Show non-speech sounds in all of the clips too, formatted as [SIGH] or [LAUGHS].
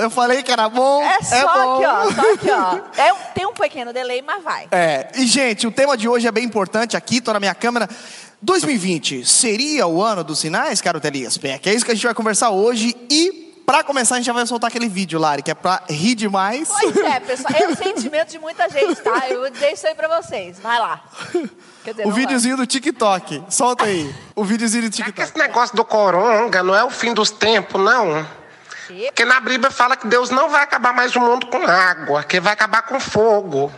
Eu falei que era bom. É só bom. aqui, ó. Só aqui, ó. [LAUGHS] É tem um pequeno delay, mas vai. É, e gente, o tema de hoje é bem importante aqui, tô na minha câmera. 2020 seria o ano dos sinais, caro Telias Peck? É isso que a gente vai conversar hoje e pra começar a gente já vai soltar aquele vídeo, Lari, que é pra rir demais. Pois é, [LAUGHS] pessoal. É o sentimento de muita gente, tá? Eu vou dizer isso aí pra vocês. Vai lá. Dizer, O não vai. videozinho do TikTok. Solta aí. O videozinho do É que TikTok. esse negócio do coronga não é o fim dos tempos, não. Porque na Bíblia fala que Deus não vai acabar mais o mundo com água, que vai acabar com fogo.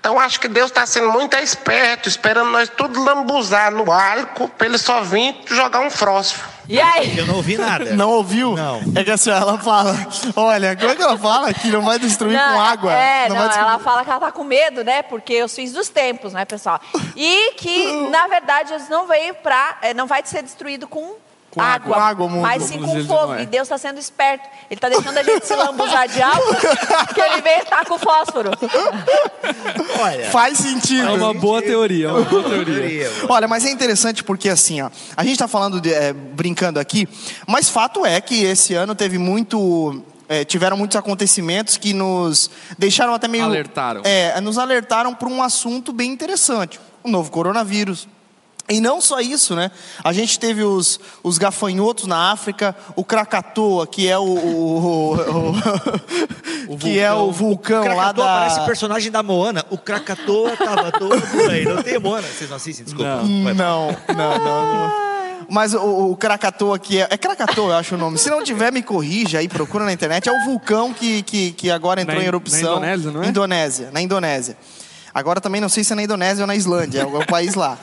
Então acho que Deus está sendo muito esperto, esperando nós tudo lambuzar no arco, para ele só vir jogar um fósforo. E aí? Eu não ouvi nada. Não ouviu? Não. É que assim, ela fala, olha, como é que ela fala que não vai destruir com água? É, não, vai destruir- ela fala que ela tá com medo, né? Porque os fins dos tempos, né, pessoal? E que, [LAUGHS] na verdade, Jesus não veio pra. eh, Não vai ser destruído com. Com água. Com água, o mundo. mas sim com fogo. Noé. E Deus está sendo esperto. Ele está deixando a gente se lambuzar de água, que ele veio estar com fósforo. [LAUGHS] Olha. Faz sentido. É uma boa teoria, é uma boa teoria. Olha, mas é interessante porque assim, ó, a gente tá falando de, é, brincando aqui, mas fato é que esse ano teve muito. é, tiveram muitos acontecimentos que nos deixaram até meio. Alertaram. É, nos alertaram para um assunto bem interessante: o novo coronavírus. E não só isso, né? A gente teve os, os gafanhotos na África, o Krakatoa, que é o, o- o- [LAUGHS] que é o vulcão lá Krakatoa da parece o personagem da Moana. O Krakatoa tava todo por aí. Não tem Moana. Vocês não assistem? Desculpa. Não. Não, não, não. Mas o, o Krakatoa que é. É Krakatoa, eu acho o nome. Se não tiver, me corrija aí, procura na internet. É o vulcão que, que, que agora entrou Na em erupção. na Indonésia, não é? Indonésia, na Indonésia. Agora também não sei se é na Indonésia ou na Islândia, é o, é o país lá.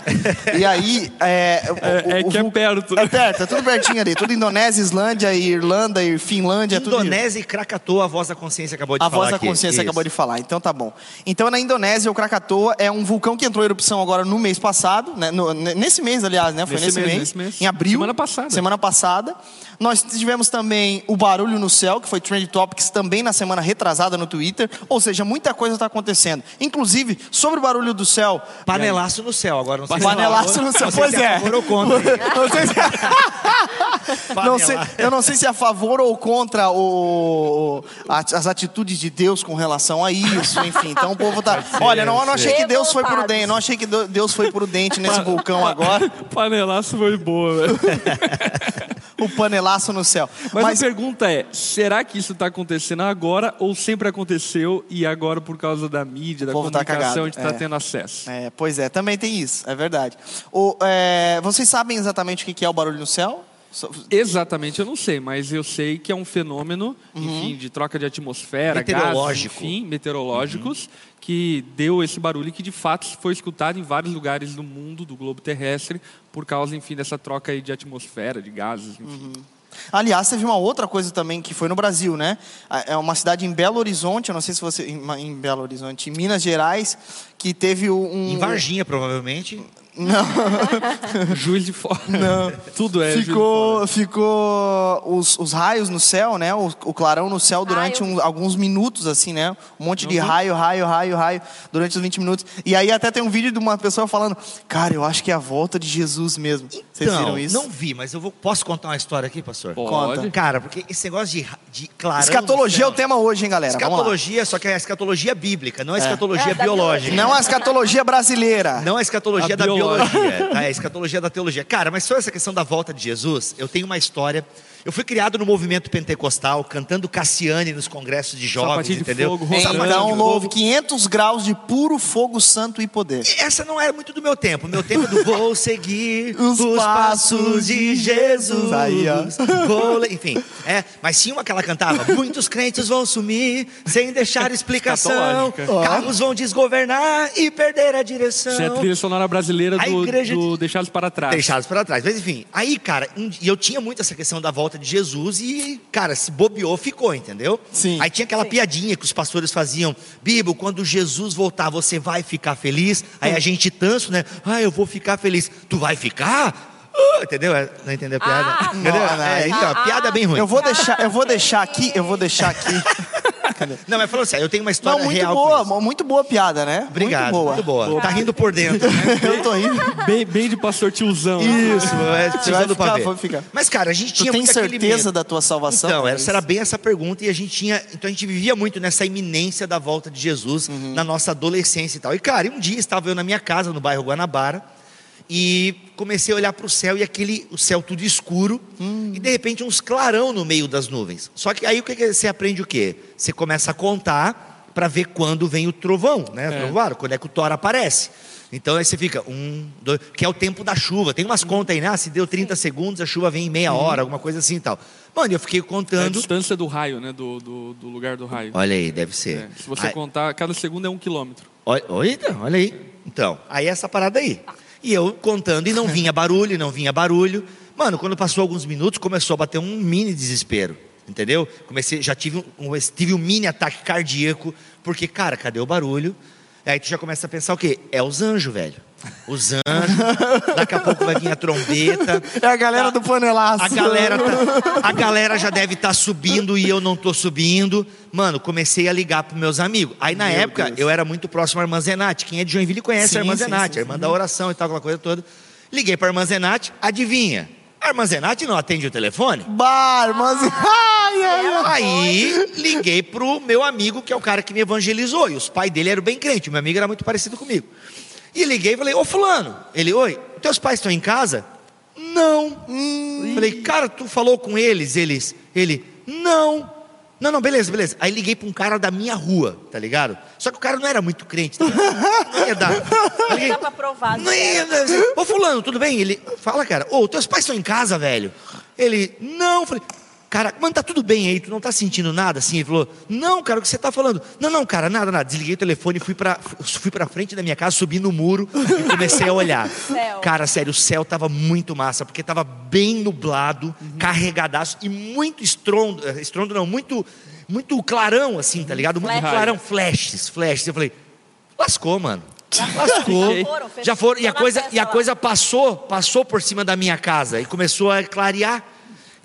E aí. É, o- É- é o- o que é vul- perto. É perto, é tudo pertinho ali. Tudo Indonésia, Islândia, Irlanda, e Finlândia, é tudo. Indonésia e Krakatoa, a voz da consciência acabou de A falar voz da aqui. consciência Isso. acabou de falar, então tá bom. Então na Indonésia, o Krakatoa é um vulcão que entrou em erupção agora no mês passado, né? No- nesse mês, aliás, né? Foi Nesse nesse, mês, mês, nesse mês. em abril. Semana passada. Semana passada. Nós tivemos também o barulho no céu, que foi Trend Topics também na semana retrasada no Twitter. Ou seja, muita coisa está acontecendo. Inclusive, sobre o barulho do céu. Panelaço no céu. Agora não sei Panelaço se é a no céu, pois se é. a favor ou contra. Não sei se- [LAUGHS] Não sei- Panelaço. eu não sei se é a favor ou contra o- as atitudes de Deus com relação a isso, enfim. Então o povo tá. Olha, não, eu não achei que Deus foi prudente, não achei que Deus foi prudente nesse vulcão agora. [LAUGHS] Panelaço foi boa, velho. [LAUGHS] O panelaço no céu. Mas, Mas, a pergunta é: será que isso está acontecendo agora ou sempre aconteceu e agora, por causa da mídia, da povo tá cagado, a gente está é. tendo acesso? é, pois é, também tem isso, é verdade. O, é, vocês sabem exatamente o que é o barulho no céu? Exatamente, eu não sei, mas eu sei que é um fenômeno, enfim, de troca de atmosfera, Meteorológico. gases, enfim, meteorológicos, que deu esse barulho e que de fato foi escutado em vários lugares do mundo, do globo terrestre, por causa, enfim, dessa troca aí de atmosfera, de gases, enfim. Aliás, teve uma outra coisa também que foi no Brasil, né? É uma cidade em Belo Horizonte, eu não sei se você. Em, Belo Horizonte, em Minas Gerais, que teve um. Em Varginha, provavelmente. [LAUGHS] Juiz de fora. Não. Tudo é Ficou, fora. ficou os, os raios no céu, né? O, o clarão no céu durante um- alguns minutos, assim, né? Um monte de Uhum. raio, raio, raio, raio, durante os 20 minutos. E aí até tem um vídeo de uma pessoa falando, cara, eu acho que é a volta de Jesus mesmo. Vocês Então, viram isso? não vi, mas eu vou, posso contar uma história aqui, pastor? Pode. Cara, porque esse negócio de, de clarão... Escatologia é o tema hoje, hein, galera? Vamos lá. Escatologia, só que é a escatologia bíblica, não a escatologia É, biológica. Não a escatologia brasileira. Não a escatologia A da biológica. Biologia, tá? [LAUGHS] É a escatologia da teologia. Cara, mas sobre essa questão da volta de Jesus, eu tenho uma história. Eu fui criado no movimento pentecostal, cantando Cassiane nos congressos de jovens, Sapatinho de entendeu? fogo, Então, de louve 500 graus de puro fogo santo e poder. Essa não era muito do meu tempo. Meu tempo é do vou seguir [LAUGHS] Os os, passos de Jesus. Aí, ó. Vou Enfim, é. Mas tinha uma que ela cantava: Muitos crentes vão sumir sem deixar [LAUGHS] explicação. Carros vão desgovernar e perder a direção. Isso é a trilha sonora brasileira do, igreja do de- Deixados para Trás. Deixados para trás. Mas enfim, aí, cara, um- e eu tinha muito essa questão da volta de Jesus e, cara, se bobeou, ficou, entendeu? Sim. Aí tinha aquela piadinha que os pastores faziam: Bibo, quando Jesus voltar, você vai ficar feliz? Aí a gente tanso, né? Ah, eu vou ficar feliz. Tu vai ficar? Ah, entendeu? É, Não entendeu a piada? Ah, entendeu? não, não, É, então, a piada é bem ruim. Eu vou deixar, eu vou deixar aqui, eu vou deixar aqui. [LAUGHS] Não, mas falando assim, eu tenho uma história Não, muito real com boa, isso. muito boa piada, né? Obrigado, Muito boa. Tá rindo por dentro, né? [LAUGHS] Eu tô rindo. Bem, bem de pastor tiozão. Isso, é, precisando vai pra ficar. Mas, cara, a gente Tu tinha tem muito aquele certeza da tua salvação? Então, essa era bem essa pergunta e a gente tinha, então a gente vivia muito nessa iminência da volta de Jesus Uhum. na nossa adolescência e tal. E cara, um dia estava eu na minha casa no bairro Guanabara e comecei a olhar para o céu e aquele o céu tudo escuro Hum. e de repente uns clarão no meio das nuvens. Só que aí o que que você aprende o quê? Você começa a contar para ver quando vem o trovão, né? É. Quando é que o Thor aparece. Então aí você fica, um, dois, que é o tempo da chuva. Tem umas contas aí, né? Ah, se deu 30 segundos, a chuva vem em meia hora, alguma coisa assim e tal. Mano, eu fiquei É a contando. distância do raio, né? Do, do, do lugar do raio. Olha aí, deve ser. É, se você Aí- contar, cada segundo é um quilômetro. olha, olha, olha aí. Então, aí essa parada aí. E eu contando e não vinha barulho, não vinha barulho. Mano, quando passou alguns minutos, começou a bater um mini desespero. Entendeu? Comecei, já tive um, tive um mini ataque cardíaco, porque, cara, cadê o barulho? Aí tu já começa a pensar o quê? É os anjos, velho. Os anjos, daqui a pouco vai vir a trombeta. É a galera do panelaço. A galera, tá- a galera já deve estar subindo e eu não tô subindo. Mano, comecei a ligar pros meus amigos. Aí na Meu época Deus. eu era muito próximo à Irmã Zenate. Quem é de Joinville conhece Sim, a Irmã sim, Zenate, sim, a irmã da oração e tal, aquela coisa toda. Liguei pra Irmã Zenate, adivinha? A Irmã Zenate não atende o telefone? Ai, ai, ai. Aí liguei pro meu amigo, que é o cara que me evangelizou. E os pais dele eram bem crentes. O meu amigo era muito parecido comigo. E liguei e falei, ô fulano. Ele, oi, teus pais estão em casa? Não. Falei, cara, tu falou com eles? Eles, ele, não. Não, não, beleza, beleza. Aí liguei para um cara da minha rua, tá ligado? Só que o cara não era muito crente, tá não ia dar. Não [LAUGHS] liguei, dá pra provar. não ia, ia. Ô fulano, tudo bem? Ele, fala cara, ô, teus pais estão em casa, velho? Ele, não. Falei, cara, mano, tá tudo bem aí, tu não tá sentindo nada assim? Ele falou, não, cara, o que você tá falando? Não, não, cara, nada, nada. Desliguei o telefone, fui pra, fui pra frente da minha casa, subi no muro e comecei a olhar. [LAUGHS] Céu. Cara, sério, o céu tava muito massa, porque tava bem nublado, carregadaço e muito estrondo, eh, estrondo não, muito, muito clarão assim, tá ligado? Muito Flash. clarão, flashes, flashes. Eu falei, lascou, mano. [LAUGHS] Lascou. Já foram, Já foram. E a coisa, e a lá. coisa passou, passou por cima da minha casa e começou a clarear.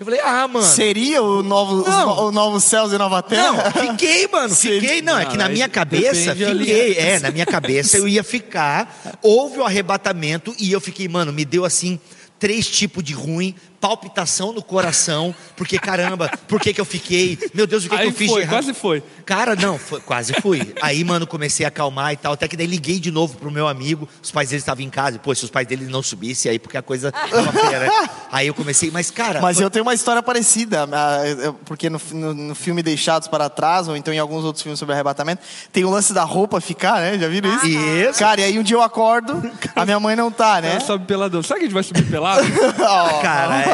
Eu falei, ah, mano. Seria o novo, os Não. no- o novo céus e nova terra? Não, fiquei, mano, Seria- fiquei. Não, é que na minha cabeça, depende fiquei. É, na minha cabeça eu ia ficar. Houve o arrebatamento e eu fiquei, mano, me deu assim. Três tipos de ruim, palpitação no coração, porque caramba, por que, que eu fiquei? Meu Deus, o que, que Aí eu fiz foi, de errado? quase foi. Cara, não, foi- quase fui. Aí, mano, comecei a acalmar e tal. Até que daí liguei de novo pro meu amigo. Os pais dele estavam em casa. Pô, se os pais dele não subissem, aí porque a coisa tava feia, né? Aí eu comecei, mas cara. Mas foi- eu tenho uma história parecida, ah, eu- porque no, no- no filme Deixados para Trás, ou então em alguns outros filmes sobre arrebatamento, tem o lance da roupa ficar, né? Já viram isso? Isso. Cara, e aí um dia eu acordo, a minha mãe não tá, né? Ela sobe peladão. Será que a gente vai subir pelado? [LAUGHS] Cara, é. Gente,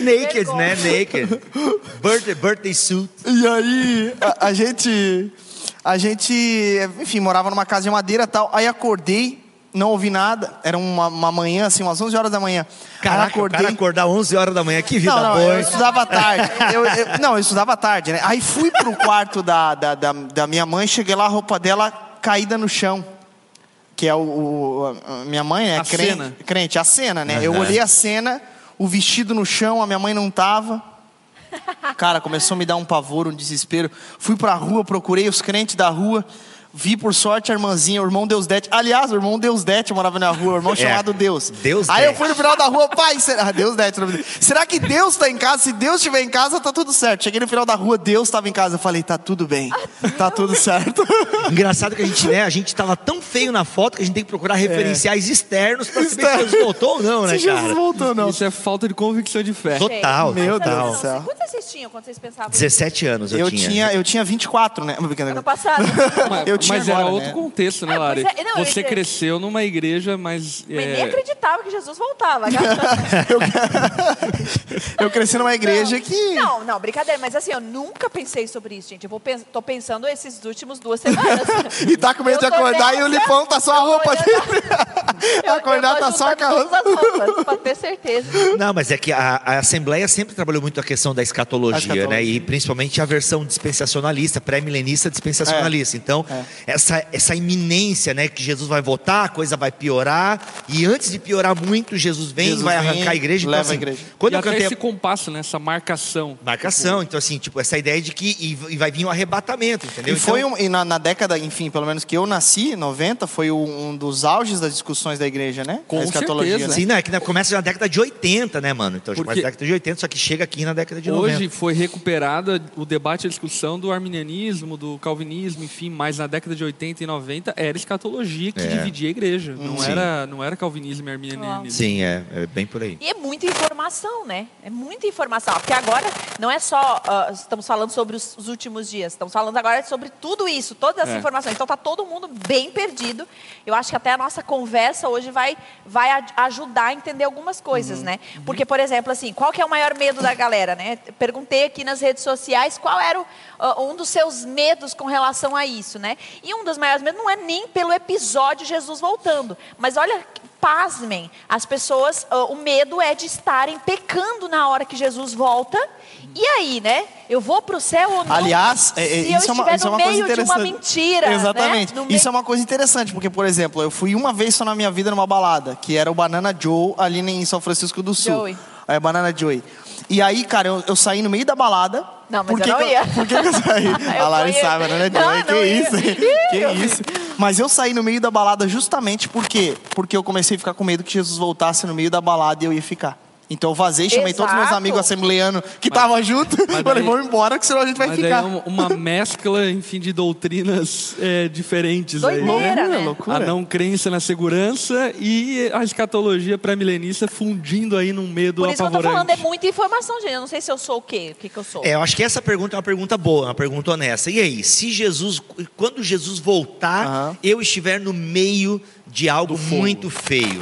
Naked, né? Naked. Birthday, birthday suit. E aí, a, a gente. A gente, enfim, morava numa casa de madeira e tal. Aí acordei, não ouvi nada. Era uma, uma manhã, assim, umas 11 horas da manhã. aí Caraca, o acordei. cara acordar 11 horas da manhã, que vida Não, não, boa. eu estudava à tarde. Eu- eu- não, eu estudava à tarde, né? Aí fui pro quarto da, da, da, da minha mãe, cheguei lá, a roupa dela caída no chão. Que é o. o- a minha mãe, né? A crente, cena. crente, a cena, né? Eu Aham. olhei a cena, o vestido no chão, a minha mãe não tava. Cara, começou a me dar um pavor, um desespero. Fui pra rua, procurei os crentes da rua. Vi por sorte a irmãzinha, o irmão Deusdete. Aliás, o irmão Deusdete morava na rua, o irmão [LAUGHS] É. chamado Deus. Deusdete. Aí eu fui no final da rua, pai, será, Deusdete, nome dele. será que Deus está em casa? Se Deus estiver em casa, tá tudo certo. Cheguei no final da rua, Deus estava em casa. Eu falei, tá tudo bem, tá tudo certo. [LAUGHS] Engraçado que a gente, né? A gente tava tão feio na foto que a gente tem que procurar referenciais externos pra saber se. Jesus voltou ou não, né, Se Jesus cara? voltou, não. Isso é falta de convicção de fé. Total, Meu total. Deus do céu. Quantos vocês tinham quando vocês pensavam? 17 anos eu, Eu tinha. tinha, eu tinha 24, né? Ano passado? [LAUGHS] Eu tinha mas era agora, outro né? contexto, né, Ah, Lari? é, não, eu Você ia- cresceu numa igreja, mas. Mas é, nem acreditava que Jesus voltava. [LAUGHS] [LAUGHS] Eu cresci numa igreja que. Não, não, brincadeira. Mas assim, eu nunca pensei sobre isso, gente. Eu vou pens tô pensando esses últimos duas semanas. [LAUGHS] E tá com medo de Eu acordar e o lipão tá só a Eu roupa dele. Eu- Acordar eu tô tá só a roupas, pra ter certeza. Não, mas é que a, a Assembleia sempre trabalhou muito a questão da escatologia, A escatologia. né? E principalmente a versão dispensacionalista, pré-milenista dispensacionalista. Então, essa, essa iminência, né? Que Jesus vai voltar, a coisa vai piorar. E antes de piorar muito, Jesus vem Jesus vai vem, arrancar a igreja. leva então, assim, a igreja. Quando e eu até cantei a- esse compasso, né? Essa marcação. Marcação, então assim, tipo, essa ideia de que e, e vai vir um arrebatamento, entendeu? E foi Então, um, e na, na década, enfim, pelo menos que eu nasci, 90, foi um, dos auges das discussões da igreja, né? Com a escatologia, certeza. né? Sim, não, é que começa na década de 80, né, mano? Então, Porque- começa na década de 80, só que chega aqui na década de 90. Hoje foi recuperada o debate e a discussão do arminianismo, do calvinismo, enfim, mas na década de 80 e 90 era escatologia que É. dividia a igreja. Não Sim. era, não era calvinismo e arminianismo. Sim, é, é bem por aí. E é muita informação, né? É muita informação. Porque agora não é só ah, estamos falando sobre os, os últimos dias, estamos falando agora sobre tudo isso, todas essas É. informações. Então tá todo mundo bem perdido. Eu acho que até a nossa conversa hoje vai, vai a- ajudar a entender algumas coisas, né? Porque, por exemplo, assim, qual que é o maior medo da galera, né? Perguntei aqui nas redes sociais qual era o, ah, um dos seus medos com relação a isso, né? E um dos maiores medos não é nem pelo episódio Jesus voltando, mas olha pasmem, as pessoas, ah, o medo é de estarem pecando na hora que Jesus volta. E aí, né? Eu vou para o céu ou não? Aliás, é, é, isso, eu é uma, isso é uma coisa meio de interessante. uma mentira. Exatamente. Né? Isso é meio- uma coisa interessante, porque, por exemplo, eu fui uma vez só na minha vida numa balada, que era o Banana Joe, ali em São Francisco do Sul. Joey. É, Banana Joey. E aí, cara, eu, eu saí no meio da balada. Não, mas Por que eu não que ia. Por que, que eu saí? [LAUGHS] Eu a Lari sabe, Banana Não, que não isso? Que isso? Mas eu saí no meio da balada justamente por quê? Porque eu comecei a ficar com medo que Jesus voltasse no meio da balada e eu ia ficar. Então eu vazei, chamei todos os meus Exato. amigos assembleanos que estavam junto. Falei, daí- vamos embora, que senão a gente vai Mas daí ficar. é uma, mescla, enfim, de doutrinas é, diferentes aí, Doideira, né? né? loucura. A não crença na segurança e a escatologia pré-milenista fundindo aí num medo Por isso que eu tô apavorante. falando, é muita informação, gente. Eu não sei se eu sou o quê, o que, que eu sou. É, eu acho que essa pergunta é uma pergunta boa, uma pergunta honesta. E aí, se Jesus, quando Jesus voltar, Aham. eu estiver no meio de algo muito feio?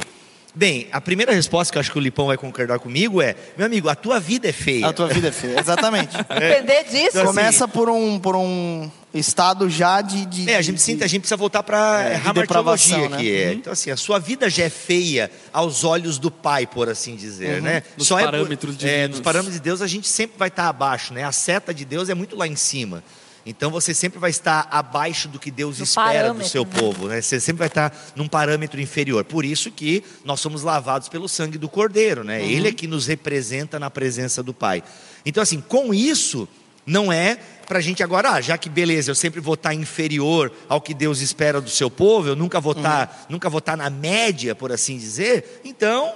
Bem, a primeira resposta que eu acho que o Lipão vai concordar comigo é: meu amigo, a tua vida é feia. A tua vida é feia, exatamente. [LAUGHS] Depender disso. Então, assim, Começa por um, por um estado já de. de É, a gente, de- sinta, a gente precisa voltar para É, a de depravação, hamartiologia né? que é. Então, assim, a sua vida já é feia aos olhos do Pai, por assim dizer, né? Nos Só é por- parâmetros é, divinos. Nos parâmetros de Deus, a gente sempre vai estar abaixo, né? A seta de Deus é muito lá em cima. Então você sempre vai estar abaixo do que Deus Do espera do parâmetro, seu né? povo, né? Você sempre vai estar num parâmetro inferior. Por isso que nós somos lavados pelo sangue do Cordeiro, né? Ele é que nos representa na presença do Pai. Então assim, com isso não é para a gente agora, ah, já que beleza, eu sempre vou estar inferior ao que Deus espera do seu povo, eu nunca vou estar, nunca vou estar na média, por assim dizer. Então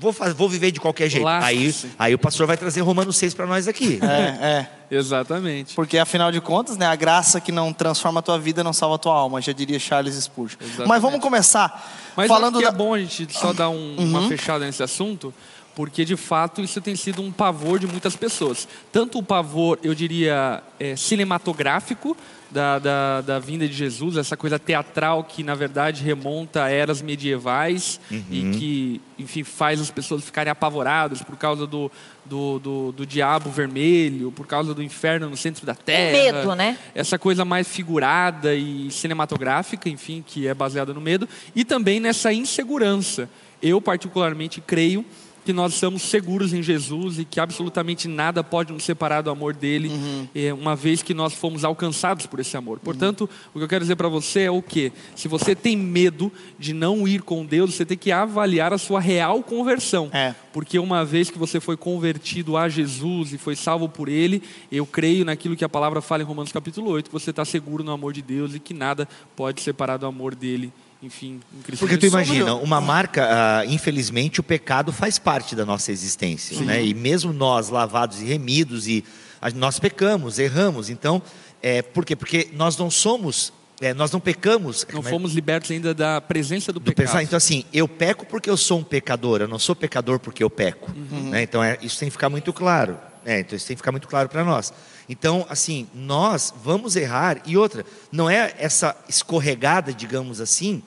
vou, faz- vou viver de qualquer jeito. Aí, Lasque-se. aí o pastor vai trazer Romanos 6 para nós aqui. É, é. Exatamente. Porque afinal de contas, né, a graça que não transforma a tua vida não salva a tua alma, já diria Charles Spurgeon. Exatamente. Mas vamos começar Mas falando acho que da... é bom a gente só dar um- uma fechada nesse assunto, porque de fato isso tem sido um pavor de muitas pessoas. Tanto o pavor, eu diria, é, cinematográfico da, da, da vinda de Jesus, essa coisa teatral que na verdade remonta a eras medievais e que, enfim, faz as pessoas ficarem apavoradas por causa do, do, do, do diabo vermelho, por causa do inferno no centro da terra. medo, né? Essa coisa mais figurada e cinematográfica, enfim, que é baseada no medo, e também nessa insegurança. Eu, particularmente, creio que nós estamos seguros em Jesus e que absolutamente nada pode nos separar do amor dele, eh, uma vez que nós fomos alcançados por esse amor. Portanto, o que eu quero dizer para você é o quê? Se você tem medo de não ir com Deus, você tem que avaliar a sua real conversão. É. Porque uma vez que você foi convertido a Jesus e foi salvo por Ele, eu creio naquilo que a palavra fala em Romanos capítulo 8, que você está seguro no amor de Deus e que nada pode separar do amor dele, enfim, em Cristo Porque tu imagina, uma marca, ah, infelizmente, o pecado faz parte da nossa existência, né? E mesmo nós, lavados e remidos, e a- nós pecamos, erramos. Então, é, por quê? Porque nós não somos, é, nós não pecamos. Não é- fomos libertos ainda da presença do, do pecado. pensar. Então, assim, eu peco porque eu sou um pecador, eu não sou pecador porque eu peco. Uhum. né? Então, é, isso tem que ficar muito claro. É, então, isso tem que ficar muito claro para nós. Então, assim, nós vamos errar. E outra, não é essa escorregada, digamos assim,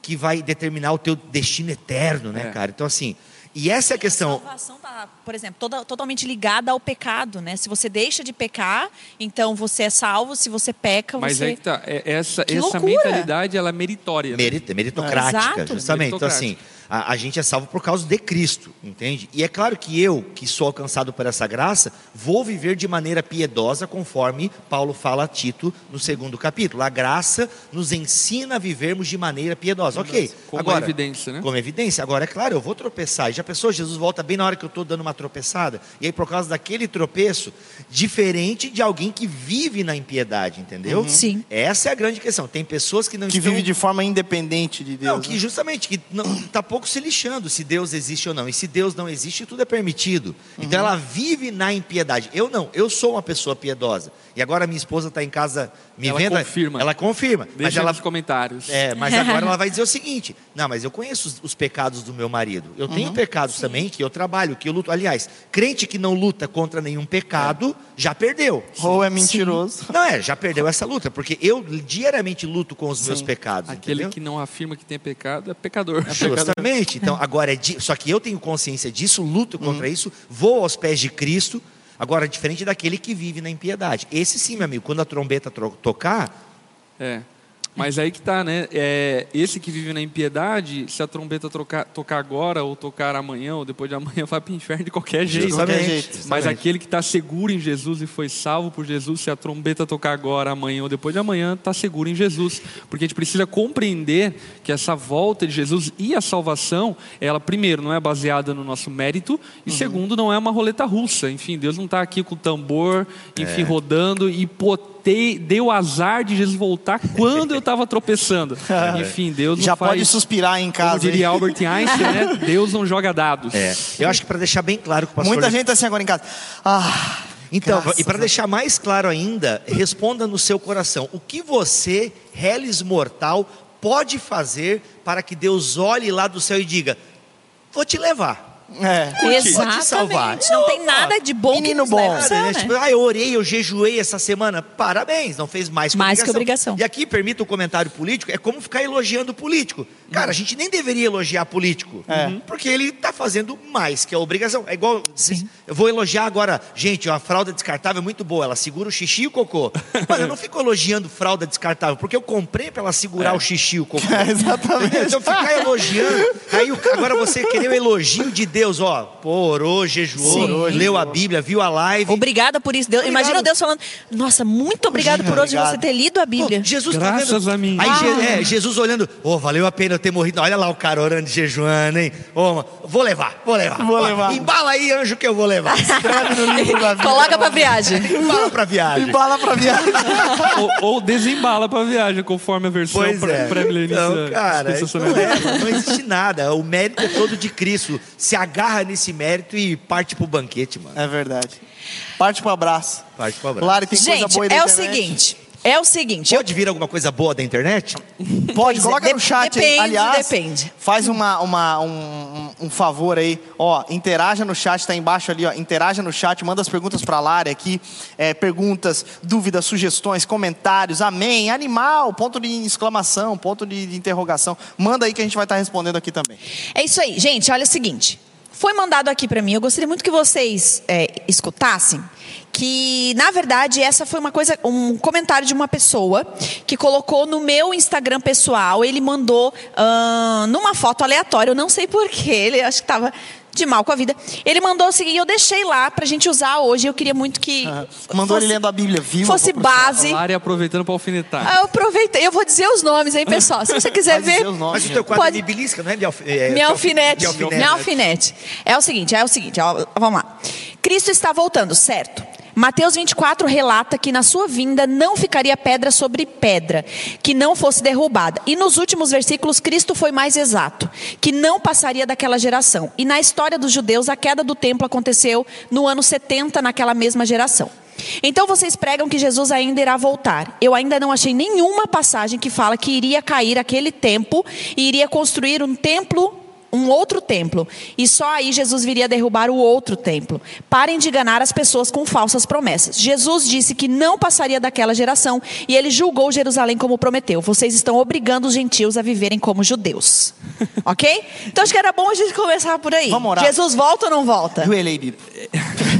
que vai determinar o teu destino eterno, né, É. cara? Então, assim, e essa é a A questão. salvação está, por exemplo, toda- totalmente ligada ao pecado, né? Se você deixa de pecar, então você é salvo. Se você peca, Mas você... aí que tá, é- essa, Que essa mentalidade ela é meritória. né? Merit- meritocrática, Exato. justamente. Então, assim, Meritocrática. A, a gente é salvo por causa de Cristo, entende? E é claro que eu, que sou alcançado por essa graça, vou viver de maneira piedosa, conforme Paulo fala a Tito no segundo capítulo. A graça nos ensina a vivermos de maneira piedosa. Ok. Como Agora, evidência, né? Como evidência. Agora, é claro, eu vou tropeçar. E já pensou, Jesus volta bem na hora que eu estou dando uma tropeçada? E aí, por causa daquele tropeço, diferente de alguém que vive na impiedade, entendeu? Sim. Essa é a grande questão. Tem pessoas que não Que estão... vive de forma independente de Deus. Não, né? que justamente, que não está pouco se lixando se Deus existe ou não. E se Deus não existe, tudo é permitido. Então Uhum. ela vive na impiedade. Eu não, eu sou uma pessoa piedosa. E agora minha esposa está em casa me Ela vendo. confirma. Ela confirma. Deixa mas ela, nos comentários. é, mas agora ela [LAUGHS] vai dizer o seguinte: não, mas eu conheço os, os pecados do meu marido. Eu tenho Uhum. pecados também que eu trabalho, que eu luto. Aliás, crente que não luta contra nenhum pecado já perdeu. Ou é mentiroso. Não é, já perdeu essa luta, porque eu diariamente luto com os meus pecados. Aquele entendeu? que não afirma que tem pecado é pecador. [LAUGHS] Justamente. Então, agora é di- só que eu tenho consciência disso, luto Uhum. contra isso, vou aos pés de Cristo. Agora, diferente daquele que vive na impiedade. Esse sim, meu amigo, quando a trombeta tro- tocar, É. Mas aí que tá, né? É, esse que vive na impiedade, se a trombeta trocar, tocar agora, ou tocar amanhã, ou depois de amanhã, [LAUGHS] vai para o inferno de qualquer jeito. De qualquer Justamente. jeito. Mas aquele que está seguro em Jesus e foi salvo por Jesus, se a trombeta tocar agora, amanhã ou depois de amanhã, está seguro em Jesus. Porque a gente precisa compreender que essa volta de Jesus e a salvação, ela, primeiro, não é baseada no nosso mérito, e Uhum. segundo, não é uma roleta russa. Enfim, Deus não está aqui com o tambor, É. enfim, rodando e pô, te- deu azar de Jesus voltar quando eu estava tropeçando. [LAUGHS] Enfim, Deus não Já faz, pode suspirar em Como casa. diria hein? Albert Einstein, né? [LAUGHS] Deus não joga dados. é, eu acho que para deixar bem claro que o pastor Muita gente tá assim agora em casa. Ah, Então, graças e para deixar mais claro ainda, responda no seu coração: o que você, reles mortal, pode fazer para que Deus olhe lá do céu e diga: Vou te levar. É. Vou te salvar. Exatamente. Não tem nada de bom que Menino nos bom. leva céu, né? né? Tipo, ah, eu orei, eu jejuei essa semana. Parabéns, não fez mais que Mais que obrigação. E aqui, permita o comentário político, é como ficar elogiando o político. Cara, a gente nem deveria elogiar político, É. Uhum. porque ele está fazendo mais que a obrigação. É igual, eu vou elogiar agora, gente, a fralda descartável é muito boa, ela segura o xixi e o cocô. [LAUGHS] Mano, eu não fico elogiando fralda descartável, porque eu comprei para ela segurar o xixi e o cocô. [LAUGHS] É, exatamente. Então ficar elogiando, aí agora você querer o elogio de Deus, ó, pô, orou, jejuou, Sim. leu a Bíblia, viu a live. Obrigada por isso. Deus, Obrigado. imagina Deus falando: Nossa, muito obrigado por hoje Obrigado. você ter lido a Pô, Bíblia. Jesus tá Graças vendo? a mim. Aí Ah. É, Jesus olhando, ô, valeu a pena eu ter morrido. Olha lá o cara orando e jejuando, hein? Ô, mano, vou levar, vou levar. Vou Ó, levar. Embala aí, anjo, que eu vou levar. Escreve no livro da vida. Coloca pra viagem. [LAUGHS] Embala pra viagem. Embala pra viagem. [LAUGHS] ou, ou desembala para viagem, conforme a versão Pois pré- é. pré-milenista Então, cara, não, é, não existe nada. O mérito é todo de Cristo. Se agarra nesse mérito e parte pro banquete, mano. É verdade. Parte pro abraço. Parte pro abraço. Lari, tem coisa Gente, boa aí é o seguinte. É o seguinte. eu- Pode vir alguma coisa boa da internet? Pode, Pois é, coloca de- no chat aí. depende, Aliás, depende. faz uma, uma- um, um- favor aí. Ó, interaja no chat, tá embaixo ali, ó. Interaja no chat, manda as perguntas pra Lari aqui. É, perguntas, dúvidas, sugestões, comentários. Amém. Animal, ponto de exclamação, ponto de, de interrogação. Manda aí que a gente vai estar respondendo aqui também. É isso aí, gente. Olha o seguinte. Foi mandado aqui para mim. Eu gostaria muito que vocês é, escutassem que, na verdade, essa foi uma coisa, um comentário de uma pessoa que colocou no meu Instagram pessoal. Ele mandou ahn, numa foto aleatória. Eu não sei porquê. Ele acho que estava de mal com a vida. Ele mandou o seguinte, eu deixei lá pra gente usar hoje. Eu queria muito que Mandou fosse, ele lendo a Bíblia, viu? fosse Eu vou pro céu. base. Lari aproveitando para alfinetar. Ah, Eu aproveitei. Eu vou dizer os nomes, hein, pessoal. Se você [LAUGHS] quiser Vai dizer ver, os nomes. Mas o teu quadro Pode- é de belisca, não é de alf... é, minha alfinete. alfinete, Minha alfinete. É o seguinte, é o seguinte, ó, vamos lá. Cristo está voltando, certo? Mateus 24 relata que na sua vinda não ficaria pedra sobre pedra, que não fosse derrubada. E nos últimos versículos, Cristo foi mais exato, que não passaria daquela geração. E na história dos judeus, a queda do templo aconteceu no ano 70, naquela mesma geração. Então vocês pregam que Jesus ainda irá voltar. Eu ainda não achei nenhuma passagem que fala que iria cair aquele templo e iria construir um templo, um outro templo. E só aí Jesus viria derrubar o outro templo. Parem de enganar as pessoas com falsas promessas. Jesus disse que não passaria daquela geração e ele julgou Jerusalém como prometeu. Vocês estão obrigando os gentios a viverem como judeus. ok? Então acho que era bom a gente começar por aí. Vamos orar. Jesus volta ou não volta? Joelhei, Bíblia.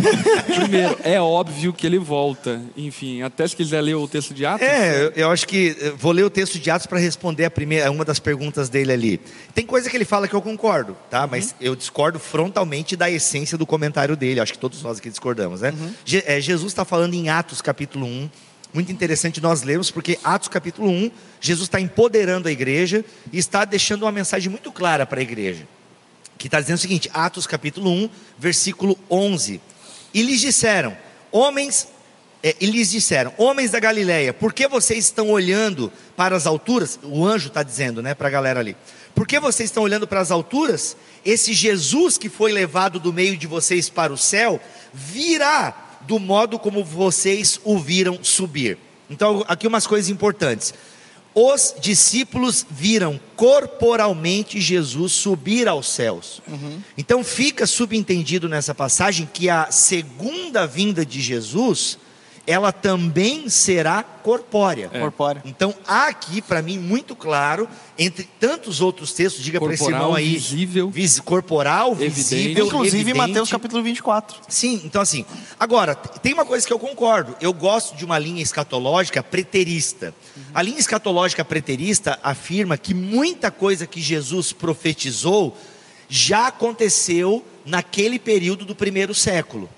[LAUGHS] Primeiro, é óbvio que ele volta. Enfim, até se quiser ler o texto de Atos. É, eu, acho que eh, vou ler o texto de Atos para responder a primeira, uma das perguntas dele ali. Tem coisa que ele fala que eu concordo, tá? Mas eu discordo frontalmente da essência do comentário dele. Acho que todos nós aqui discordamos, né? Je- é, Jesus está falando em Atos capítulo 1. Muito interessante nós lermos, porque Atos capítulo 1, Jesus está empoderando a igreja e está deixando uma mensagem muito clara para a igreja que está dizendo o seguinte, Atos capítulo 1, versículo 11. E lhes disseram, homens, é, e lhes disseram, homens da Galileia, por que vocês estão olhando para as alturas? O anjo está dizendo, né, para a galera ali. Por que vocês estão olhando para as alturas? Esse Jesus que foi levado do meio de vocês para o céu, virá do modo como vocês o viram subir. Então, aqui umas coisas importantes. Os discípulos viram corporalmente Jesus subir aos céus. Então fica subentendido nessa passagem que a segunda vinda de Jesus, ela também será corpórea. Corpórea. Então há aqui para mim muito claro entre tantos outros textos, diga para esse irmão aí, visível. vis- corporal, Evidente. visível, Inclusive evidente. Mateus capítulo 24. Sim, então assim, agora, tem uma coisa que eu concordo. Eu gosto de uma linha escatológica preterista. A linha escatológica preterista afirma que muita coisa que Jesus profetizou já aconteceu naquele período do primeiro século.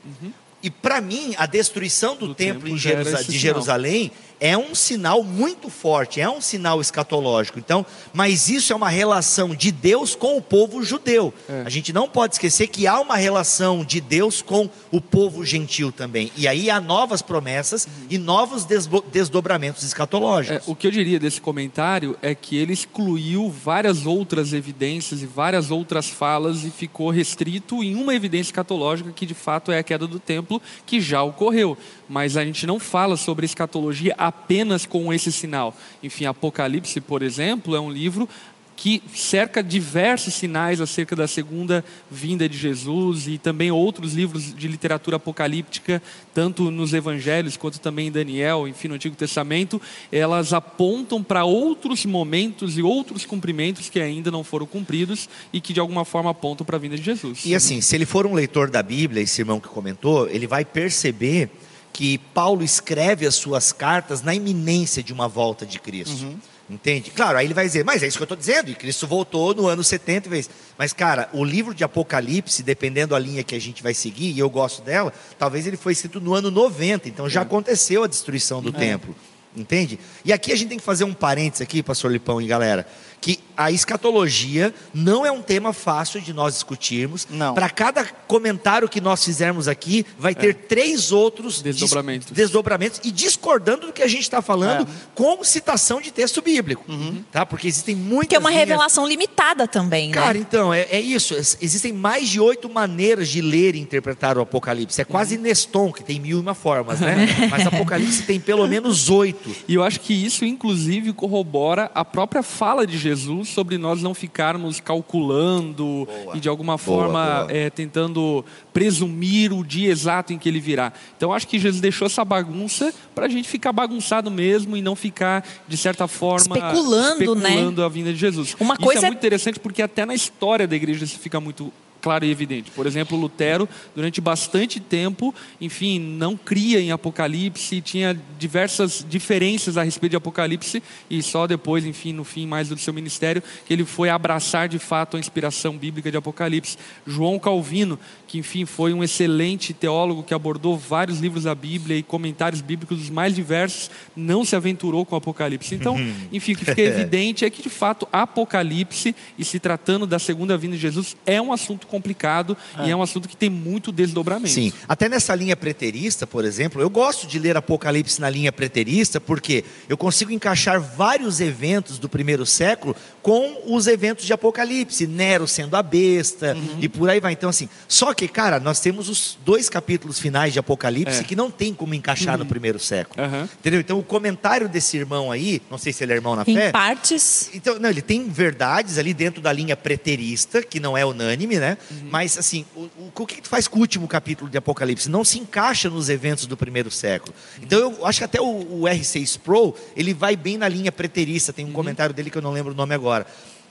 E para mim, a destruição do, Do templo, templo de. Jerusalém é um sinal muito forte, é um sinal escatológico. Então, mas isso é uma relação de Deus com o povo judeu. É. A gente não pode esquecer que há uma relação de Deus com o povo gentil também. E aí há novas promessas e novos desdobramentos É, escatológicos. o que eu diria desse comentário é que ele excluiu várias outras evidências e várias outras falas e ficou restrito em uma evidência escatológica que de fato é a queda do templo, que já ocorreu. Mas a gente não fala sobre escatologia apenas com esse sinal. Enfim, Apocalipse, por exemplo, é um livro que cerca diversos sinais acerca da segunda vinda de Jesus e também outros livros de literatura apocalíptica, tanto nos evangelhos quanto também em Daniel, enfim, no Antigo Testamento, elas apontam para outros momentos e outros cumprimentos que ainda não foram cumpridos e que de alguma forma apontam para a vinda de Jesus. E assim, se ele for um leitor da Bíblia, esse irmão que comentou, ele vai perceber que Paulo escreve as suas cartas na iminência de uma volta de Cristo. Entende? Claro, aí ele vai dizer, mas é isso que eu estou dizendo, e Cristo voltou no ano 70 vezes. Mas, cara, o livro de Apocalipse, dependendo da linha que a gente vai seguir, e eu gosto dela, talvez ele foi escrito no ano 90, então já aconteceu a destruição do templo. Entende? E aqui a gente tem que fazer um parênteses aqui, pastor Lipão e galera, que a escatologia não é um tema fácil de nós discutirmos. Não. Para cada comentário que nós fizermos aqui, vai ter três outros dis- Desdobramentos. desdobramentos e discordando do que a gente está falando É. com citação de texto bíblico. Tá? Porque existem muitas. Que é uma linhas- revelação limitada também, né? Cara, então, é, é isso. Existem mais de oito maneiras de ler e interpretar o Apocalipse. É quase Neston, que tem mil e uma formas, né? [LAUGHS] Mas Apocalipse tem pelo menos oito. E eu acho que isso, inclusive, corrobora a própria fala de Jesus sobre nós não ficarmos calculando e, de alguma forma, boa. eh, tentando presumir o dia exato em que ele virá. Então, eu acho que Jesus deixou essa bagunça para a gente ficar bagunçado mesmo e não ficar, de certa forma, Especulando, né? especulando a vinda de Jesus. Uma isso coisa é é- muito interessante porque até na história da igreja isso fica muito claro e evidente. Por exemplo, Lutero, durante bastante tempo, enfim, não cria em Apocalipse, tinha diversas diferenças a respeito de Apocalipse, e só depois, enfim, no fim mais do seu ministério, que ele foi abraçar de fato a inspiração bíblica de Apocalipse. João Calvino, que enfim foi um excelente teólogo que abordou vários livros da Bíblia e comentários bíblicos dos mais diversos, não se aventurou com Apocalipse. Então, enfim, o que fica [LAUGHS] evidente é que de fato Apocalipse, e se tratando da segunda vinda de Jesus, é um assunto complicado e é um assunto que tem muito desdobramento. Sim. Até nessa linha preterista, por exemplo, eu gosto de ler Apocalipse na linha preterista porque eu consigo encaixar vários eventos do primeiro século com os eventos de Apocalipse, Nero sendo a besta e por aí vai. Então, assim, só que, cara, nós temos os dois capítulos finais de Apocalipse É. que não tem como encaixar no primeiro século. Aham. Entendeu? Então, o comentário desse irmão aí, não sei se ele é irmão na Em fé. partes. Então, não, ele tem verdades ali dentro da linha preterista, que não é unânime, né? Uhum. Mas, assim, o, o, o que que tu faz com o último capítulo de Apocalipse? Não se encaixa nos eventos do primeiro século. Então, eu acho que até o, o R6 Pro, ele vai bem na linha preterista. Uhum. Tem um comentário dele que eu não lembro o nome agora.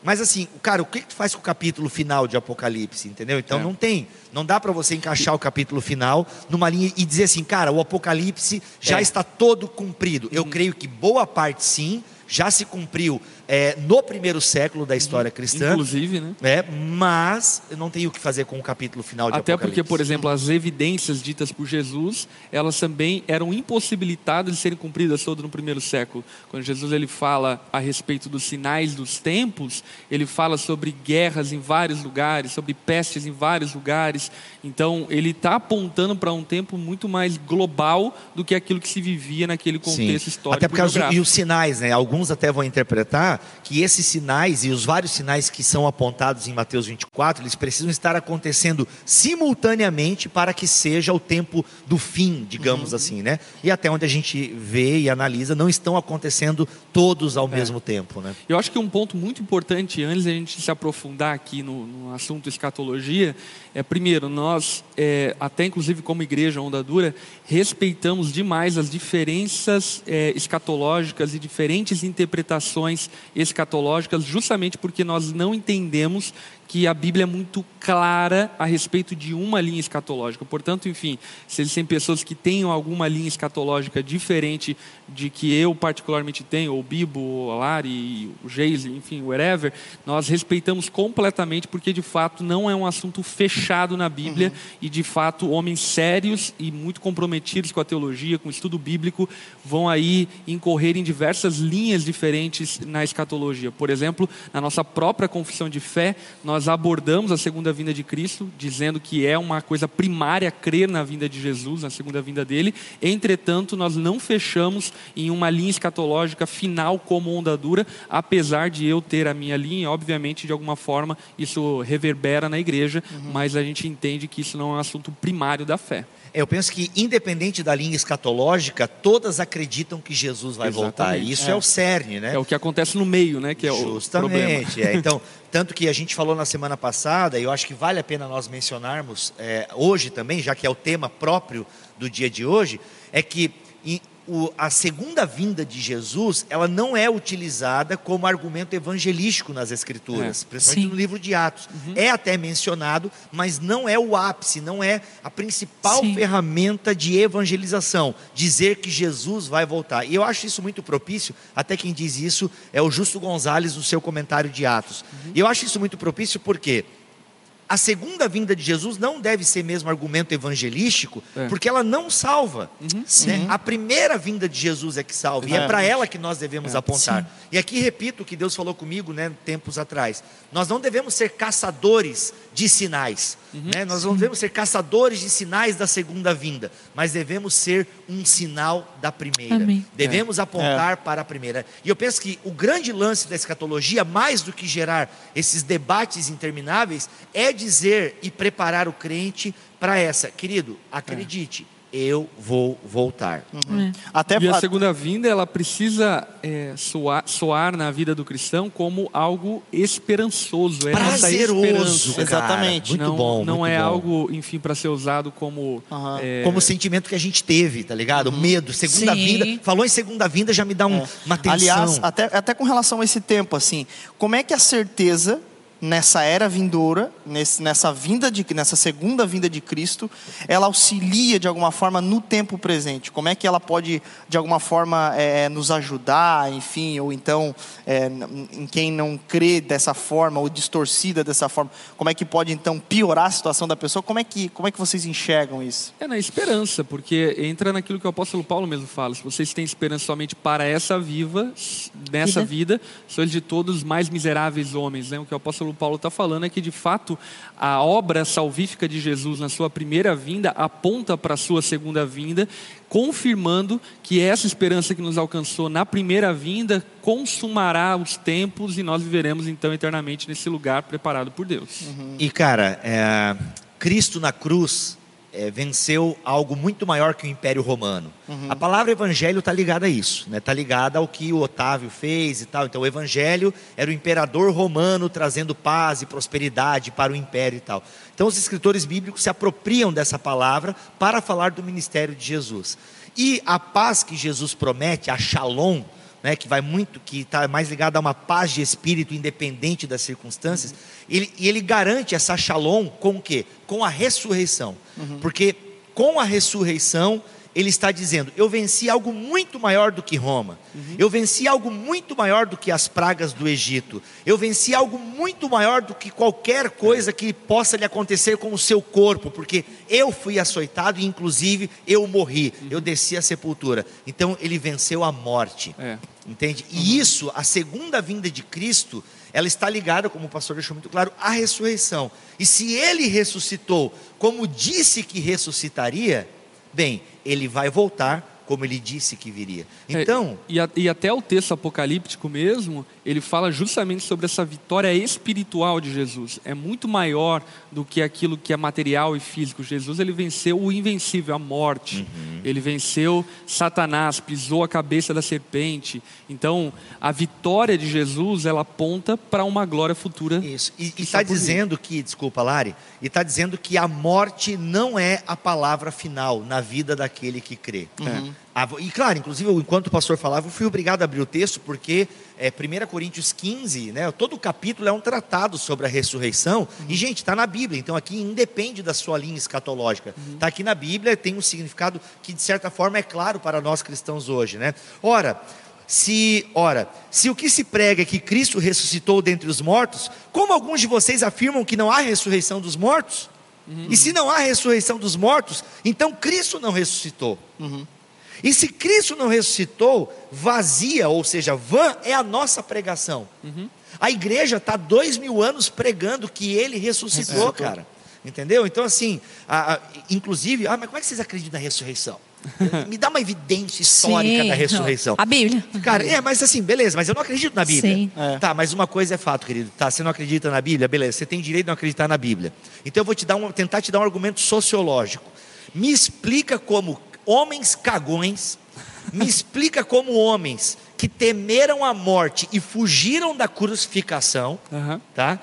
Mas assim, cara, o que, que tu faz com o capítulo final de Apocalipse, entendeu? Então É. não tem, não dá para você encaixar o capítulo final numa linha e dizer assim, cara, o Apocalipse já É. está todo cumprido. Uhum. Eu creio que boa parte sim já se cumpriu é, no primeiro século da história cristã. Uhum. Inclusive, né? É, mas eu não tenho o que fazer com o capítulo final de Até Apocalipse. porque, por exemplo, as evidências ditas por Jesus, elas também eram impossibilitadas de serem cumpridas todas no primeiro século. Quando Jesus ele fala a respeito dos sinais dos tempos, ele fala sobre guerras em vários lugares, sobre pestes em vários lugares. Então, ele está apontando para um tempo muito mais global do que aquilo que se vivia naquele contexto Sim. histórico. Até por causa do, e os sinais, né? Alguns até vão interpretar que esses sinais e os vários sinais que são apontados em Mateus 24, eles precisam estar acontecendo simultaneamente para que seja o tempo do fim, digamos Uhum. assim, né? E até onde a gente vê e analisa, não estão acontecendo todos É. ao mesmo tempo, né? Eu acho que um ponto muito importante, antes da gente se aprofundar aqui no, no assunto escatologia, é, primeiro, nós, é, até inclusive como igreja Onda Dura, respeitamos demais as diferenças é, escatológicas e diferentes interpretações escatológicas, justamente porque nós não entendemos que a Bíblia é muito clara a respeito de uma linha escatológica. Portanto, enfim, se existem pessoas que tenham alguma linha escatológica diferente de que eu particularmente tenho, ou o Bibo, ou a Lari, o Geise, enfim, whatever, nós respeitamos completamente porque de fato não é um assunto fechado na Bíblia e de fato homens sérios e muito comprometidos com a teologia, com o estudo bíblico, vão aí incorrer em diversas linhas diferentes na escatologia. Por exemplo, na nossa própria confissão de fé, nós abordamos a segunda vinda de Cristo, dizendo que é uma coisa primária crer na vinda de Jesus, na segunda vinda dele. Entretanto, nós não fechamos em uma linha escatológica final como onda dura, apesar de eu ter a minha linha, obviamente, de alguma forma, isso reverbera na igreja, mas a gente entende que isso não é um assunto primário da fé. É, Eu penso que, independente da linha escatológica, todas acreditam que Jesus vai voltar. Exatamente. E isso é. o cerne, né? É o que acontece no meio, né? Que é o problema. Justamente. é. Então, [LAUGHS] tanto que a gente falou na semana passada, e eu acho que vale a pena nós mencionarmos é, hoje também, já que é o tema próprio do dia de hoje, é que o- a segunda vinda de Jesus, ela não é utilizada como argumento evangelístico nas Escrituras, É. principalmente Sim. no livro de Atos. É até mencionado, mas não é o ápice, não é a principal Sim. ferramenta de evangelização, dizer que Jesus vai voltar. E eu acho isso muito propício, até quem diz isso é o Justo Gonzalez no seu comentário de Atos. E eu acho isso muito propício porque a segunda vinda de Jesus não deve ser mesmo argumento evangelístico, É. porque ela não salva. Sim. né? A primeira vinda de Jesus é que salva, e é É. para ela que nós devemos apontar. Sim. E aqui repito o que Deus falou comigo né, tempos atrás: nós não devemos ser caçadores de sinais, né? nós não devemos ser caçadores de sinais da segunda vinda, mas devemos ser um sinal da primeira. Amém. Devemos apontar para a primeira. E eu penso que o grande lance da escatologia, mais do que gerar esses debates intermináveis, é dizer e preparar o crente para essa. Querido, acredite, eu vou voltar. Até E a segunda vinda, ela precisa é, soar, soar na vida do cristão como algo esperançoso. É Prazeroso. Exatamente. Muito não, bom. Não muito é bom. algo, enfim, para ser usado como. É, Como o sentimento que a gente teve, tá ligado? Medo, segunda Sim. vinda. Falou em segunda vinda, já me dá um- uma tensão. Aliás, até, até com relação a esse tempo, assim, como é que a certeza nessa era vindoura, nessa vinda de, nessa segunda vinda de Cristo, ela auxilia de alguma forma no tempo presente? Como é que ela pode de alguma forma é, nos ajudar, enfim, ou então é, em quem não crê dessa forma ou distorcida dessa forma, como é que pode então piorar a situação da pessoa? Como é que como é que vocês enxergam isso? É na esperança, porque entra naquilo que o apóstolo Paulo mesmo fala. Se vocês têm esperança somente para essa viva, nessa vida, sois de todos os mais miseráveis homens. Né? O que o apóstolo Paulo está falando é que, de fato, a obra salvífica de Jesus na sua primeira vinda aponta para a sua segunda vinda, confirmando que essa esperança que nos alcançou na primeira vinda consumará os tempos e nós viveremos então eternamente nesse lugar preparado por Deus. E cara, é, Cristo na cruz é, venceu algo muito maior que o Império Romano. A palavra evangelho está ligada a isso, né? Está ligada ao que o Otávio fez e tal. Então o evangelho era o imperador romano trazendo paz e prosperidade para o império e tal. Então os escritores bíblicos se apropriam dessa palavra para falar do ministério de Jesus. E a paz que Jesus promete, a Shalom, né, que vai muito, que está mais ligado a uma paz de espírito independente das circunstâncias, ele, e ele garante essa shalom com o quê? Com a ressurreição. Porque com a ressurreição ele está dizendo: Eu venci algo muito maior do que Roma. Eu venci algo muito maior do que as pragas do Egito. Eu venci algo muito maior do que qualquer coisa que possa lhe acontecer com o seu corpo, porque eu fui açoitado e, inclusive, eu morri. Eu desci à sepultura. Então, ele venceu a morte. É. Entende? E isso, a segunda vinda de Cristo, ela está ligada, como o pastor deixou muito claro, à ressurreição. E se ele ressuscitou, como disse que ressuscitaria, bem, ele vai voltar como ele disse que viria. É, Então, e, a- e até o texto apocalíptico mesmo, ele fala justamente sobre essa vitória espiritual de Jesus. É muito maior do que aquilo que é material e físico. Jesus ele venceu o invencível, a morte. Uhum. Ele venceu Satanás, pisou a cabeça da serpente. Então, a vitória de Jesus, ela aponta para uma glória futura. isso. E está vir. dizendo que, desculpa, Lari, e está dizendo que a morte não é a palavra final na vida daquele que crê. Uhum. Vo- E claro, inclusive, enquanto o pastor falava, eu fui obrigado a abrir o texto, porque é, 1 Coríntios 15, né, todo o capítulo é um tratado sobre a ressurreição. Uhum. E, gente, está na Bíblia, então aqui independe da sua linha escatológica. Uhum. Está aqui na Bíblia, tem um significado que, de certa forma, é claro para nós cristãos hoje. Né? Ora, se, ora, se o que se prega é que Cristo ressuscitou dentre os mortos, como alguns de vocês afirmam que não há ressurreição dos mortos? E se não há ressurreição dos mortos, então Cristo não ressuscitou. E se Cristo não ressuscitou, vazia, ou seja, vã é a nossa pregação. A igreja está dois mil anos pregando que ele ressuscitou, cara. Entendeu? Então, assim, a- a- inclusive, ah, mas como é que vocês acreditam na ressurreição? [LAUGHS] Me dá uma evidência histórica Sim. da ressurreição. A Bíblia. Cara, é, mas assim, beleza, mas eu não acredito na Bíblia. Sim. É. Tá, mas uma coisa é fato, querido. Tá, você não acredita na Bíblia? Beleza, você tem direito de não acreditar na Bíblia. Então eu vou te dar um, tentar te dar um argumento sociológico. Me explica como homens cagões, me explica como homens que temeram a morte e fugiram da crucificação, Aham. tá?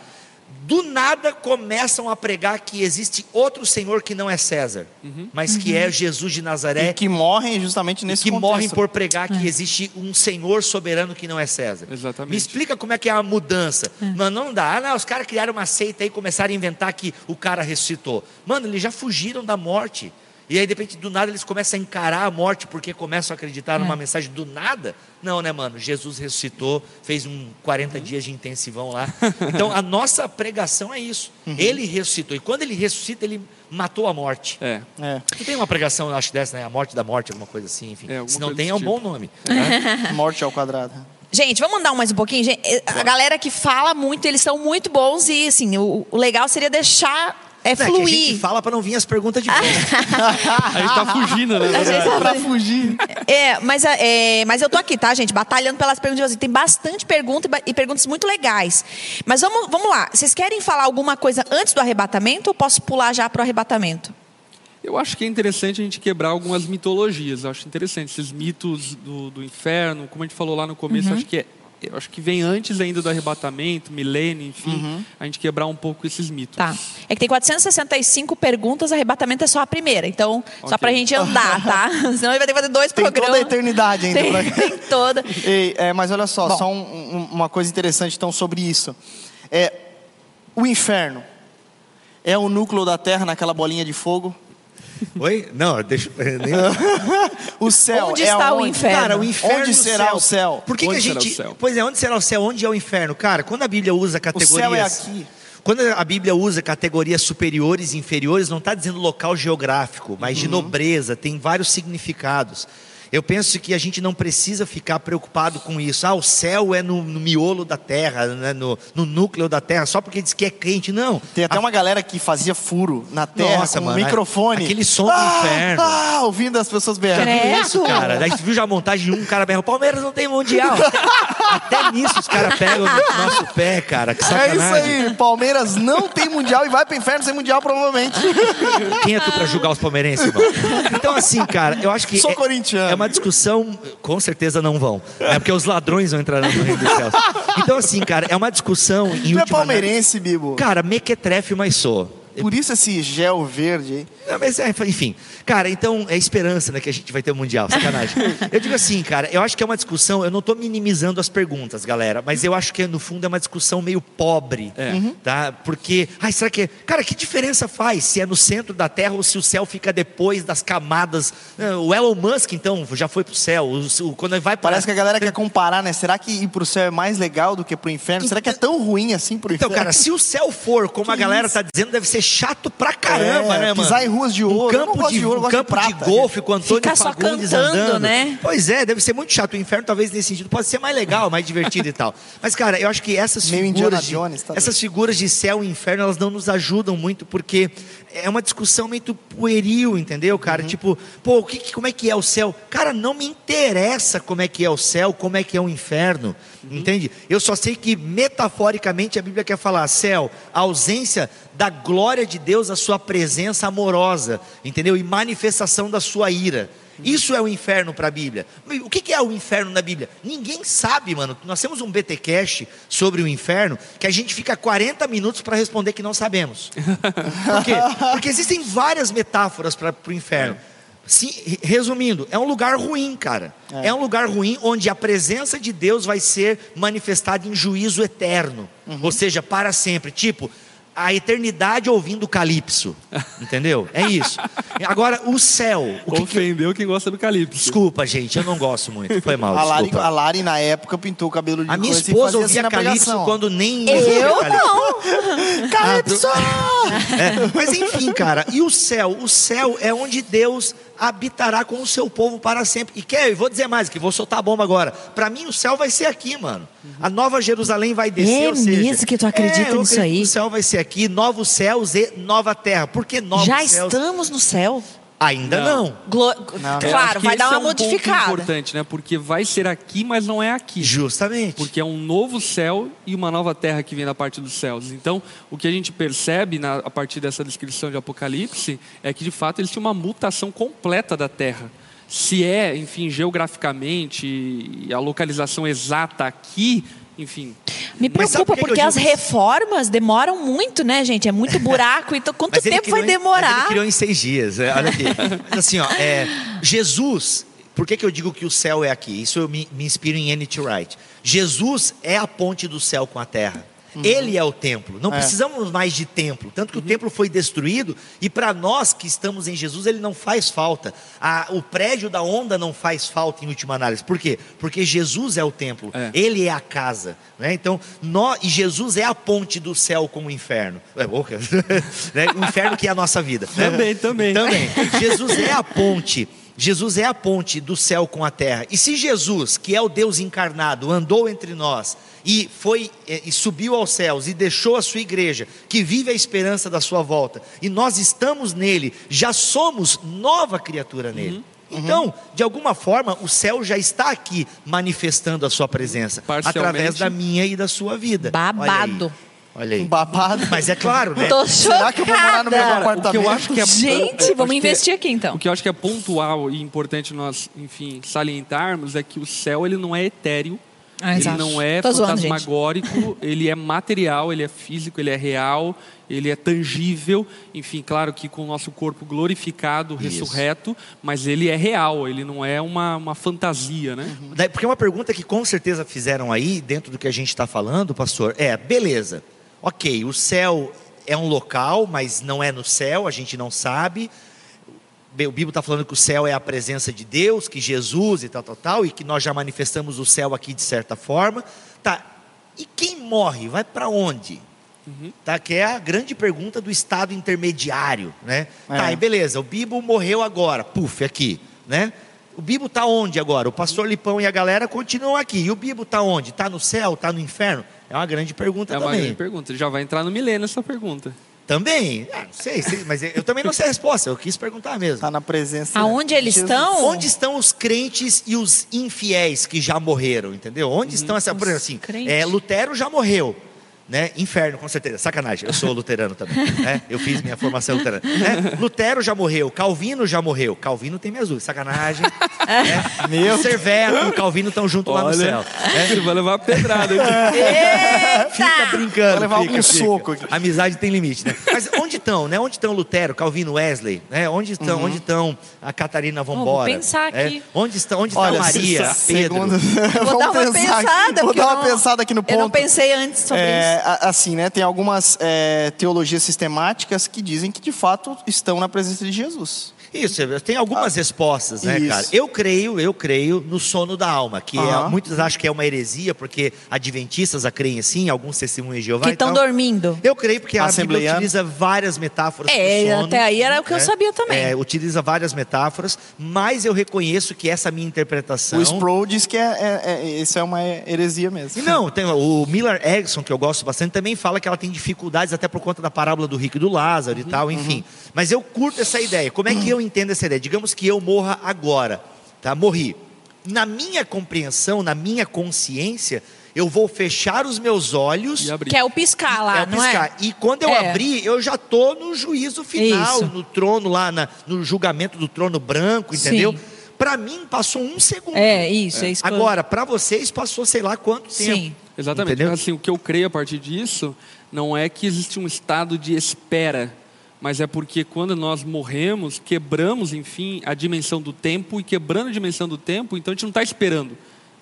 Do nada começam a pregar que existe outro Senhor que não é César, mas que é Jesus de Nazaré E que morrem justamente nesse que morrem contexto. por pregar que existe um senhor soberano que não é César. Exatamente. Me explica como é que é a mudança. Mano, não dá. Ah, não, os caras criaram uma seita aí e começaram a inventar que o cara ressuscitou. Mano, eles já fugiram da morte. E aí, de repente, do nada, eles começam a encarar a morte porque começam a acreditar numa mensagem do nada. Não, né, mano? Jesus ressuscitou, fez um 40 dias de intensivão lá. [LAUGHS] Então, a nossa pregação é isso. Ele ressuscitou. E quando ele ressuscita, ele matou a morte. É. É, Não tem uma pregação, eu acho, dessa, né? A morte da morte, alguma coisa assim, enfim. É, Se não tem, é um bom tipo. nome. [LAUGHS] morte ao quadrado. Gente, vamos andar mais um pouquinho? Gente, a galera que fala muito, eles são muito bons e, assim, o, o legal seria deixar é, É que a fluir. gente fala para não vir as perguntas de volta. [LAUGHS] A gente tá fugindo, né? A gente tá Pra fugir. É, mas, é, mas eu tô aqui, tá, gente? Batalhando pelas perguntas de vocês. Tem bastante pergunta e e perguntas muito legais. Mas vamos, vamos lá. Vocês querem falar alguma coisa antes do arrebatamento ou posso pular já pro arrebatamento? Eu acho que é interessante a gente quebrar algumas mitologias. Eu acho interessante esses mitos do, do inferno, como a gente falou lá no começo, Uhum. acho que é, eu acho que vem antes ainda do arrebatamento, milênio, enfim, Uhum. a gente quebrar um pouco esses mitos. Tá. É que tem 465 perguntas, arrebatamento é só a primeira. Então, só Ok. pra gente andar, tá? [LAUGHS] Senão ele vai ter que fazer dois Tem programas. toda a eternidade ainda Tem, pra- [LAUGHS] tem toda. Ei, é, mas olha só, Bom. só um- um- uma coisa interessante então sobre isso. É, o inferno é o núcleo da Terra naquela bolinha de fogo. Oi? Não, deixa. [LAUGHS] Nem... O céu Onde é está o inferno? Cara, o inferno. Onde será o céu? Por que, que Onde a será gente. o céu? Pois é, onde será o céu? Onde é o inferno? Cara, quando a Bíblia usa categorias. céu é aqui. Quando a Bíblia usa categorias superiores e inferiores, não está dizendo local geográfico, mas Uhum. de nobreza, tem vários significados. Eu penso que a gente não precisa ficar preocupado com isso. Ah, o céu é no, no miolo da terra, né, no, no núcleo da terra, só porque diz que é crente. Não. Tem até A- uma galera que fazia furo na terra Nossa, com mano, um microfone. aquele som do ah, inferno. Ah, ouvindo as pessoas berrando. Credo. Isso, cara. Daí você viu já a montagem de um cara berra, Palmeiras não tem mundial. [LAUGHS] Até, nisso os caras pegam no nosso pé, cara. Que É sacanagem. isso aí, Palmeiras não tem mundial e vai pro inferno sem mundial provavelmente. Quem é tu pra julgar os palmeirenses, irmão? Então, assim, cara, eu acho que. Sou é, corintiano. É uma discussão, com certeza não vão. É porque os ladrões vão entrar no reino dos céus. Então, assim, cara, é uma discussão em Tu é palmeirense, Bibo. Cara, mequetrefe, mas sou. Por isso esse gel verde aí. Não, mas é, enfim, cara, então é esperança, né, que a gente vai ter o mundial, sacanagem. [LAUGHS] eu digo assim, cara, eu acho que é uma discussão. Eu não estou minimizando as perguntas, galera, mas eu acho que no fundo é uma discussão meio pobre, É. tá? Porque, ai, será que, cara, que diferença faz se é no centro da Terra ou se o céu fica depois das camadas? O Elon Musk, então, já foi pro céu. O- o- quando ele vai para Parece que a galera quer comparar, né? Será que ir pro céu é mais legal do que pro inferno? Será que é tão ruim assim pro Então, inferno? cara, se o céu for como a galera tá dizendo, deve ser chato pra caramba, É, né, mano? pisar em ruas de ouro. Um campo de, de ouro, um de campo de, prata. golfe com Antônio Ficar só Fagundes cantando, andando. né? Pois é, deve ser muito chato. O inferno, talvez, nesse sentido, pode ser mais legal, mais divertido e tal. Mas, cara, eu acho que essas Meio figuras. De- Jones, tá essas figuras de céu e inferno, elas não nos ajudam muito, porque é uma discussão muito pueril, entendeu, cara? Tipo, pô, que- como é que é o céu? Cara, não me interessa como é que é o céu, como é que é o inferno, entende? Eu só sei que, metaforicamente, a Bíblia quer falar céu, a ausência da glória de Deus, a sua presença amorosa, entendeu? E manifestação da sua ira. Isso é o inferno para a Bíblia. O que é o inferno na Bíblia? Ninguém sabe, mano. Nós temos um BT Cash sobre o inferno que a gente fica 40 minutos para responder que não sabemos. Por quê? [LAUGHS] Porque existem várias metáforas para o inferno. Se- resumindo, é um lugar ruim, cara. É. um lugar ruim onde a presença de Deus vai ser manifestada em juízo eterno. Ou seja, para sempre. Tipo, a eternidade ouvindo calypso. [LAUGHS] Entendeu? É isso. Agora, o céu. O que que- Ofendeu quem gosta do Calypso. Desculpa, gente, eu não gosto muito. Foi mal, [LAUGHS] A Lari, a Lari, na época, pintou o cabelo de A minha esposa ouvia assim calypso quando nem Eu não. Calypso! [LAUGHS] É, mas enfim, cara, e o céu? O céu é onde Deus habitará com o seu povo para sempre. E quer, eu vou dizer mais, que vou soltar a bomba agora. Para mim, o céu vai ser aqui, mano. A nova Jerusalém vai descer. É ou seja, mesmo que tu acredita é, nisso aí? O céu vai ser aqui, novos céus e nova terra. Por que novos Já céus? estamos no céu. Ainda não. Não. Glo- acho Claro, vai dar é uma um ponto modificada. importante, né? Porque vai ser aqui, mas não é aqui. Justamente. Porque é um novo céu e uma nova terra que vem da parte dos céus. Então, o que a gente percebe na- a partir dessa descrição de Apocalipse é que, de fato, eles tinham uma mutação completa da terra. Se é, enfim, geograficamente a localização exata aqui, enfim, Me preocupa que porque as digo reformas demoram muito, né, gente? É muito buraco. Então, quanto tempo vai criou em- mas demorar? ele criou em seis dias. é, olha aqui. Mas assim, ó, é, Jesus. Por que, que eu digo que o céu é aqui? Isso eu me, me inspiro em N.T. Wright. Jesus é a ponte do céu com a terra. Ele é o templo. Não É. precisamos mais de templo. Tanto que o templo foi destruído e para nós que estamos em Jesus, ele não faz falta. A- o prédio da onda não faz falta em última análise. Por quê? Porque Jesus é o templo. É. Ele é a casa. Né? Então, nó- e Jesus é a ponte do céu com o inferno. É boca. [LAUGHS] né? O inferno que é a nossa vida. [LAUGHS] Também, também. Também. Jesus é a ponte. Jesus é a ponte do céu com a terra. E se Jesus, que é o Deus encarnado, andou entre nós e foi eh, e subiu aos céus e deixou a sua igreja, que vive a esperança da sua volta, e nós estamos nele, já somos nova criatura nele. Uhum. Então, de alguma forma, o céu já está aqui manifestando a sua presença através da minha e da sua vida. Olha aí. Babado. Olha aí. Um babado. Mas é claro, né? Tô Será que eu vou morar no chocada. apartamento? o que eu acho que é Gente, eu vamos é- investir aqui então. O que eu acho que é pontual e importante nós, enfim, salientarmos é que o céu ele não é etéreo, Ah, ele não é Tô zoando, gente. fantasmagórico, ele é material, ele é físico, ele é real, ele é tangível, enfim, claro que com o nosso corpo glorificado, Isso. ressurreto, mas ele é real, ele não é uma, uma fantasia, né? Daí- Porque uma pergunta que com certeza fizeram aí, dentro do que a gente está falando, pastor, é: beleza, ok, o céu é um local, mas não é no céu, a gente não sabe. Bem, O Bíblia está falando que o céu é a presença de Deus, que Jesus e tal, tal, tal, e que nós já manifestamos o céu aqui de certa forma. Tá, e quem morre, vai para onde? Tá, que é a grande pergunta do estado intermediário, né? Tá, É. e beleza, o Bibo morreu agora, puf, aqui, né? O Bibo tá onde agora? O pastor Lipão e a galera continuam aqui. E o Bibo tá onde? Tá no céu? Tá no inferno? É uma grande pergunta É uma também. grande pergunta. Já vai entrar no milênio essa pergunta. Também? Ah, não sei, sei, mas eu também não sei a resposta, eu quis perguntar mesmo. Tá na presença. Aonde eles de Jesus. estão? Onde estão os crentes e os infiéis que já morreram, entendeu? Onde estão essa, por exemplo, assim, é, Lutero já morreu, né? Inferno, com certeza. Sacanagem, eu sou luterano também. né? Eu fiz minha formação luterana. Né? Lutero já morreu, Calvino já morreu. Calvino tem minhas dúvidas, sacanagem. né? Meu Serveto e Calvino estão juntos lá no céu. né? Você vai levar uma pedrada aqui. Fica brincando. Vai levar fica, um fica. soco aqui. Amizade tem limite, né? Mas onde estão, né? Onde estão Lutero, Calvino, Wesley? Né? Onde estão, Uhum. onde estão a Catarina vou Vambora? pensar né? aqui. Onde estão, onde está Olha, Maria, se- Pedro? segundo- Vou [LAUGHS] dar uma pensada. Vou dar eu uma não- pensada aqui no ponto. Eu não pensei antes sobre É, isso. Assim, né? Tem algumas é, teologias sistemáticas que dizem que de fato estão na presença de Jesus. Isso, tem algumas respostas, né, Isso. cara? Eu creio, eu creio no sono da alma, que é- Aham. muitos acham que é uma heresia, porque adventistas a creem assim, alguns testemunhos de Jeová. Que e estão dormindo. Eu creio porque a Bíblia utiliza várias metáforas É, sono, até aí era o que eu sabia também. É, utiliza várias metáforas, mas eu reconheço que essa minha interpretação... O Sproul diz que é, é, é, isso é uma heresia mesmo. E Não, tem, o Miller Erickson, que eu gosto bastante, também fala que ela tem dificuldades até por conta da parábola do rico e do Lázaro e tal, enfim. Mas eu curto essa ideia. Como é que eu entendo essa ideia? Digamos que eu morra agora, tá? Morri. Na minha compreensão, na minha consciência, eu vou fechar os meus olhos E abrir. Que é o piscar lá, é o não piscar. é? E quando eu É. abrir, eu já tô no juízo final, Isso. no trono lá, na- no julgamento do trono branco, entendeu? Sim. Para mim, passou um segundo. É, isso, é isso. Agora, para vocês, passou sei lá quanto tempo. Sim. Exatamente. Entendeu? Assim, o que eu creio a partir disso não é que existe um estado de espera, mas é porque quando nós morremos, quebramos, enfim, a dimensão do tempo e quebrando a dimensão do tempo, então a gente não está esperando.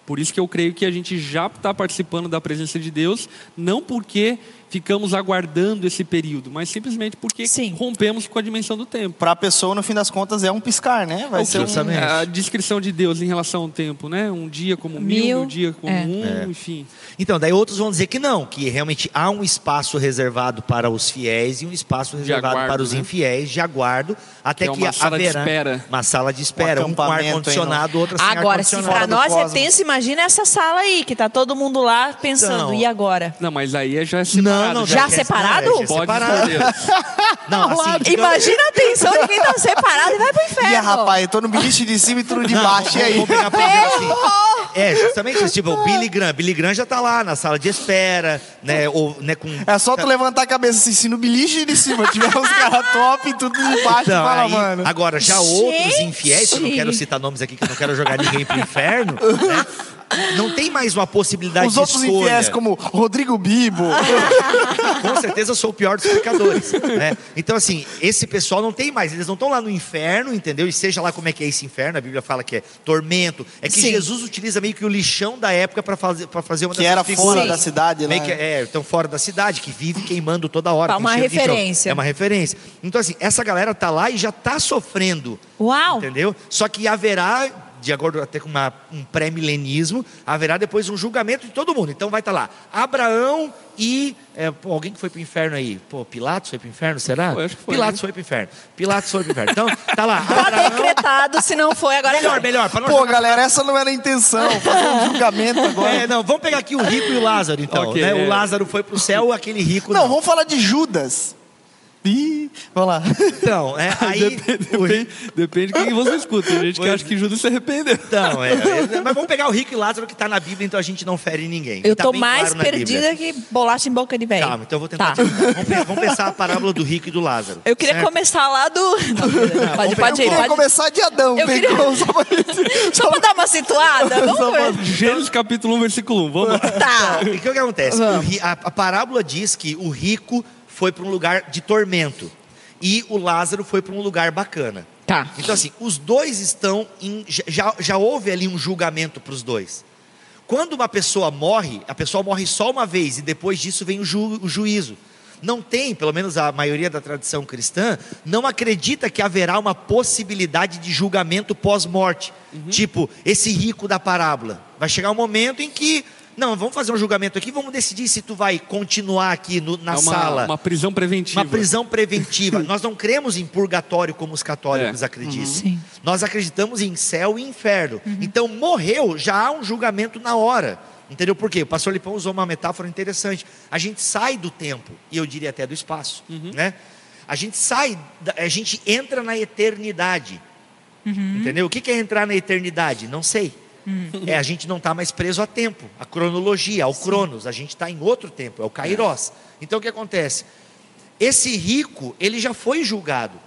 Por isso que eu creio que a gente já está participando da presença de Deus, não porque ficamos aguardando esse período, mas simplesmente porque Sim. rompemos com a dimensão do tempo. Para a pessoa, no fim das contas, é um piscar, né? Vai ser um... que- a descrição de Deus em relação ao tempo, né? Um dia como mil, Mil, um dia como é. um, enfim. Então, daí outros vão dizer que não, que realmente há um espaço reservado para os fiéis e um espaço reservado aguardo, para os né? infiéis de aguardo, até Que é que, uma sala de haverá espera. uma sala de espera, um com acampamento aí ar-condicionado, outra sem Agora, se pra Fora do nós é tenso, imagina essa sala aí, que tá todo mundo lá pensando, Então, e agora? Não, mas aí é já é separado. Não, não, Já é- separado? [LAUGHS] não, é Pode separado. Não, assim, digamos- Imagina a tensão de quem tá separado e vai pro inferno. Ih, rapaz, eu tô no beliche de cima e tudo de baixo. E aí? Assim. É, justamente isso. Tipo, o Billy Graham. Billy Graham já tá lá na sala de espera, né? Ou, né com... É só tu levantar a cabeça assim, se no beliche de cima [LAUGHS] tiver uns caras top e tudo de baixo, Então, fala, aí, mano. Agora, já outros Gente! infiéis, que eu não quero citar nomes aqui, que eu não quero jogar ninguém pro inferno, né? [LAUGHS] Não tem mais uma possibilidade Os de outros escolha. infiéis, como Rodrigo Bibo. [LAUGHS] Com certeza eu sou o pior dos pecadores. né? Então, assim, esse pessoal não tem mais. Eles não estão lá no inferno, entendeu? E seja lá como é que é esse inferno, a Bíblia fala que é tormento. É que Sim. Jesus utiliza meio que o lixão da época para fazer, pra fazer uma que era figuras. fora da cidade. Meio que, é, estão fora da cidade, que vive queimando toda hora. Com uma referência. É uma referência. Então, assim, essa galera tá lá e já tá sofrendo. Uau! Entendeu? Só que haverá, de acordo até com uma- um pré-milenismo, haverá depois um julgamento de todo mundo. Então vai estar lá Abraão e. é, pô, alguém que foi pro inferno aí. Pô, Pilatos foi pro inferno, será? Foi, acho que foi, Pilatos né? foi pro inferno. Pilatos foi pro inferno. Então, tá lá. Tá Abraão. decretado, se não foi, agora Melhor, melhor. Pra não Pô, jogar- galera, essa não era a intenção. Fazer um [LAUGHS] julgamento agora. É, não, vamos pegar aqui o rico e o Lázaro, então. Ok, né? é. O Lázaro foi pro céu, aquele rico. Não, vamos falar de Judas. Ih, vamos lá. Então, é, [LAUGHS] aí. rico- Depende, depende de quem você escuta. Tem gente que Pois acha que Judas se arrependeu. Então, é, [LAUGHS] é, mas vamos pegar o rico e o Lázaro que está na Bíblia, então a gente não fere ninguém. Eu Tá tô bem mais claro perdida que bolacha em boca de velho. Calma, então eu vou tentar. Tá. Vamos, vamos pensar a parábola do rico e do Lázaro. Eu queria certo? começar lá do. [LAUGHS] Não, vamos pode, pode Eu pode. começar de Adão. Eu queria- só pra- Só pra dar uma situada. Vamos ver. Gênesis capítulo 1, versículo 1. Vamos lá. Tá. E o que, que acontece? Ri- a, a parábola diz que o rico foi para um lugar de tormento e o Lázaro foi para um lugar bacana. Tá. Então, assim, os dois estão em. Já, já houve ali um julgamento para os dois. Quando uma pessoa morre, a pessoa morre só uma vez e depois disso vem o, ju- o juízo. Não tem, pelo menos a maioria da tradição cristã, não acredita que haverá uma possibilidade de julgamento pós-morte. Tipo, esse rico da parábola. Vai chegar um momento em que, não, vamos fazer um julgamento aqui, vamos decidir se tu vai continuar aqui no- na É uma, sala. uma prisão preventiva. Uma prisão preventiva. [LAUGHS] Nós não cremos em purgatório como os católicos É. acreditam. Sim. Nós acreditamos em céu e inferno. Então, morreu, já há um julgamento na hora. Entendeu por quê? O pastor Lipão usou uma metáfora interessante. A gente sai do tempo, e eu diria até do espaço. Né? A gente sai, da- a gente entra na eternidade. Entendeu? O que que é entrar na eternidade? Não sei. É, a gente não está mais preso a tempo, a cronologia, ao cronos. A gente está em outro tempo, é o kairos. Então o que acontece? Esse rico, ele já foi julgado.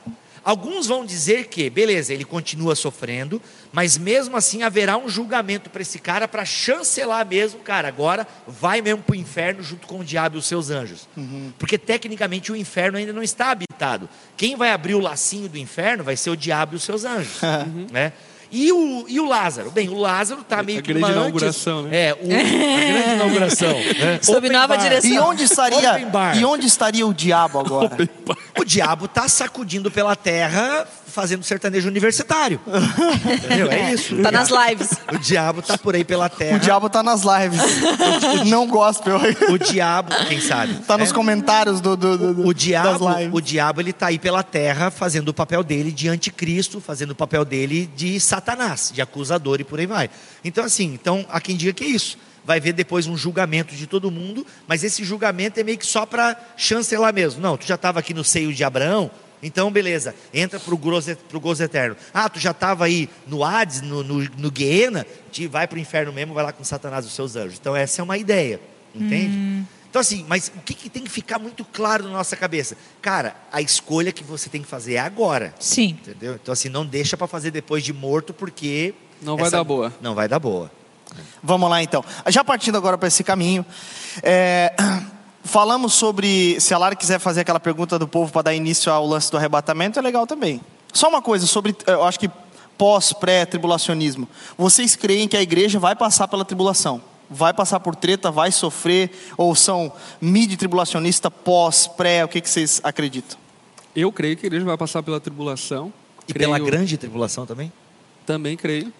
Alguns vão dizer que, beleza, ele continua sofrendo, mas mesmo assim haverá um julgamento para esse cara para chancelar mesmo, cara, agora vai mesmo para o inferno junto com o diabo e os seus anjos. Uhum. Porque tecnicamente o inferno ainda não está habitado. Quem vai abrir o lacinho do inferno vai ser o diabo e os seus anjos. [LAUGHS] né? E o, e o Lázaro? Bem, o Lázaro está meio A que grande inauguração, antes- né? É, o- a grande [LAUGHS] inauguração. né? Sob Open nova bar. direção. E onde estaria, e onde estaria o diabo agora? O diabo está sacudindo pela terra, fazendo sertanejo universitário. [LAUGHS] Entendeu? É isso. Tá nas lives. O diabo está por aí pela terra. O diabo tá nas lives. [LAUGHS] Não gospel. O diabo, quem sabe? Tá nos É. comentários do, do, do- do- O diabo, das lives. o diabo ele tá aí pela terra fazendo o papel dele de anticristo, fazendo o papel dele de Satanás, de acusador e por aí vai. Então assim, então há quem diga que é isso. Vai ver depois um julgamento de todo mundo, mas esse julgamento é meio que só para chancelar mesmo. Não, tu já estava aqui no seio de Abraão, então beleza, entra pro gozo, pro gozo eterno. Ah, tu já estava aí no Hades, no, no, no Guiena, te vai pro inferno mesmo, vai lá com Satanás e os seus anjos. Então essa é uma ideia, entende? Então, assim, mas o que, que tem que ficar muito claro na nossa cabeça? Cara, a escolha que você tem que fazer é agora. Sim. Entendeu? Então, assim, não deixa para fazer depois de morto, porque. Não vai dar boa. Não vai dar boa. Vamos lá então. Já partindo agora para esse caminho, é, falamos sobre se a Lara quiser fazer aquela pergunta do povo para dar início ao lance do arrebatamento, é legal também. Só uma coisa sobre, eu acho que pós, pré-tribulacionismo. Vocês creem que a igreja vai passar pela tribulação? Vai passar por treta, vai sofrer? Ou são mid-tribulacionista, pós, pré? O que, que vocês acreditam? Eu creio que a igreja vai passar pela tribulação. E Creio- pela grande tribulação também? Também creio.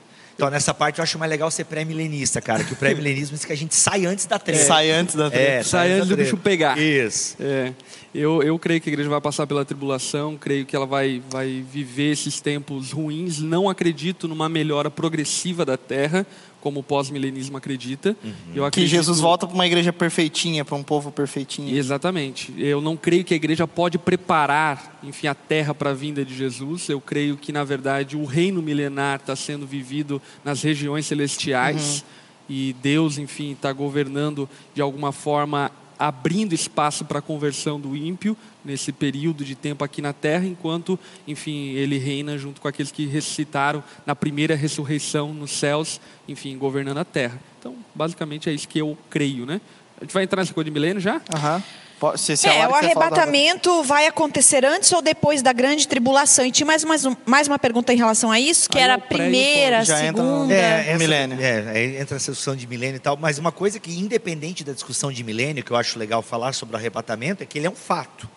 Então, nessa parte eu acho mais legal ser pré-milenista, cara, que o pré-milenismo diz que a gente sai antes da treta. Sai antes da treta. É, Sai antes da do bicho pegar. Isso. É, eu, eu creio que a igreja vai passar pela tribulação, creio que ela vai, vai viver esses tempos ruins. Não acredito numa melhora progressiva da terra, como o pós-milenismo acredita. Eu Que acredito- Jesus volta para uma igreja perfeitinha, para um povo perfeitinho. Exatamente. Eu não creio que a igreja pode preparar, enfim, a terra para a vinda de Jesus. Eu creio que, na verdade, o reino milenar está sendo vivido nas regiões celestiais e Deus, enfim, está governando de alguma forma, abrindo espaço para a conversão do ímpio nesse período de tempo aqui na terra, enquanto, enfim, ele reina junto com aqueles que ressuscitaram na primeira ressurreição nos céus, enfim, governando a terra. Então, basicamente é isso que eu creio, né? A gente vai entrar nessa coisa de milênio já? Aham. Pode- se- se É, o arrebatamento vai acontecer antes ou depois da grande tribulação? E tinha mais, mais, um- mais uma pergunta em relação a isso, que Aí era é a primeira. Já entra no- segunda. É, Milênio. É, entra essa discussão de milênio e tal, mas uma coisa que, independente da discussão de milênio, que eu acho legal falar sobre o arrebatamento, é que ele é um fato.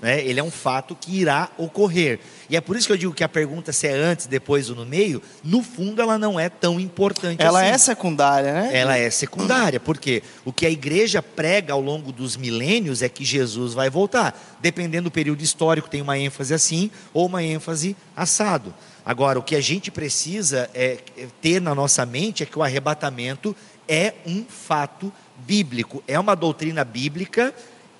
né? Ele é um fato que irá ocorrer. E é por isso que eu digo que a pergunta se é antes, depois ou no meio, no fundo ela não é tão importante Ela assim. é secundária, né? Ela é secundária, porque o que a igreja prega ao longo dos milênios é que Jesus vai voltar. Dependendo do período histórico, tem uma ênfase assim ou uma ênfase assado. Agora, o que a gente precisa é é ter na nossa mente é que o arrebatamento é um fato bíblico, é uma doutrina bíblica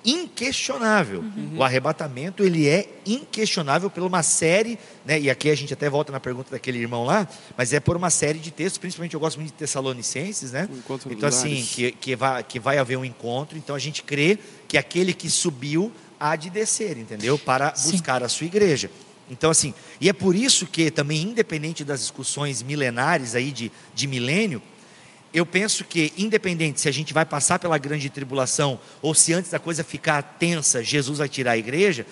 inquestionável. O arrebatamento ele é inquestionável por uma série, né, e aqui a gente até volta na pergunta daquele irmão lá, mas é por uma série de textos, principalmente eu gosto muito de Tessalonicenses, né? Dos Então assim, que, que, vai, que vai haver um encontro, então a gente crê que aquele que subiu há de descer, entendeu? Para buscar a sua igreja. Então, assim, e é por isso que também, independente das discussões milenares aí de, de milênio, eu penso que, independente se a gente vai passar pela grande tribulação ou se antes da coisa ficar tensa, Jesus vai tirar a igreja,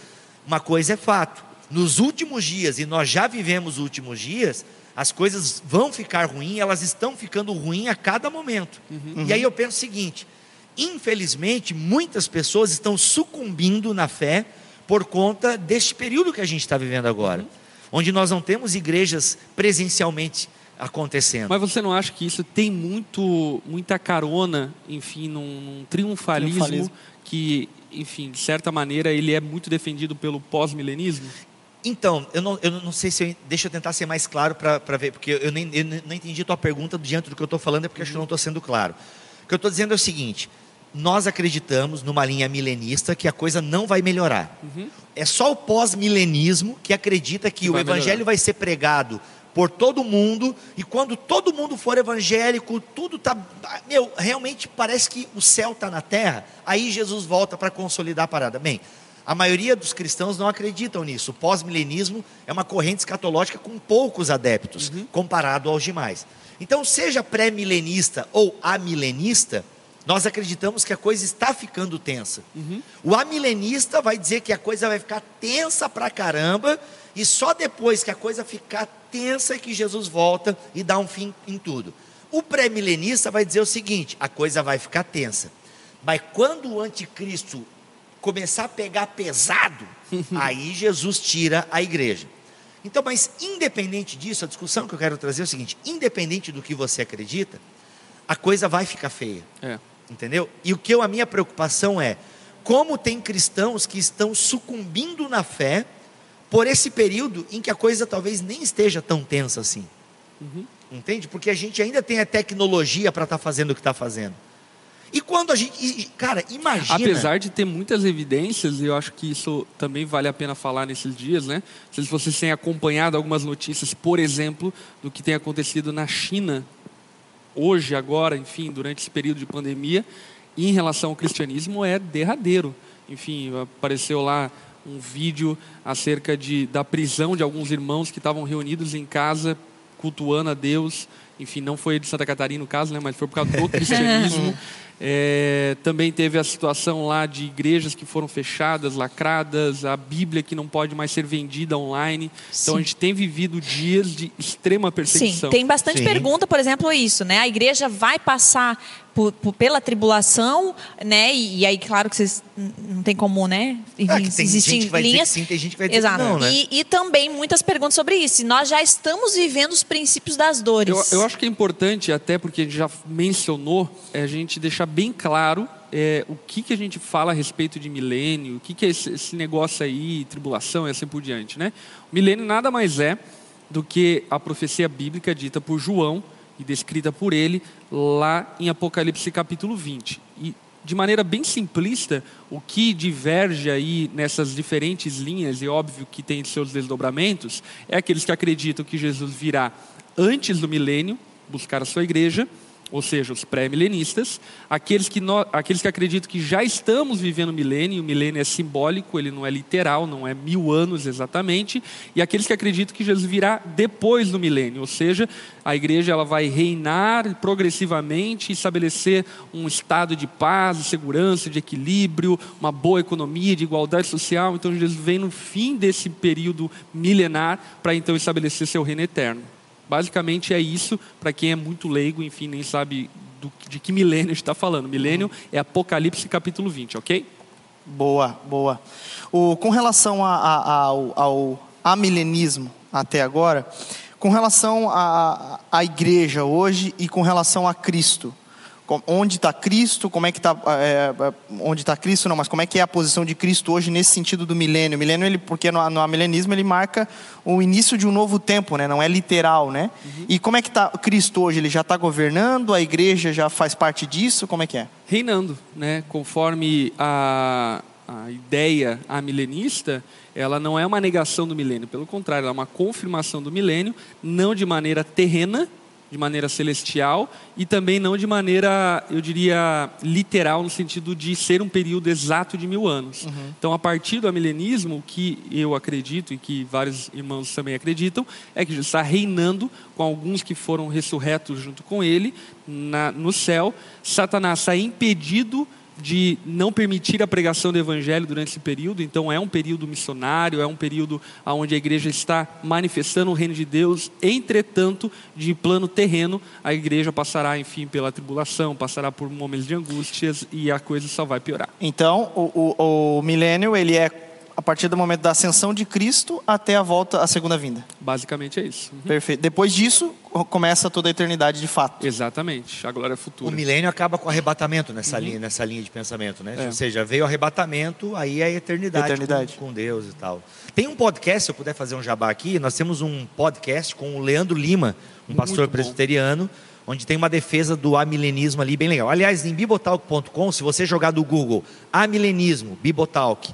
uma coisa é fato. Nos últimos dias, e nós já vivemos os últimos dias, as coisas vão ficar ruins, elas estão ficando ruins a cada momento. E aí eu penso o seguinte: infelizmente, muitas pessoas estão sucumbindo na fé por conta deste período que a gente está vivendo agora, onde nós não temos igrejas presencialmente acontecendo. Mas você não acha que isso tem muito, muita carona, enfim, num, num triunfalismo, Triunfalismo. que, enfim, de certa maneira, ele é muito defendido pelo pós-milenismo? Então, eu não, eu não sei se eu, deixa eu tentar ser mais claro para ver, porque eu nem eu não entendi a tua pergunta diante do que eu estou falando, é porque acho que eu não estou sendo claro. O que eu estou dizendo é o seguinte: nós acreditamos numa linha milenista que a coisa não vai melhorar. É só o pós-milenismo que acredita que, Que o vai evangelho melhorar. vai ser pregado por todo mundo, e quando todo mundo for evangélico, tudo tá, meu, realmente parece que o céu está na terra, aí Jesus volta para consolidar a parada. Bem, a maioria dos cristãos não acreditam nisso. O pós-milenismo é uma corrente escatológica com poucos adeptos, uhum. comparado aos demais. Então, seja pré-milenista ou amilenista, nós acreditamos que a coisa está ficando tensa. Uhum. O amilenista vai dizer que a coisa vai ficar tensa pra caramba, e só depois que a coisa ficar tensa é que Jesus volta e dá um fim em tudo. O pré-milenista vai dizer o seguinte: a coisa vai ficar tensa. Mas quando o anticristo começar a pegar pesado, [LAUGHS] aí Jesus tira a igreja. Então, mas independente disso, a discussão que eu quero trazer é o seguinte: independente do que você acredita, a coisa vai ficar feia. É. Entendeu? E o que eu, a minha preocupação é como tem cristãos que estão sucumbindo na fé por esse período em que a coisa talvez nem esteja tão tensa assim. Uhum. Entende? Porque a gente ainda tem a tecnologia para estar tá fazendo o que está fazendo. E quando a gente. Cara, imagina. Apesar de ter muitas evidências, e eu acho que isso também vale a pena falar nesses dias, né? Se vocês têm acompanhado algumas notícias, por exemplo, do que tem acontecido na China, hoje, agora, enfim, durante esse período de pandemia, em relação ao cristianismo, é derradeiro. Enfim, apareceu lá um vídeo acerca de, da prisão de alguns irmãos que estavam reunidos em casa, cultuando a Deus. Enfim, não foi de Santa Catarina o caso, né, mas foi por causa do [LAUGHS] cristianismo. É, também teve a situação lá de igrejas que foram fechadas, lacradas, a Bíblia que não pode mais ser vendida online. Sim. Então a gente tem vivido dias de extrema perseguição. Sim, tem bastante Sim. pergunta, por exemplo, isso, né? A igreja vai passar por, por, pela tribulação, né? E, e, aí, claro que vocês não tem como, né? Ah, Existem linhas. sim, tem gente que vai dizer Exato. não, né? E, e, também muitas perguntas sobre isso. Nós já estamos vivendo os princípios das dores. Eu, eu acho que é importante, até porque a gente já mencionou, é a gente deixar bem claro é, o que, que a gente fala a respeito de milênio, o que, que é esse, esse negócio aí, tribulação e assim por diante, né? O milênio nada mais é do que a profecia bíblica dita por João e descrita por ele lá em Apocalipse capítulo 20. E de maneira bem simplista, o que diverge aí nessas diferentes linhas, e óbvio que tem seus desdobramentos, é aqueles que acreditam que Jesus virá antes do milênio buscar a sua igreja, ou seja, os pré-milenistas, aqueles que, aqueles que acreditam que já estamos vivendo o milênio, o milênio é simbólico, ele não é literal, não é mil anos exatamente, e aqueles que acreditam que Jesus virá depois do milênio, ou seja, a igreja ela vai reinar progressivamente, estabelecer um estado de paz, de segurança, de equilíbrio, uma boa economia, de igualdade social. Então Jesus vem no fim desse período milenar para então estabelecer seu reino eterno. Basicamente é isso, para quem é muito leigo, enfim, nem sabe do, de que milênio está falando. Milênio é Apocalipse capítulo 20, ok? Boa, boa. O, com relação a, a, ao, ao amilenismo até agora, com relação à igreja hoje e com relação a Cristo, onde está Cristo, como é que está, é, é, onde está Cristo, não, mas como é que é a posição de Cristo hoje nesse sentido do milênio? milênio, ele, porque no, no milenismo ele marca o início de um novo tempo, né? não é literal, né? Uhum. E como é que está Cristo hoje? Ele já está governando, a igreja já faz parte disso, como é que é? Reinando, né? Conforme a, a ideia amilenista, ela não é uma negação do milênio, pelo contrário, ela é uma confirmação do milênio, não de maneira terrena, de maneira celestial e também não de maneira, eu diria, literal, no sentido de ser um período exato de mil anos. Uhum. Então, a partir do amilenismo, o que eu acredito e que vários irmãos também acreditam, é que Jesus está reinando com alguns que foram ressurretos junto com ele na, no céu. Satanás está impedido de não permitir a pregação do evangelho durante esse período, então é um período missionário, é um período onde a igreja está manifestando o reino de Deus, entretanto, de plano terreno, a igreja passará, enfim, pela tribulação, passará por momentos de angústias e a coisa só vai piorar. Então, o, o, o milênio, ele é a partir do momento da ascensão de Cristo até a volta, a segunda vinda. Basicamente é isso. Uhum. Perfeito. Depois disso, começa toda a eternidade de fato. Exatamente, a glória futura. O milênio acaba com o arrebatamento nessa, uhum. linha, nessa linha de pensamento, né? É. Ou seja, veio o arrebatamento, aí é a eternidade, eternidade. Com, com, Deus e tal. Tem um podcast, se eu puder fazer um jabá aqui, nós temos um podcast com o Leandro Lima, um pastor presbiteriano, onde tem uma defesa do amilenismo ali bem legal. Aliás, em bibotalk.com, se você jogar do Google amilenismo, bibotalk,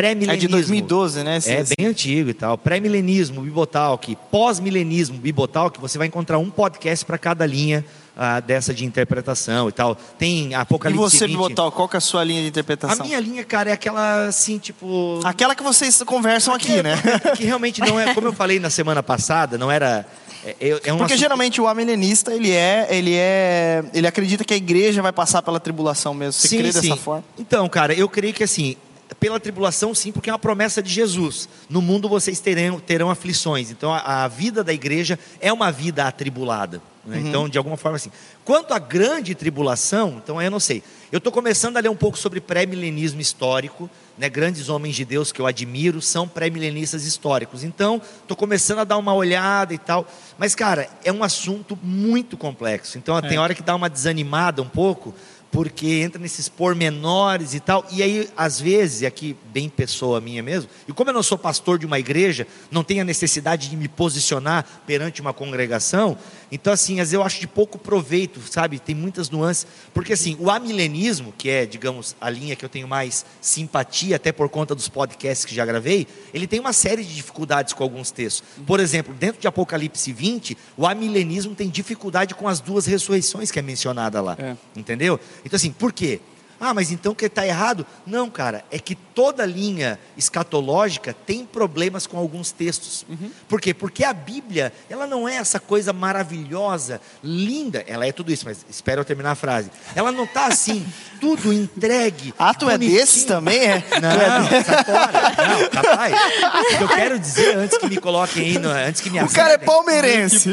pré-milenismo. É de 2012, né? esse- É esse- bem antigo e tal. Pré-milenismo, Bibotalk, pós-milenismo, Bibotalk, você vai encontrar um podcast para cada linha ah, dessa de interpretação e tal. Tem E Apocalipse você, 20. Bibotal, qual que é a sua linha de A interpretação? minha linha, cara, é aquela assim, tipo. Aquela que vocês conversam aqui, né? Que realmente não é, como eu falei na semana passada, não era. É, é- é um Porque assunto- geralmente o amilenista, ele é, ele é, ele acredita que a igreja vai passar pela tribulação mesmo. Você crê dessa forma? Então, cara, eu creio que assim, pela tribulação sim, porque é uma promessa de Jesus. No mundo vocês terão, terão aflições. Então a, a vida da igreja é uma vida atribulada. né? Então, de alguma forma assim. Quanto à grande tribulação, então eu não sei. Eu estou começando a ler um pouco sobre pré-milenismo histórico. Né? Grandes homens de Deus que eu admiro são pré-milenistas históricos. Então, estou começando a dar uma olhada e tal. Mas, cara, é um assunto muito complexo. Então, tem hora que dá uma desanimada um pouco, porque entra nesses pormenores e tal. E aí, às vezes, e aqui bem pessoa minha mesmo, e como eu não sou pastor de uma igreja, não tenho a necessidade de me posicionar perante uma congregação, então assim, às vezes eu acho de pouco proveito, sabe? Tem muitas nuances, porque assim, o amilenismo, que é, digamos, a linha que eu tenho mais simpatia, até por conta dos podcasts que já gravei, ele tem uma série de dificuldades com alguns textos. Por exemplo, dentro de Apocalipse 20, o amilenismo tem dificuldade com as duas ressurreições que é mencionada lá. É. Entendeu? Então, assim, por quê? Ah, mas então que está errado? Não, cara, é que toda linha escatológica tem problemas com alguns textos. Por quê? Porque a Bíblia, ela não é essa coisa maravilhosa, linda, ela é tudo isso, mas espera eu terminar a frase. Ela não está assim, [LAUGHS] tudo entregue. Ah, tu é bonitinho. desses também, é? Não, sai fora. Não, capaz. O que eu quero dizer antes que me coloquem aí, no- antes que me O cara é azedem- palmeirense.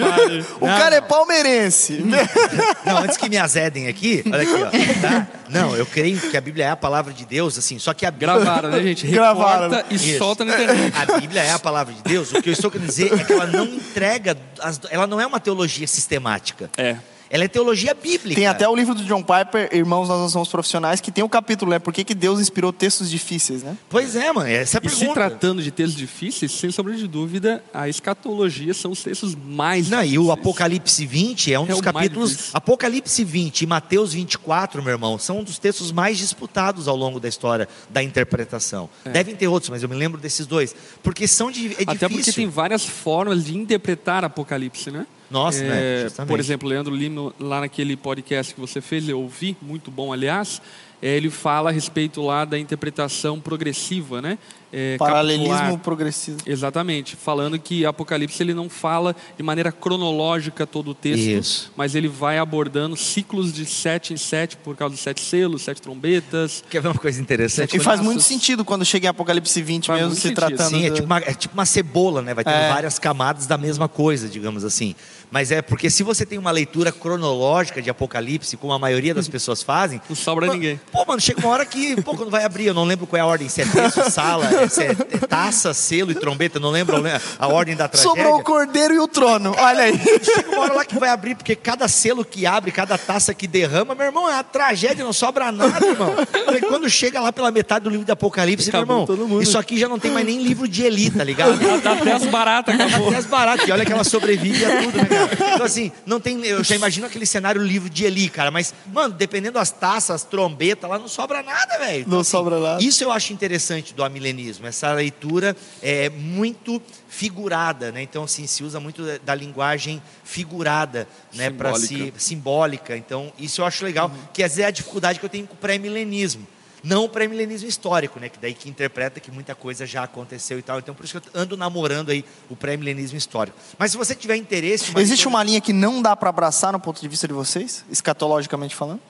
O Não, cara é não. palmeirense. Não, antes que me azedem aqui, olha aqui, ó. Tá? Não, eu creio que a Bíblia é a palavra de Deus, assim, só que a Bíblia. Gravaram, né, gente? Gravaram. Recorta e Isso. solta na internet. A Bíblia é a palavra de Deus. O que eu estou querendo dizer é que ela não entrega, as- ela não é uma teologia sistemática. É. Ela é teologia bíblica. Tem até o livro do John Piper, Irmãos, Nós Não Somos Profissionais, que tem um capítulo, né? Por que, que Deus inspirou textos difíceis, né? Pois é, mano, essa é a E se pergunta. tratando de textos difíceis, sem sombra de dúvida, a escatologia são os textos mais Não, e difíceis. o Apocalipse 20 é um É dos capítulos. Apocalipse 20 e Mateus 24, meu irmão, são um dos textos mais disputados ao longo da história da interpretação. Devem ter outros, mas eu me lembro desses dois. Porque são de, é Até porque difícil. tem várias formas de interpretar Apocalipse, né? Nossa, né? Justamente. Por exemplo, Leandro Lima, lá naquele podcast que você fez, eu ouvi, muito bom, aliás, é, ele fala a respeito lá da interpretação progressiva, né? É, Paralelismo capitular. progressivo. Exatamente, falando que Apocalipse ele não fala de maneira cronológica todo o texto, Isso. mas ele vai abordando ciclos de sete em sete por causa dos sete selos, sete trombetas. Quer ver uma coisa interessante? E faz muito sentido quando chega em Apocalipse 20 Faz mesmo, se sentido. tratando Sim, é do- tipo, uma, é tipo uma cebola, né? Vai tendo É. várias camadas da mesma coisa, digamos assim. Mas é porque se você tem uma leitura cronológica de Apocalipse, como a maioria das pessoas fazem. Não sobra ma- ninguém. Pô, mano, chega uma hora que, pô, quando vai abrir, eu não lembro qual é a ordem, se é texto, [LAUGHS] sala, se é taça, selo e trombeta, não lembro a ordem da tragédia. Sobrou o cordeiro e o trono, olha aí. Chega uma hora lá que vai abrir, porque cada selo que abre, cada taça que derrama, meu irmão, é uma tragédia, não sobra nada, irmão. Falei, Quando chega lá pela metade do livro de Apocalipse, meu Acabou irmão, todo mundo. isso aqui já não tem mais nem livro de Eli, tá ligado? Até as baratas acabou. Até as baratas, e olha que ela sobrevive a tudo, né, cara? Então, assim, não tem. Eu já imagino aquele cenário livro de Eli, cara, mas, mano, dependendo das taças, as trombetas, lá não sobra nada, velho. Então, Não assim, sobra nada. Isso eu acho interessante do amilenismo, essa leitura é muito figurada, né? Então, assim, se usa muito da- linguagem figurada, né, para se Simbólica. simbólica. Então, isso eu acho legal, Uhum. que às vezes é a dificuldade que eu tenho com o pré-milenismo. Não o pré-milenismo histórico, né? Que daí que interpreta que muita coisa já aconteceu e tal. Então, por isso que eu ando namorando aí o pré-milenismo histórico. Mas se você tiver interesse... Existe uma linha que não dá para abraçar no ponto de vista de vocês, escatologicamente falando?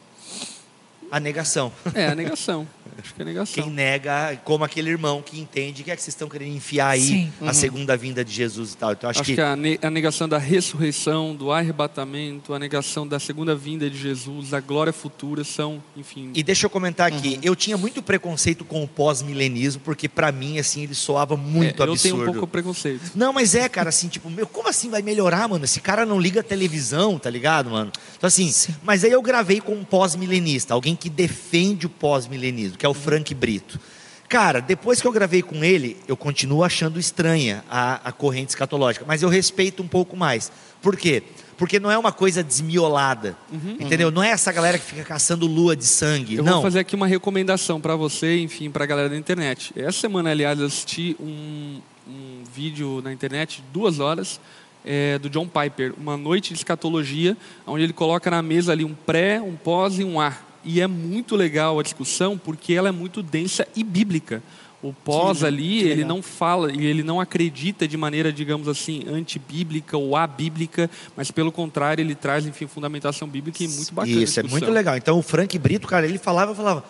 A negação. É, a negação. [LAUGHS] Acho que é a negação. Quem nega, como aquele irmão que entende que é que vocês estão querendo enfiar aí Sim. a segunda vinda de Jesus e tal. Então, acho, Acho que a, ne- a negação da ressurreição, do arrebatamento, a negação da segunda vinda de Jesus, da glória futura são, enfim. E deixa eu comentar aqui, Uhum. eu tinha muito preconceito com o pós-milenismo, porque pra mim, assim, ele soava muito é, eu absurdo. tenho um pouco preconceito. Não, mas é, cara, assim, tipo, meu, como assim vai melhorar, mano? Esse cara não liga a televisão, tá ligado, mano? Então, assim, mas aí eu gravei com um pós-milenista, alguém que defende o pós-milenismo, que é o Frank Brito. Cara, depois que eu gravei com ele, eu continuo achando estranha a, a corrente escatológica, mas eu respeito um pouco mais. Por quê? Porque não é uma coisa desmiolada, entendeu? Não é essa galera que fica caçando lua de sangue, Eu não. vou fazer aqui uma recomendação para você, enfim, para a galera da internet. Essa semana, aliás, eu assisti um, um vídeo na internet, duas horas, é, do John Piper, uma noite de escatologia, onde ele coloca na mesa ali um pré, um pós e um ar. E é muito legal a discussão, porque ela é muito densa e bíblica. O pós Que- ali, que ele não fala e ele não acredita de maneira, digamos assim, antibíblica ou abíblica, mas pelo contrário, ele traz, enfim, fundamentação bíblica e muito bacana. a Isso, é muito legal. Então o Frank Brito, cara, ele falava, eu falava,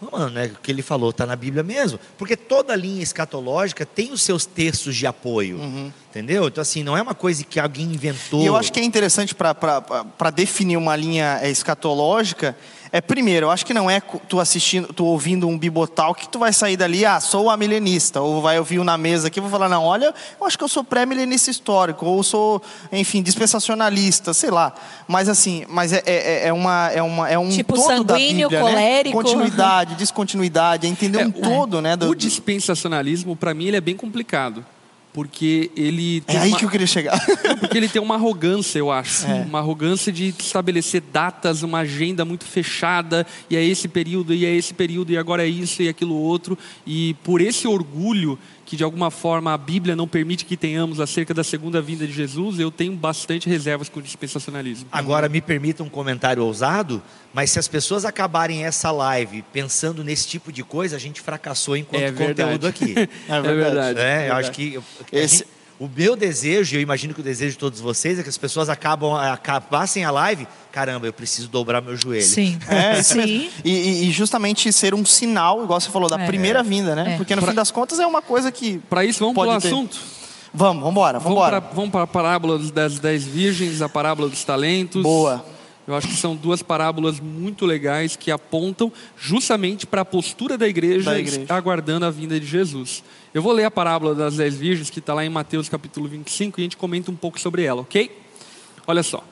"Não, mano, né, o que ele falou está na Bíblia mesmo. Porque toda linha escatológica tem os seus textos de apoio. Entendeu? Então, assim, não é uma coisa que alguém inventou. E eu acho que é interessante para definir uma linha é, escatológica. É, primeiro, eu acho que não é tu assistindo, tu ouvindo um bibotal que tu vai sair dali, ah, sou amilenista, ou vai ouvir um na mesa aqui e vou falar, não, olha, eu acho que eu sou pré-milenista histórico, ou sou, enfim, dispensacionalista, sei lá. Mas assim, mas é, é, é uma, é uma, é um Tipo todo da sanguíneo, Bíblia, colérico. Né? Continuidade, descontinuidade, é entender É, um o- todo, né? do- O dispensacionalismo, para mim, ele é bem complicado. Porque ele É tem, aí uma, que eu queria chegar. porque ele tem uma arrogância, eu acho. É. Uma arrogância de estabelecer datas, uma agenda muito fechada, e é esse período, e é esse período, e agora é isso e aquilo outro. E por esse orgulho que, de alguma forma, a Bíblia não permite que tenhamos acerca da segunda vinda de Jesus, eu tenho bastante reservas com o dispensacionalismo. Agora, me permita um comentário ousado, mas se as pessoas acabarem essa live pensando nesse tipo de coisa, a gente fracassou enquanto É verdade. conteúdo aqui. [LAUGHS] É verdade. né? Eu É acho que eu- Esse- gente- o meu desejo, e eu imagino que o desejo de todos vocês, é que as pessoas acabam, acabassem a live, caramba, eu preciso dobrar meu joelho. Sim. É, Sim. E, e- justamente ser um sinal, igual você falou, da É. primeira vinda, né? É. Porque no fim das contas é uma coisa que. Para isso, vamos para o assunto? Vamos, vamos embora, vamos para a parábola das dez virgens, a parábola dos talentos. Boa. Eu acho que são duas parábolas muito legais que apontam justamente para a postura da igreja, Da igreja. aguardando a vinda de Jesus. Eu vou ler a parábola das dez virgens, que está lá em Mateus capítulo 25, e a gente comenta um pouco sobre ela, ok? Olha só.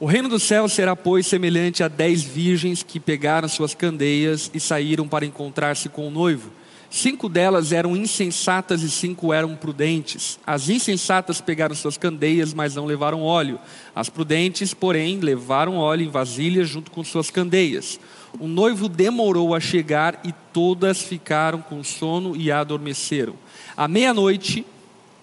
O reino do céu será, pois, semelhante a dez virgens que pegaram suas candeias e saíram para encontrar-se com o noivo. Cinco delas eram insensatas e cinco eram prudentes. As insensatas pegaram suas candeias, mas não levaram óleo. As prudentes, porém, levaram óleo em vasilhas junto com suas candeias. O noivo demorou a chegar e todas ficaram com sono e adormeceram. À meia-noite,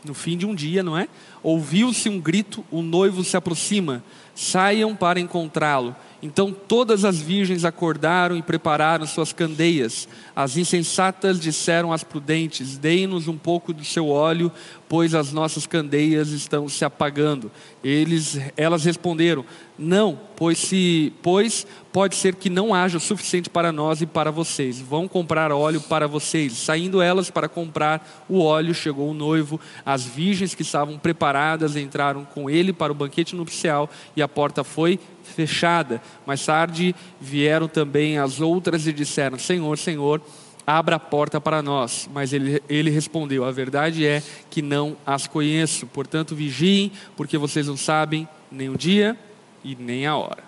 no fim de um dia, não é? Ouviu-se um grito: o noivo se aproxima, saiam para encontrá-lo. Então todas as virgens acordaram e prepararam suas candeias. As insensatas disseram às prudentes: Deem-nos um pouco do seu óleo, pois as nossas candeias estão se apagando. Eles, elas responderam: Não, pois se, pois pode ser que não haja o suficiente para nós e para vocês. Vão comprar óleo para vocês. Saindo elas para comprar o óleo, chegou o noivo. As virgens que estavam preparadas entraram com ele para o banquete nupcial e a porta foi fechada. Mais tarde vieram também as outras e disseram: Senhor, Senhor, abra a porta para nós. Mas ele, ele respondeu: A verdade é que não as conheço. Portanto, vigiem, porque vocês não sabem nem o dia e nem a hora.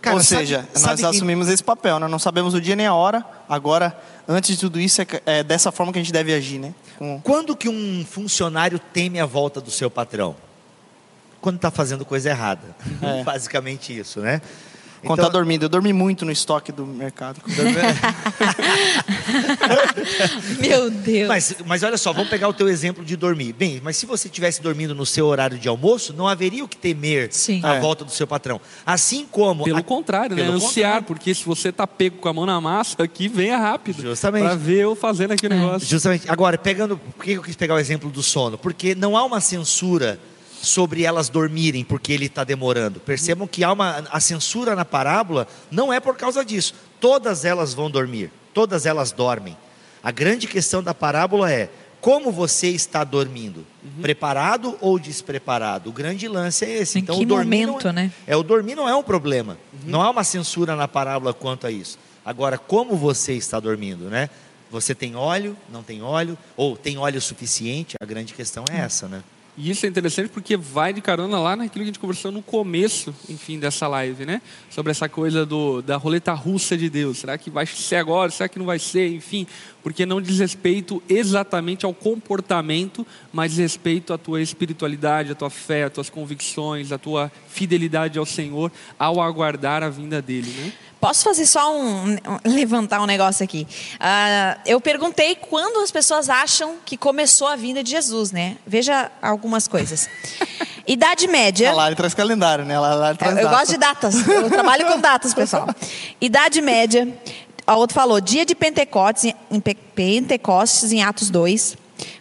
Cara, Ou sabe- seja, sabe nós que- assumimos esse papel, né? Não sabemos o dia nem a hora. Agora, antes de tudo isso, é, é dessa forma que a gente deve agir, né? Com- Quando que um funcionário teme a volta do seu patrão? Quando está fazendo coisa errada. É. [LAUGHS] Basicamente isso, né? Quando tá dormindo. Eu dormi muito no estoque do mercado. [LAUGHS] Meu Deus. Mas, mas olha só, vamos pegar o teu exemplo de dormir. Bem, mas se você estivesse dormindo no seu horário de almoço, não haveria o que temer Sim. a É. volta do seu patrão. Assim como. Pelo a- contrário, né? Pelo Ansiar, contrário. porque se você tá pego com a mão na massa, aqui venha rápido. Justamente. Para ver eu fazendo aqui o negócio. Justamente. Agora, pegando. Por que eu quis pegar o exemplo do sono? Porque não há uma censura sobre elas dormirem porque ele está demorando. Percebam que há uma. A censura na parábola não é por causa disso. Todas elas vão dormir. Todas elas dormem. A grande questão da parábola é. Como você está dormindo? Preparado ou despreparado? O grande lance é esse. Em então, o dormir momento, não é, né? É, o dormir não é um problema. Não há uma censura na parábola quanto a isso. Agora, como você está dormindo, né? Você tem óleo, não tem óleo, ou tem óleo suficiente? A grande questão é essa, né? E isso é interessante porque vai de carona lá naquilo que a gente conversou no começo, enfim, dessa live, né? Sobre essa coisa do, da roleta russa de Deus. Será que vai ser agora? Será que não vai ser? Enfim, porque não diz respeito exatamente ao comportamento, mas diz respeito à tua espiritualidade, à tua fé, às tuas convicções, à tua fidelidade ao Senhor ao aguardar a vinda dele, né? Posso fazer só um. levantar um negócio aqui. Uh, eu perguntei quando as pessoas acham que começou a vinda de Jesus, né? Veja algumas coisas. [LAUGHS] Idade média. A Lari traz calendário, né? A Lari traz eu, eu data. gosto de datas. Eu [LAUGHS] trabalho com datas, pessoal. Idade média. A outra falou, dia de Pentecostes, em Pentecostes, em Atos 2.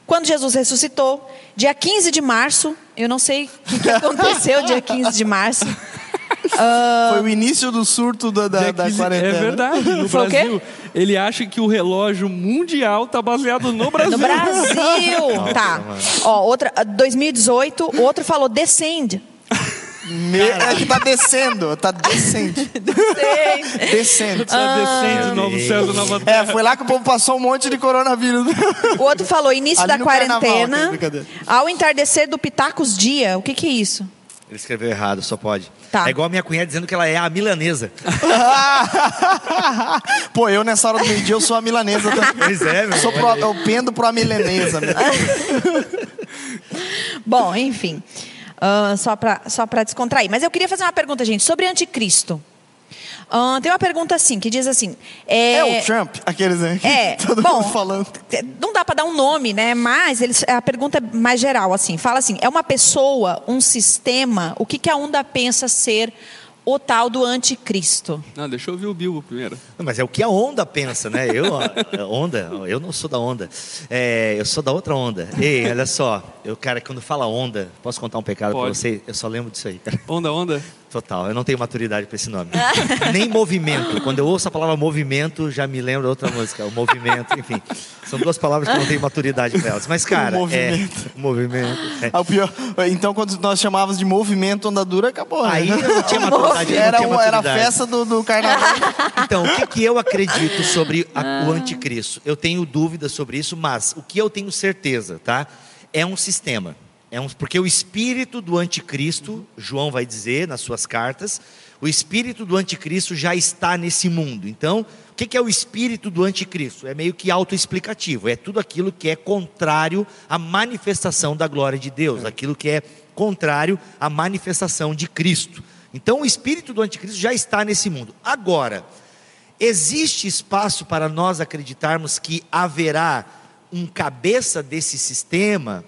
Quando Jesus ressuscitou, dia 15 de março. Eu não sei o que, que [LAUGHS] aconteceu dia 15 de março. Foi o início do surto da, da, da quarentena. É verdade. No Foi? Brasil, ele acha que o relógio mundial está baseado no Brasil. No Brasil. [LAUGHS] tá. Ó, outra, 2018, outro falou descend. Me- É que tá descendo, tá [LAUGHS] descendo. Descendo. Tá descendo, novo céu, nova terra. É, foi lá que o povo passou um monte de coronavírus. O outro falou início Ali da carnaval, quarentena. brincadeira. Ao entardecer do Pitacos Dia. O que que é isso? Ele escreveu errado, só pode. Tá. É igual a minha cunhada dizendo que ela é a milanesa. [LAUGHS] Pô, eu nessa hora do meio-dia eu sou a milanesa também. Pois é, meu. Sou pro, eu pendo pro a milanesa. [LAUGHS] Bom, enfim. Ah, só para só pra descontrair. Mas eu queria fazer uma pergunta, gente, sobre anticristo. Ah, tem uma pergunta assim, que diz assim... É o Trump, aqueles que É, [LAUGHS] todo bom, mundo falando. não dá para dar um nome, né? Mas eles, a pergunta é mais geral, assim. Fala assim, é uma pessoa, um sistema, o que, que a onda pensa ser o tal do anticristo? Não, deixa eu ouvir o Bilbo primeiro. Não, Mas é o que a onda pensa, né? Eu, a [LAUGHS] onda, eu não sou da onda. É, eu sou da outra onda. Ei, olha só. Eu, cara, quando fala onda, posso contar um pecado pra Pode. você? Eu só lembro disso aí, cara. Onda, onda? Total, eu não tenho maturidade para esse nome. [LAUGHS] Nem movimento. Quando eu ouço a palavra movimento, já me lembra outra música. O movimento, enfim. São duas palavras que eu não tenho maturidade para elas. Mas, cara, movimento. é. Movimento. é. Ah, o pior, então, quando nós chamávamos de movimento onda dura, acabou. né? Aí eu não tinha maturidade. não era, tinha um- era a maturidade. festa do, do carnaval. [LAUGHS] Então, o que, que eu acredito sobre a- o anticristo? Eu tenho dúvidas sobre isso, mas o que eu tenho certeza, tá? É um sistema. É um, porque o espírito do anticristo, João vai dizer nas suas cartas, o espírito do anticristo já está nesse mundo. Então, o que, que é o espírito do anticristo? É meio que autoexplicativo. É tudo aquilo que é contrário à manifestação da glória de Deus, aquilo que é contrário à manifestação de Cristo. Então, o espírito do anticristo já está nesse mundo. Agora, existe espaço para nós acreditarmos que haverá um cabeça desse sistema?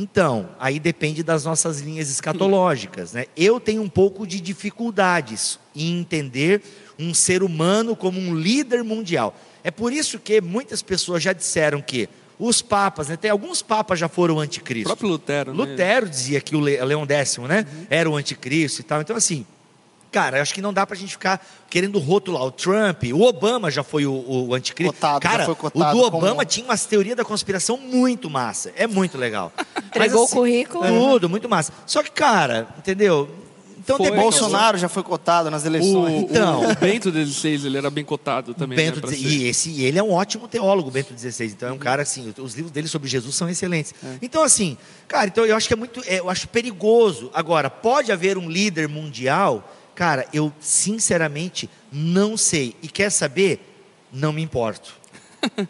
Então, aí depende das nossas linhas escatológicas. Né? Eu tenho um pouco de dificuldades em entender um ser humano como um líder mundial. É por isso que muitas pessoas já disseram que os papas, né, tem alguns papas já foram O anticristo. próprio Lutero, né? Lutero dizia que o Le- Leão X, né, era o anticristo e tal. Então, assim, cara, eu acho que não dá pra gente ficar querendo rotular o Trump. O Obama já foi o, o anticristo. Cotado, já cara, foi o cotado do Obama como- tinha umas teorias da conspiração muito massa. É muito legal. [LAUGHS] Entregou o currículo. Tudo, muito massa. Só que, cara, entendeu? Então, Foi, Bolsonaro já foi cotado nas O, eleições. Então. o Bento XVI, ele era bem cotado também. Bento né, deze- ser. e esse ele é um ótimo teólogo, Bento XVI. Então é um cara assim, os livros dele sobre Jesus são excelentes. Então assim, cara, então eu acho que é muito, é, eu acho perigoso. Agora, pode haver um líder mundial? Cara, eu sinceramente não sei. E quer saber? Não me importo. [LAUGHS]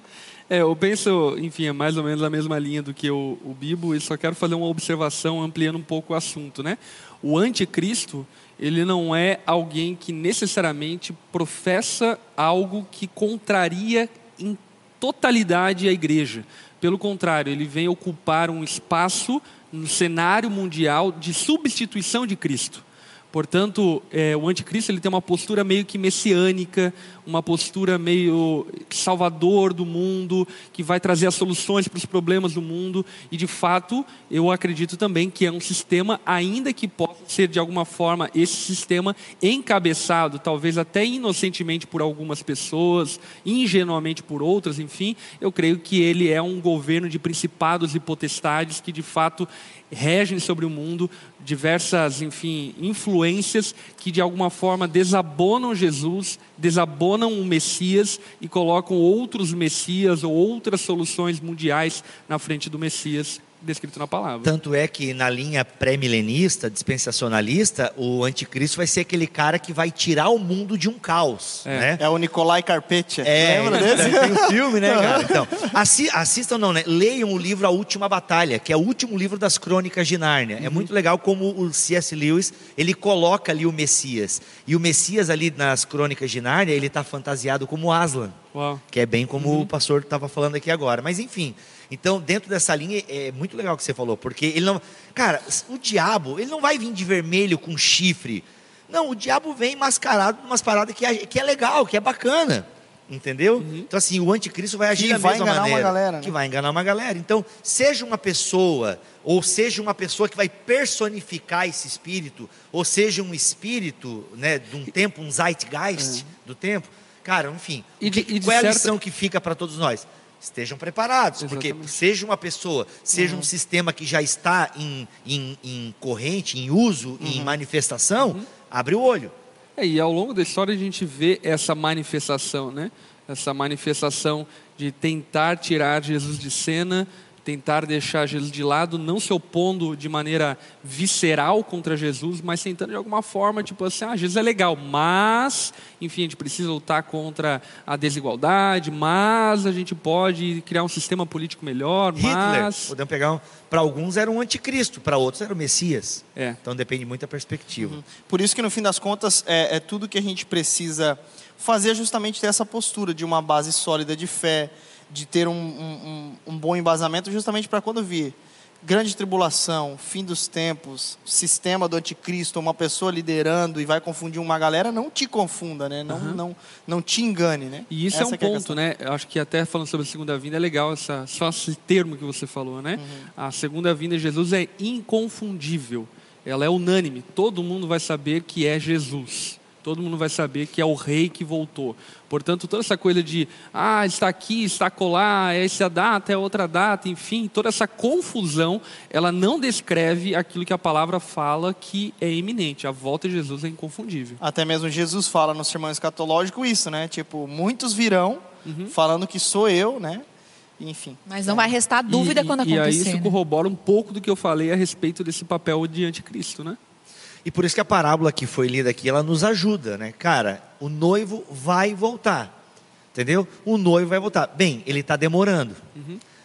É, eu penso, enfim, é mais ou menos a mesma linha do que o, o Bibo, e só quero fazer uma observação ampliando um pouco o assunto, né? O anticristo, ele não é alguém que necessariamente professa algo que contraria em totalidade a igreja. Pelo contrário, ele vem ocupar um espaço no cenário mundial de substituição de Cristo. Portanto, é, o anticristo ele tem uma postura meio que messiânica, uma postura meio salvador do mundo, que vai trazer as soluções para os problemas do mundo. E, de fato, eu acredito também que é um sistema, ainda que possa ser, de alguma forma, esse sistema encabeçado, talvez até inocentemente por algumas pessoas, ingenuamente por outras, enfim, eu creio que ele é um governo de principados e potestades que, de fato, regem sobre o mundo diversas, enfim, influências que de alguma forma desabonam Jesus, desabonam o Messias e colocam outros Messias ou outras soluções mundiais na frente do Messias descrito na palavra. Tanto é que na linha pré-milenista, dispensacionalista, o anticristo vai ser aquele cara que vai tirar o mundo de um caos, É. né? É o Nicolai Carpetia. É, Lembra desse? tem um filme, né, [LAUGHS] cara? Então, assi- assistam não, né? Leiam o livro A Última Batalha, que é o último livro das Crônicas de Nárnia. É muito legal como o C.S. Lewis, ele coloca ali o Messias. E o Messias ali nas Crônicas de Nárnia, ele está fantasiado como Aslan. Uau. Que é bem como o pastor estava falando aqui agora. Mas enfim, então dentro dessa linha é muito legal o que você falou, porque ele não. Cara, o diabo, ele não vai vir de vermelho com chifre. Não, o diabo vem mascarado umas paradas que é, que é legal, que é bacana. Entendeu? Então, assim, o anticristo vai agir Que da vai mesma enganar uma maneira. galera, né? Que vai enganar uma galera. Então, seja uma pessoa, ou seja uma pessoa que vai personificar esse espírito, ou seja um espírito né, de um tempo, um zeitgeist do tempo. Cara, enfim, E que- de- e de qual é a certa- lição que fica para todos nós? Estejam preparados, porque Exatamente. seja uma pessoa, seja Uhum. um sistema que já está em, em, em corrente, em uso, Uhum. em manifestação, abre o olho. É, e ao longo da história a gente vê essa manifestação, né? Essa manifestação de tentar tirar Jesus de cena, tentar deixar Jesus de lado, não se opondo de maneira visceral contra Jesus, mas tentando de alguma forma, tipo assim, ah, Jesus é legal, mas, enfim, a gente precisa lutar contra a desigualdade, mas a gente pode criar um sistema político melhor, Hitler, mas... podemos pegar, um, para alguns era um anticristo, para outros era o Messias. É. Então depende muito da perspectiva. Uhum. Por isso que no fim das contas é, é tudo que a gente precisa fazer é justamente ter essa postura de uma base sólida de fé, de ter um, um- um- bom embasamento, justamente para quando vir grande tribulação, fim dos tempos, sistema do anticristo, uma pessoa liderando e vai confundir uma galera, não te confunda, né? Não, não, não te engane, né? E isso Essa é um ponto, questão. né? Eu acho que até falando sobre a segunda vinda é legal essa, só esse termo que você falou, né? Uhum. A segunda vinda de Jesus é inconfundível. Ela é unânime. Todo mundo vai saber que é Jesus. Todo mundo vai saber que é o rei que voltou. Portanto, toda essa coisa de, ah, está aqui, está colar, é essa data, é outra data, enfim, toda essa confusão, ela não descreve aquilo que a palavra fala que é iminente. A volta de Jesus é inconfundível. Até mesmo Jesus fala no sermão escatológico isso, né? Tipo, muitos virão falando que sou eu, né? Enfim. Mas não vai restar dúvida E- quando e, acontecer. E aí isso né? corrobora um pouco do que eu falei a respeito desse papel de anticristo, né? E por isso que a parábola que foi lida aqui, ela nos ajuda, né? Cara, o noivo vai voltar. Entendeu? O noivo vai voltar. Bem, ele está demorando.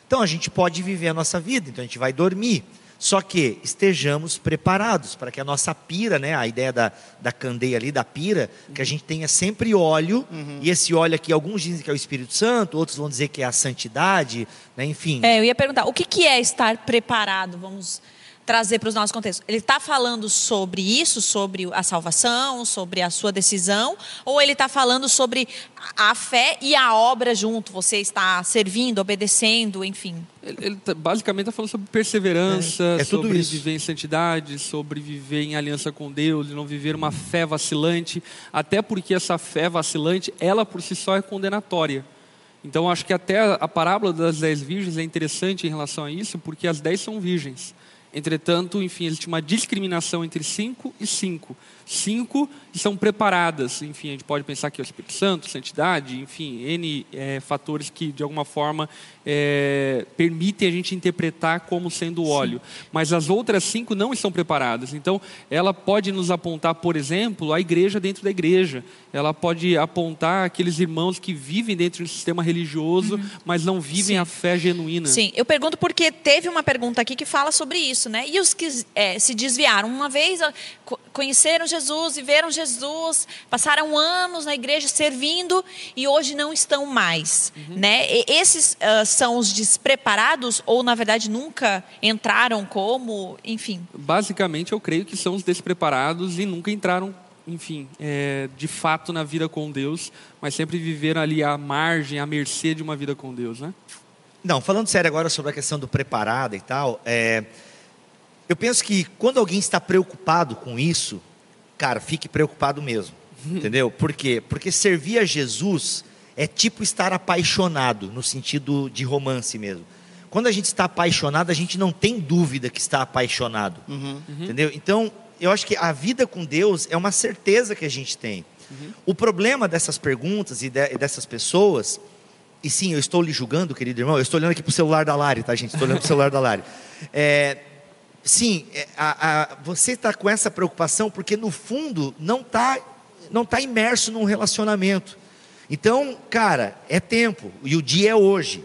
Então a gente pode viver a nossa vida, então a gente vai dormir. Só que estejamos preparados para que a nossa pira, né, a ideia da, da candeia ali, da pira, que a gente tenha sempre óleo, e esse óleo aqui, alguns dizem que é o Espírito Santo, outros vão dizer que é a santidade, né, enfim. É, eu ia perguntar, o que, que é estar preparado? Vamos trazer para os nossos contextos. Ele está falando sobre isso, sobre a salvação, sobre a sua decisão, ou ele está falando sobre a fé e a obra junto? Você está servindo, obedecendo, enfim. Ele, ele tá- basicamente está falando sobre perseverança, É, é tudo sobre isso. viver em santidade, sobre viver em aliança com Deus, e não viver uma fé vacilante, até porque essa fé vacilante, ela por si só é condenatória. Então acho que até a parábola das dez virgens é interessante em relação a isso, porque as dez são virgens. Entretanto, enfim, existe uma discriminação entre cinco e cinco. Cinco são preparadas, enfim, a gente pode pensar que é o Espírito Santo, santidade, enfim, N eh, fatores que de alguma forma eh, permitem a gente interpretar como sendo o óleo. Mas as outras cinco não estão preparadas. Então, ela pode nos apontar, por exemplo, a igreja dentro da igreja. Ela pode apontar aqueles irmãos que vivem dentro de um sistema religioso, mas não vivem Sim. a fé genuína. Sim, eu pergunto porque teve uma pergunta aqui que fala sobre isso, né? E os que é, se desviaram, uma vez conheceram Jesus, viveram Jesus, passaram anos na igreja servindo e hoje não estão mais, né? E esses ah, são os despreparados ou na verdade nunca entraram como, enfim. Basicamente, eu creio que são os despreparados e nunca entraram, enfim, é, de fato na vida com Deus, mas sempre viveram ali à margem, à mercê de uma vida com Deus, né? Não, falando sério agora sobre a questão do preparado e tal, é, eu penso que quando alguém está preocupado com isso, cara, fique preocupado mesmo. Entendeu? Por quê? Porque servir a Jesus é tipo estar apaixonado, no sentido de romance mesmo. Quando a gente está apaixonado, a gente não tem dúvida que está apaixonado. Entendeu? Então, eu acho que a vida com Deus é uma certeza que a gente tem. O problema dessas perguntas e de- e dessas pessoas e sim, eu estou lhe julgando, querido irmão. Eu estou olhando aqui para o celular da Lari, tá, gente? Estou olhando para o celular da Lari. É, sim, é, a, a, você está com essa preocupação porque no fundo não está não tá imerso num relacionamento. Então, cara, é tempo e o dia é hoje,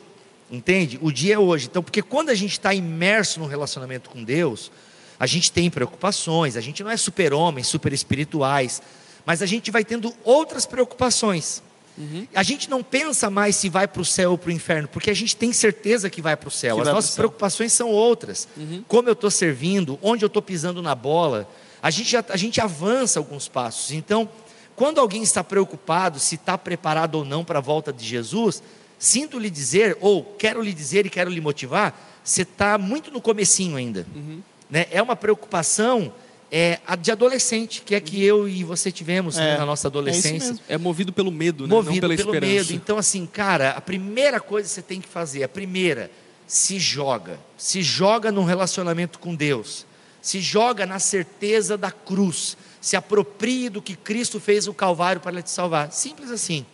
entende? O dia é hoje. Então, porque quando a gente está imerso num relacionamento com Deus, a gente tem preocupações. A gente não é super homens, super espirituais, mas a gente vai tendo outras preocupações. Uhum. A gente não pensa mais se vai para o céu ou para o inferno, porque a gente tem certeza que vai para o céu. Que As nossas preocupações são outras. Uhum. Como eu estou servindo, onde eu estou pisando na bola. A gente, a gente avança alguns passos. Então, quando alguém está preocupado se está preparado ou não para a volta de Jesus, sinto lhe dizer, ou quero lhe dizer e quero lhe motivar, você está muito no comecinho ainda. Uhum. Né? É uma preocupação é a de adolescente, que é que eu e você tivemos né, é, na nossa adolescência. É, é, movido pelo medo, né? Movido não pela pelo esperança. medo. Então, assim, cara, a primeira coisa que você tem que fazer, a primeira, se joga. Se joga num relacionamento com Deus. Se joga na certeza da cruz. Se aproprie do que Cristo fez no Calvário para te salvar. Simples assim.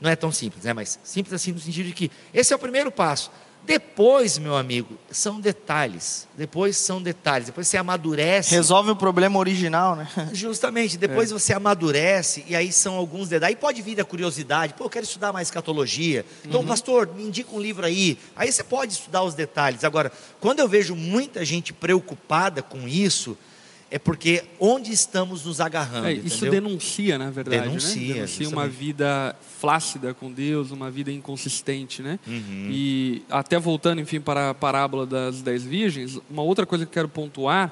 Não é tão simples, né? Mas simples assim no sentido de que esse é o primeiro passo. Depois, meu amigo, são detalhes. Depois são detalhes. Depois você amadurece. Resolve o problema original, né? [LAUGHS] Justamente. Depois é. você amadurece e aí são alguns detalhes. Aí pode vir a curiosidade. Pô, eu quero estudar mais escatologia. Então, uhum. pastor, me indica um livro aí. Aí você pode estudar os detalhes. Agora, quando eu vejo muita gente preocupada com isso, é porque onde estamos nos agarrando. É, isso denuncia, na verdade. Denuncia. Né? Denuncia uma vida flácida com Deus, uma vida inconsistente, né? Uhum. E até voltando, enfim, para a parábola das dez virgens, uma outra coisa que eu quero pontuar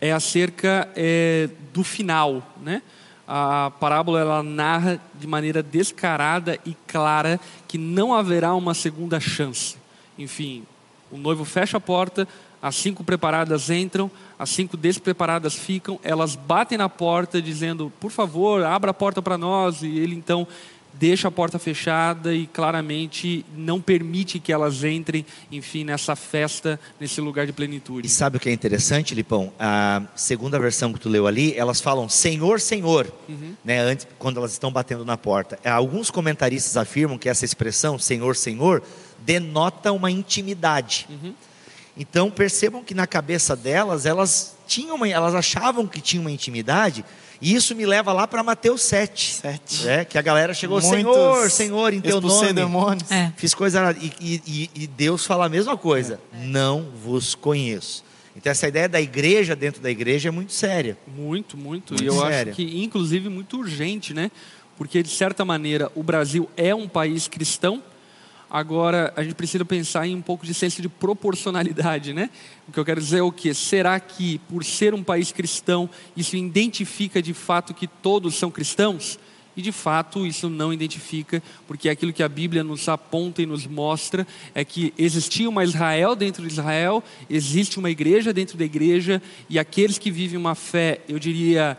é acerca é, do final, né? A parábola ela narra de maneira descarada e clara que não haverá uma segunda chance. Enfim, o noivo fecha a porta, as cinco preparadas entram, as cinco despreparadas ficam, elas batem na porta dizendo, por favor, abra a porta para nós, e ele então deixa a porta fechada e claramente não permite que elas entrem, enfim, nessa festa, nesse lugar de plenitude. E sabe o que é interessante, Lipão? A segunda versão que tu leu ali, elas falam Senhor, Senhor, uhum. né, antes, quando elas estão batendo na porta. Alguns comentaristas afirmam que essa expressão, Senhor, Senhor, denota uma intimidade. Uhum. Então percebam que na cabeça delas, elas tinham uma, elas achavam que tinham uma intimidade, e isso me leva lá para Mateus 7, 7. É, que a galera chegou, Muitos Senhor, Senhor, em teu nome. Demônios. É. Fiz coisa e, e, e, Deus fala a mesma coisa. É. Não vos conheço. Então essa ideia da igreja dentro da igreja é muito séria. Muito, muito. muito e eu séria. acho que inclusive muito urgente, né? Porque de certa maneira o Brasil é um país cristão, Agora, a gente precisa pensar em um pouco de senso de proporcionalidade, né? O que eu quero dizer é o quê? Será que, por ser um país cristão, isso identifica de fato que todos são cristãos? E de fato isso não identifica, porque aquilo que a Bíblia nos aponta e nos mostra é que existia uma Israel dentro de Israel, existe uma igreja dentro da igreja, e aqueles que vivem uma fé, eu diria,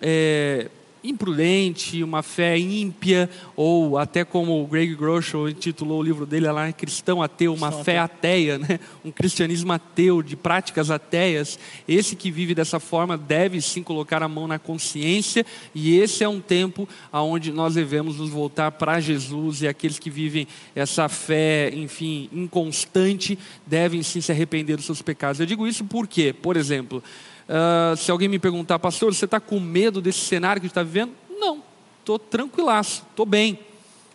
é, imprudente, uma fé ímpia, ou até como o Greg Groeschel intitulou o livro dele lá, Cristão Ateu, uma Cristão fé ateia, né? um cristianismo ateu, de práticas ateias. Esse que vive dessa forma deve sim colocar a mão na consciência, e esse é um tempo onde nós devemos nos voltar para Jesus, e aqueles que vivem essa fé, enfim, inconstante, devem sim se arrepender dos seus pecados. Eu digo isso porque, por exemplo, Uh, se alguém me perguntar, pastor, você está com medo desse cenário que a gente está vivendo? Não, estou tranquilaço, estou bem.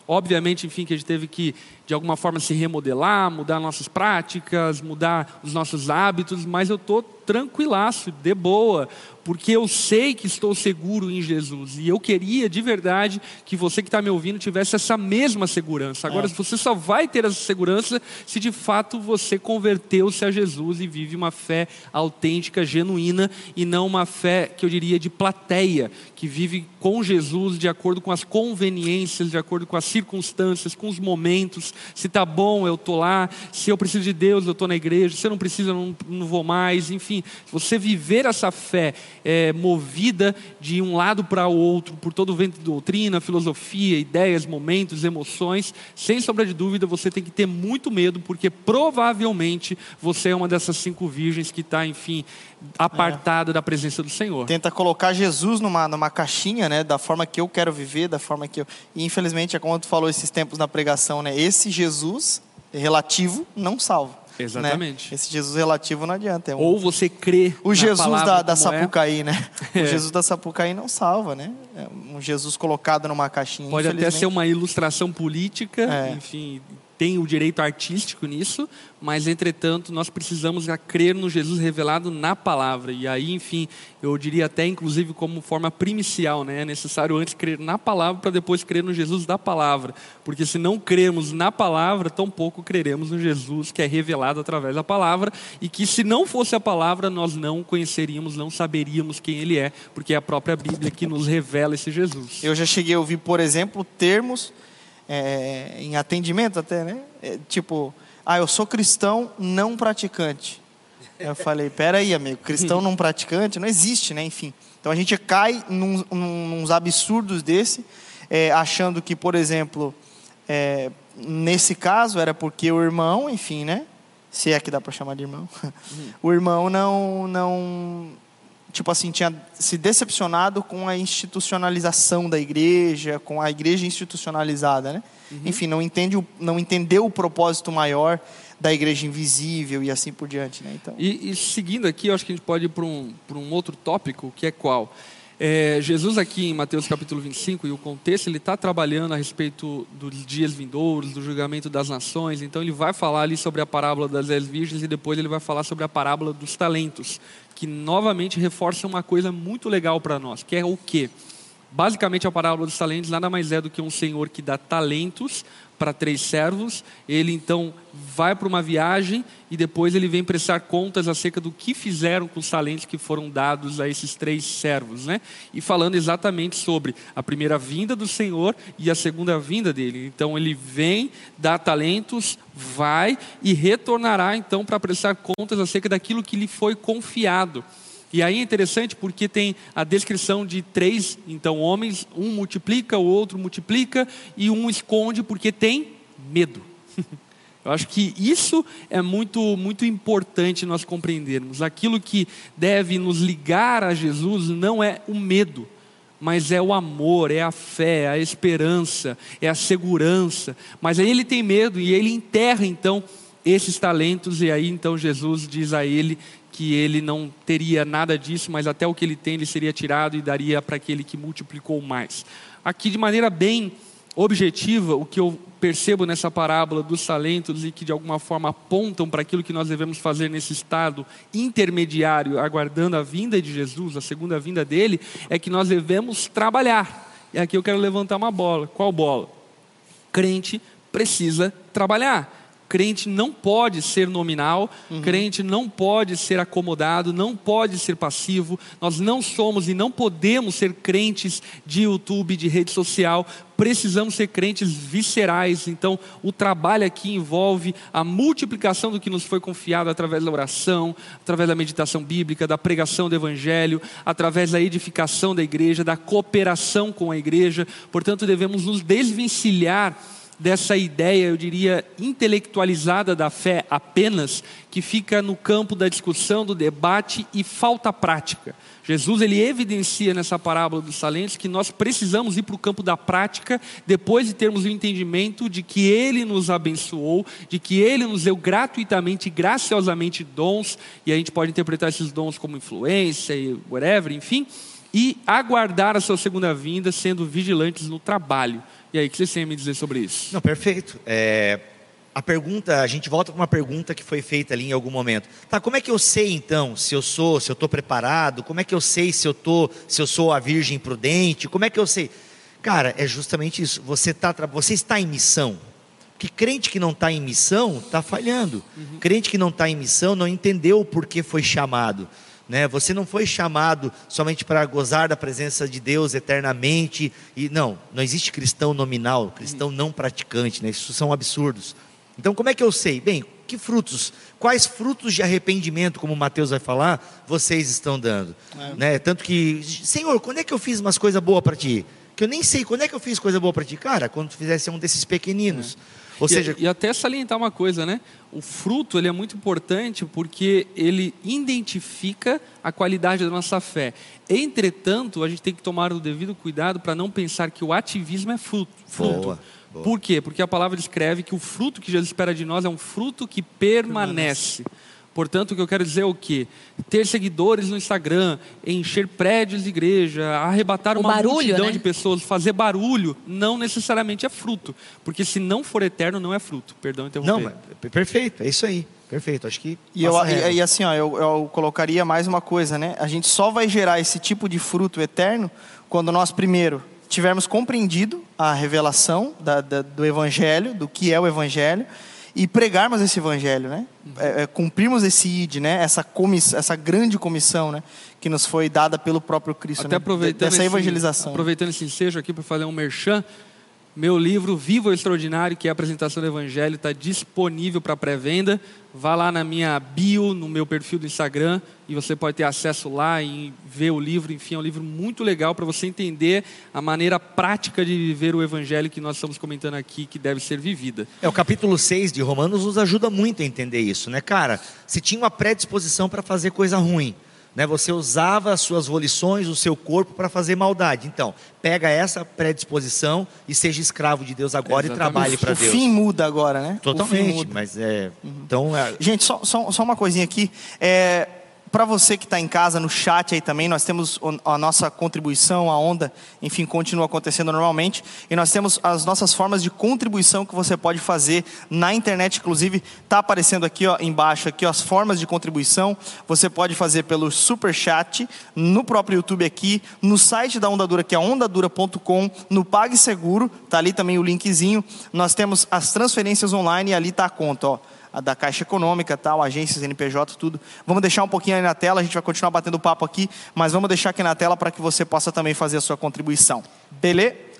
Obviamente, enfim, que a gente teve que, de alguma forma, se remodelar, mudar nossas práticas, mudar os nossos hábitos, mas eu estou tranquilaço, de boa porque eu sei que estou seguro em Jesus. E eu queria de verdade que você que está me ouvindo tivesse essa mesma segurança. Agora, é. você só vai ter essa segurança se de fato você converteu-se a Jesus e vive uma fé autêntica, genuína, e não uma fé que eu diria de plateia, que vive com Jesus de acordo com as conveniências, de acordo com as circunstâncias, com os momentos. Se está bom, eu estou lá. Se eu preciso de Deus, eu estou na igreja. Se eu não preciso, eu não, não vou mais. Enfim, você viver essa fé é, movida de um lado para o outro, por todo o vento de doutrina, filosofia, ideias, momentos, emoções, sem sombra de dúvida você tem que ter muito medo, porque provavelmente você é uma dessas cinco virgens que está, enfim, apartada é. da presença do Senhor. Tenta colocar Jesus numa, numa caixinha, né, da forma que eu quero viver, da forma que eu. E infelizmente, é como tu falou esses tempos na pregação, né, esse esse Jesus relativo não salva. né? Exatamente. Esse Jesus relativo não adianta. É um- Ou você crê o Jesus da, da como é. Sapucaí, né? É. [LAUGHS] O Jesus da Sapucaí não salva, né? É um Jesus colocado numa caixinha. Pode até ser uma ilustração política, É. enfim, tem o direito artístico nisso, mas entretanto nós precisamos crer no Jesus revelado na palavra. E aí, enfim, eu diria até inclusive como forma primicial, né? É necessário antes crer na palavra para depois crer no Jesus da palavra, porque se não cremos na palavra, tampouco creremos no Jesus que é revelado através da palavra e que se não fosse a palavra nós não conheceríamos, não saberíamos quem ele é, porque é a própria Bíblia que nos revela esse Jesus. Eu já cheguei a ouvir, por exemplo, termos é, em atendimento até, né? É, tipo, ah, eu sou cristão não praticante. Eu falei, peraí, amigo, cristão não praticante não existe, né? Enfim. Então a gente cai num, num, nos absurdos desse, é, achando que, por exemplo, é, nesse caso era porque o irmão, enfim, né? Se é que dá para chamar de irmão, [LAUGHS] o irmão não, não, tipo assim, tinha se decepcionado com a institucionalização da igreja, com a igreja institucionalizada, né? Enfim, não, entende não entendeu o propósito maior da igreja invisível e assim por diante, né? Então, E, e seguindo aqui, eu acho que a gente pode ir para um, para um outro tópico, que é qual? É, Jesus aqui em Mateus capítulo 25, e o contexto, ele está trabalhando a respeito dos dias vindouros, do julgamento das nações, então ele vai falar ali sobre a parábola das dez virgens e depois ele vai falar sobre a parábola dos talentos, que novamente reforça uma coisa muito legal para nós, que é o quê? Basicamente, a parábola dos talentos nada mais é do que um senhor que dá talentos para três servos. Ele então vai para uma viagem e depois ele vem prestar contas acerca do que fizeram com os talentos que foram dados a esses três servos, né? E falando exatamente sobre a primeira vinda do Senhor e a segunda vinda dele. Então ele vem, dá talentos, vai e retornará então para prestar contas acerca daquilo que lhe foi confiado. E aí é interessante porque tem a descrição de três, então, homens, um multiplica, o outro multiplica e um esconde porque tem medo. [LAUGHS] Eu acho que isso é muito, muito importante nós compreendermos. Aquilo que deve nos ligar a Jesus não é o medo, mas é o amor, é a fé, é a esperança, é a segurança. Mas aí ele tem medo e ele enterra então esses talentos, e aí então Jesus diz a ele que ele não teria nada disso, mas até o que ele tem ele seria tirado e daria para aquele que multiplicou mais. Aqui de maneira bem objetiva, o que eu percebo nessa parábola dos talentos e que de alguma forma apontam para aquilo que nós devemos fazer nesse estado intermediário, aguardando a vinda de Jesus, a segunda vinda dele, é que nós devemos trabalhar. E aqui eu quero levantar uma bola. Qual bola? Crente precisa trabalhar. Crente não pode ser nominal, crente não pode ser acomodado, não pode ser passivo. Nós não somos e não podemos ser crentes de YouTube, de rede social. Precisamos ser crentes viscerais. Então, o trabalho aqui envolve a multiplicação do que nos foi confiado através da oração, através da meditação bíblica, da pregação do evangelho, através da edificação da igreja, da cooperação com a igreja. Portanto, devemos nos desvencilhar dessa ideia, eu diria, intelectualizada da fé apenas, que fica no campo da discussão, do debate e falta prática. Jesus ele evidencia nessa parábola dos talentos que nós precisamos ir para o campo da prática depois de termos o entendimento de que Ele nos abençoou, de que Ele nos deu gratuitamente, graciosamente dons, e a gente pode interpretar esses dons como influência e whatever, enfim, e aguardar a sua segunda vinda sendo vigilantes no trabalho. E aí, o que vocês têm a me dizer sobre isso? Não, perfeito. É, a pergunta, a gente volta para uma pergunta que foi feita ali em algum momento. Tá, como é que eu sei então se eu sou, se eu estou preparado? Como é que eu sei se eu tô, se eu sou a virgem prudente? Como é que eu sei? Cara, é justamente isso. Você tá, você está em missão. Que crente que não está em missão está falhando. Crente que não está em missão não entendeu o porquê foi chamado. Né? Você não foi chamado somente para gozar da presença de Deus eternamente. E não, não existe cristão nominal, cristão não praticante. Né? Isso são absurdos. Então, como é que eu sei? Bem, que frutos? Quais frutos de arrependimento, como Mateus vai falar, vocês estão dando? Né? Tanto que, Senhor, quando é que eu fiz umas coisas boas para ti? Que eu nem sei quando é que eu fiz coisa boa para ti. Cara, quando tu fizesse um desses pequeninos. Ou E- seja, e, até salientar uma coisa, né? O fruto ele é muito importante porque ele identifica a qualidade da nossa fé. Entretanto, a gente tem que tomar o devido cuidado para não pensar que o ativismo é fruto. fruto. Boa, boa. Por quê? Porque a palavra descreve que o fruto que Jesus espera de nós é um fruto que permanece. Portanto, o que eu quero dizer é o quê? Ter seguidores no Instagram, encher prédios de igreja, arrebatar O uma barulho, multidão né? de pessoas, fazer barulho, não necessariamente é fruto. Porque se não for eterno, não é fruto. Perdão interromper. não, mas, perfeito, é isso aí. Perfeito, acho que. E, eu, e, e assim, ó, eu, eu colocaria mais uma coisa, né? A gente só vai gerar esse tipo de fruto eterno quando nós, primeiro, tivermos compreendido a revelação da- da- do Evangelho, do que é o Evangelho, e pregarmos esse Evangelho, né? É, é, cumprirmos esse ID, né? Essa, comiss, essa grande comissão, né? Que nos foi dada pelo próprio Cristo, Até né? aproveitando Dessa esse, evangelização. aproveitando esse ensejo aqui para fazer um merchan, meu livro Vivo Extraordinário, que é a apresentação do Evangelho, está disponível para pré-venda. Vá lá na minha bio, no meu perfil do Instagram, e você pode ter acesso lá e ver o livro. Enfim, é um livro muito legal para você entender a maneira prática de viver o Evangelho que nós estamos comentando aqui, que deve ser vivida. É, o capítulo 6 de Romanos nos ajuda muito a entender isso, né, cara? Se tinha uma predisposição para fazer coisa ruim, né? Você usava as suas volições, o seu corpo para fazer maldade. Então, pega essa predisposição e seja escravo de Deus agora Exatamente. e trabalhe para o Deus. fim muda agora, né? O Totalmente, muda. mas é, então é, Gente, só, só, só uma coisinha aqui. É, para você que está em casa, no chat aí também, nós temos a nossa contribuição, a onda, enfim, continua acontecendo normalmente. E nós temos as nossas formas de contribuição que você pode fazer na internet, inclusive, está aparecendo aqui ó, embaixo aqui ó, as formas de contribuição. Você pode fazer pelo super chat, no próprio YouTube aqui, no site da Onda Dura, que é ondadura.com, no PagSeguro, tá ali também o linkzinho. Nós temos as transferências online e ali está a conta, ó da Caixa Econômica, tal, agências, NPJ, tudo. Vamos deixar um pouquinho aí na tela, a gente vai continuar batendo papo aqui, mas vamos deixar aqui na tela para que você possa também fazer a sua contribuição. Beleza?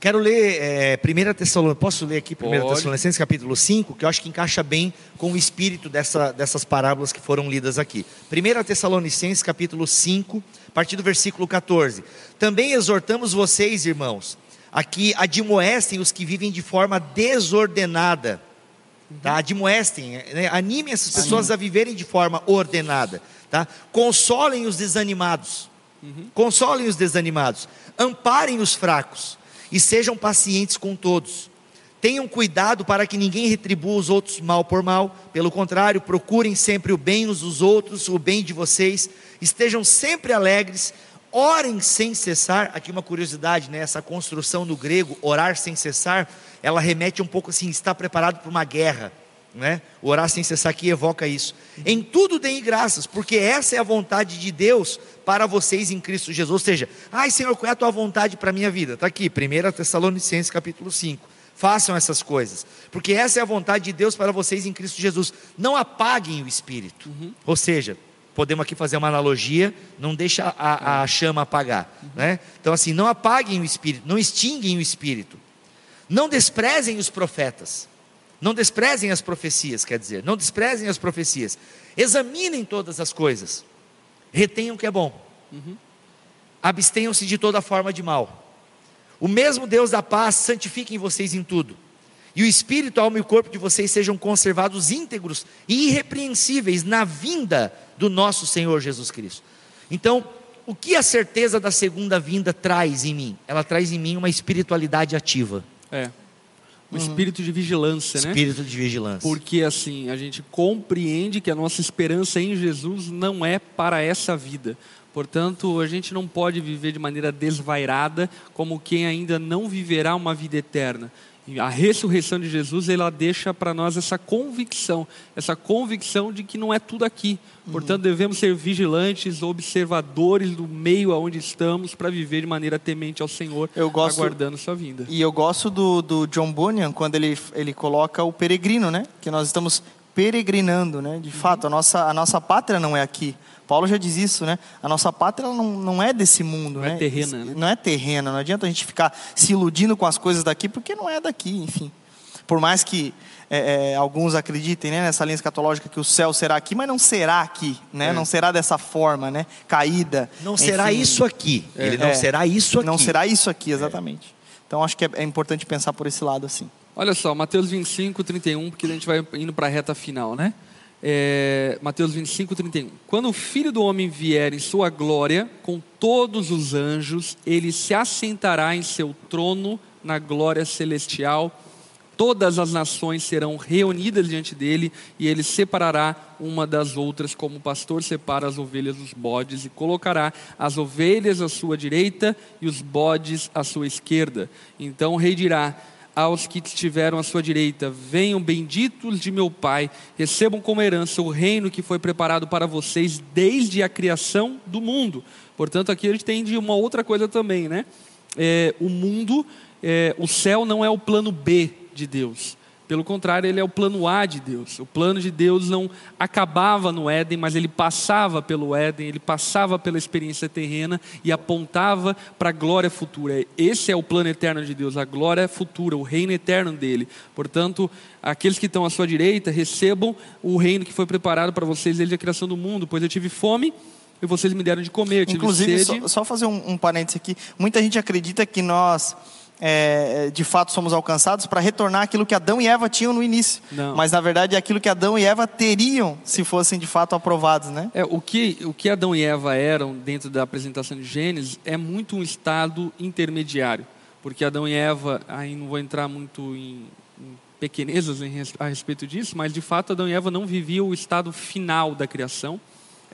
Quero ler é, 1 Tessalonicenses, posso ler aqui 1 Pode. Tessalonicenses capítulo 5, que eu acho que encaixa bem com o espírito dessa, dessas parábolas que foram lidas aqui. 1 Tessalonicenses capítulo 5, a partir do versículo 14. Também exortamos vocês, irmãos, a que admoestem os que vivem de forma desordenada. Tá? Admoestem, né? animem essas pessoas a viverem de forma ordenada. Tá? Consolem os desanimados. Consolem os desanimados. Amparem os fracos. E sejam pacientes com todos. Tenham cuidado para que ninguém retribua os outros mal por mal. Pelo contrário, procurem sempre o bem uns dos outros, o bem de vocês. Estejam sempre alegres. Orem sem cessar. Aqui uma curiosidade, né? Essa construção no grego, orar sem cessar, ela remete um pouco assim, estar preparado para uma guerra. Né? O orar sem cessar aqui evoca isso. Em tudo deem graças, porque essa é a vontade de Deus para vocês em Cristo Jesus. Ou seja, ai Senhor, qual é a tua vontade para a minha vida? Está aqui, 1 Tessalonicenses capítulo 5. Façam essas coisas, porque essa é a vontade de Deus para vocês em Cristo Jesus. Não apaguem o espírito. Ou seja, podemos aqui fazer uma analogia, não deixa a, a chama apagar. Né? Então, assim, não apaguem o espírito, não extinguem o espírito. Não desprezem os profetas. Não desprezem as profecias, quer dizer, não desprezem as profecias. Examinem todas as coisas. Retenham o que é bom. Abstenham-se de toda forma de mal. O mesmo Deus da paz santifique em vocês em tudo. E o espírito, a alma e o corpo de vocês sejam conservados íntegros e irrepreensíveis na vinda do nosso Senhor Jesus Cristo. Então, o que a certeza da segunda vinda traz em mim? Ela traz em mim uma espiritualidade ativa, É. Um espírito de vigilância, né? espírito de vigilância. Porque assim, a gente compreende que a nossa esperança em Jesus não é para essa vida. Portanto, a gente não pode viver de maneira desvairada como quem ainda não viverá uma vida eterna. A ressurreição de Jesus, ela deixa para nós essa convicção, essa convicção de que não é tudo aqui. Portanto, devemos ser vigilantes, observadores do meio aonde estamos para viver de maneira temente ao Senhor, Eu gosto- aguardando sua vinda. E eu gosto do, do John Bunyan quando ele, ele coloca o peregrino, né? Que nós estamos peregrinando, né? De fato, a nossa, a nossa pátria não é aqui. Paulo já diz isso, né? A nossa pátria não, não é desse mundo, Não é né? terrena, né? Não é terrena. Não adianta a gente ficar se iludindo com as coisas daqui, porque não é daqui, enfim. Por mais que é, é, alguns acreditem né, nessa linha escatológica que o céu será aqui, mas não será aqui, né? Não será dessa forma, né? Caída. Não será enfim. isso aqui. Ele não É. será isso aqui. Não será isso aqui, exatamente. Então acho que é, é importante pensar por esse lado assim. Olha só, Mateus 25, 31, porque a gente vai indo para a reta final, né? É, Mateus 25, 31. Quando o Filho do Homem vier em sua glória, com todos os anjos, ele se assentará em seu trono na glória celestial. Todas as nações serão reunidas diante dele, e ele separará uma das outras, como o pastor separa as ovelhas dos bodes, e colocará as ovelhas à sua direita e os bodes à sua esquerda. Então o rei dirá aos que estiveram à sua direita: Venham benditos de meu Pai, recebam como herança o reino que foi preparado para vocês desde a criação do mundo. Portanto, aqui a gente tem de uma outra coisa também, né? É, o mundo, é, o céu não é o plano B de Deus. Pelo contrário, ele é o plano A de Deus. O plano de Deus não acabava no Éden, mas ele passava pelo Éden, ele passava pela experiência terrena e apontava para a glória futura. Esse é o plano eterno de Deus, a glória futura, o reino eterno dele. Portanto, aqueles que estão à sua direita recebam o reino que foi preparado para vocês desde a criação do mundo, pois eu tive fome e vocês me deram de comer. Eu tive Inclusive, sede. só, só fazer um, um parênteses aqui. Muita gente acredita que nós, é, de fato, somos alcançados para retornar aquilo que Adão e Eva tinham no início. Não. Mas, na verdade, é aquilo que Adão e Eva teriam se fossem, de fato, aprovados, né? É, o, que, o que Adão e Eva eram dentro da apresentação de Gênesis é muito um estado intermediário. Porque Adão e Eva, aí não vou entrar muito em, em pequenezas em a respeito disso, mas de fato Adão e Eva não viviam o estado final da criação.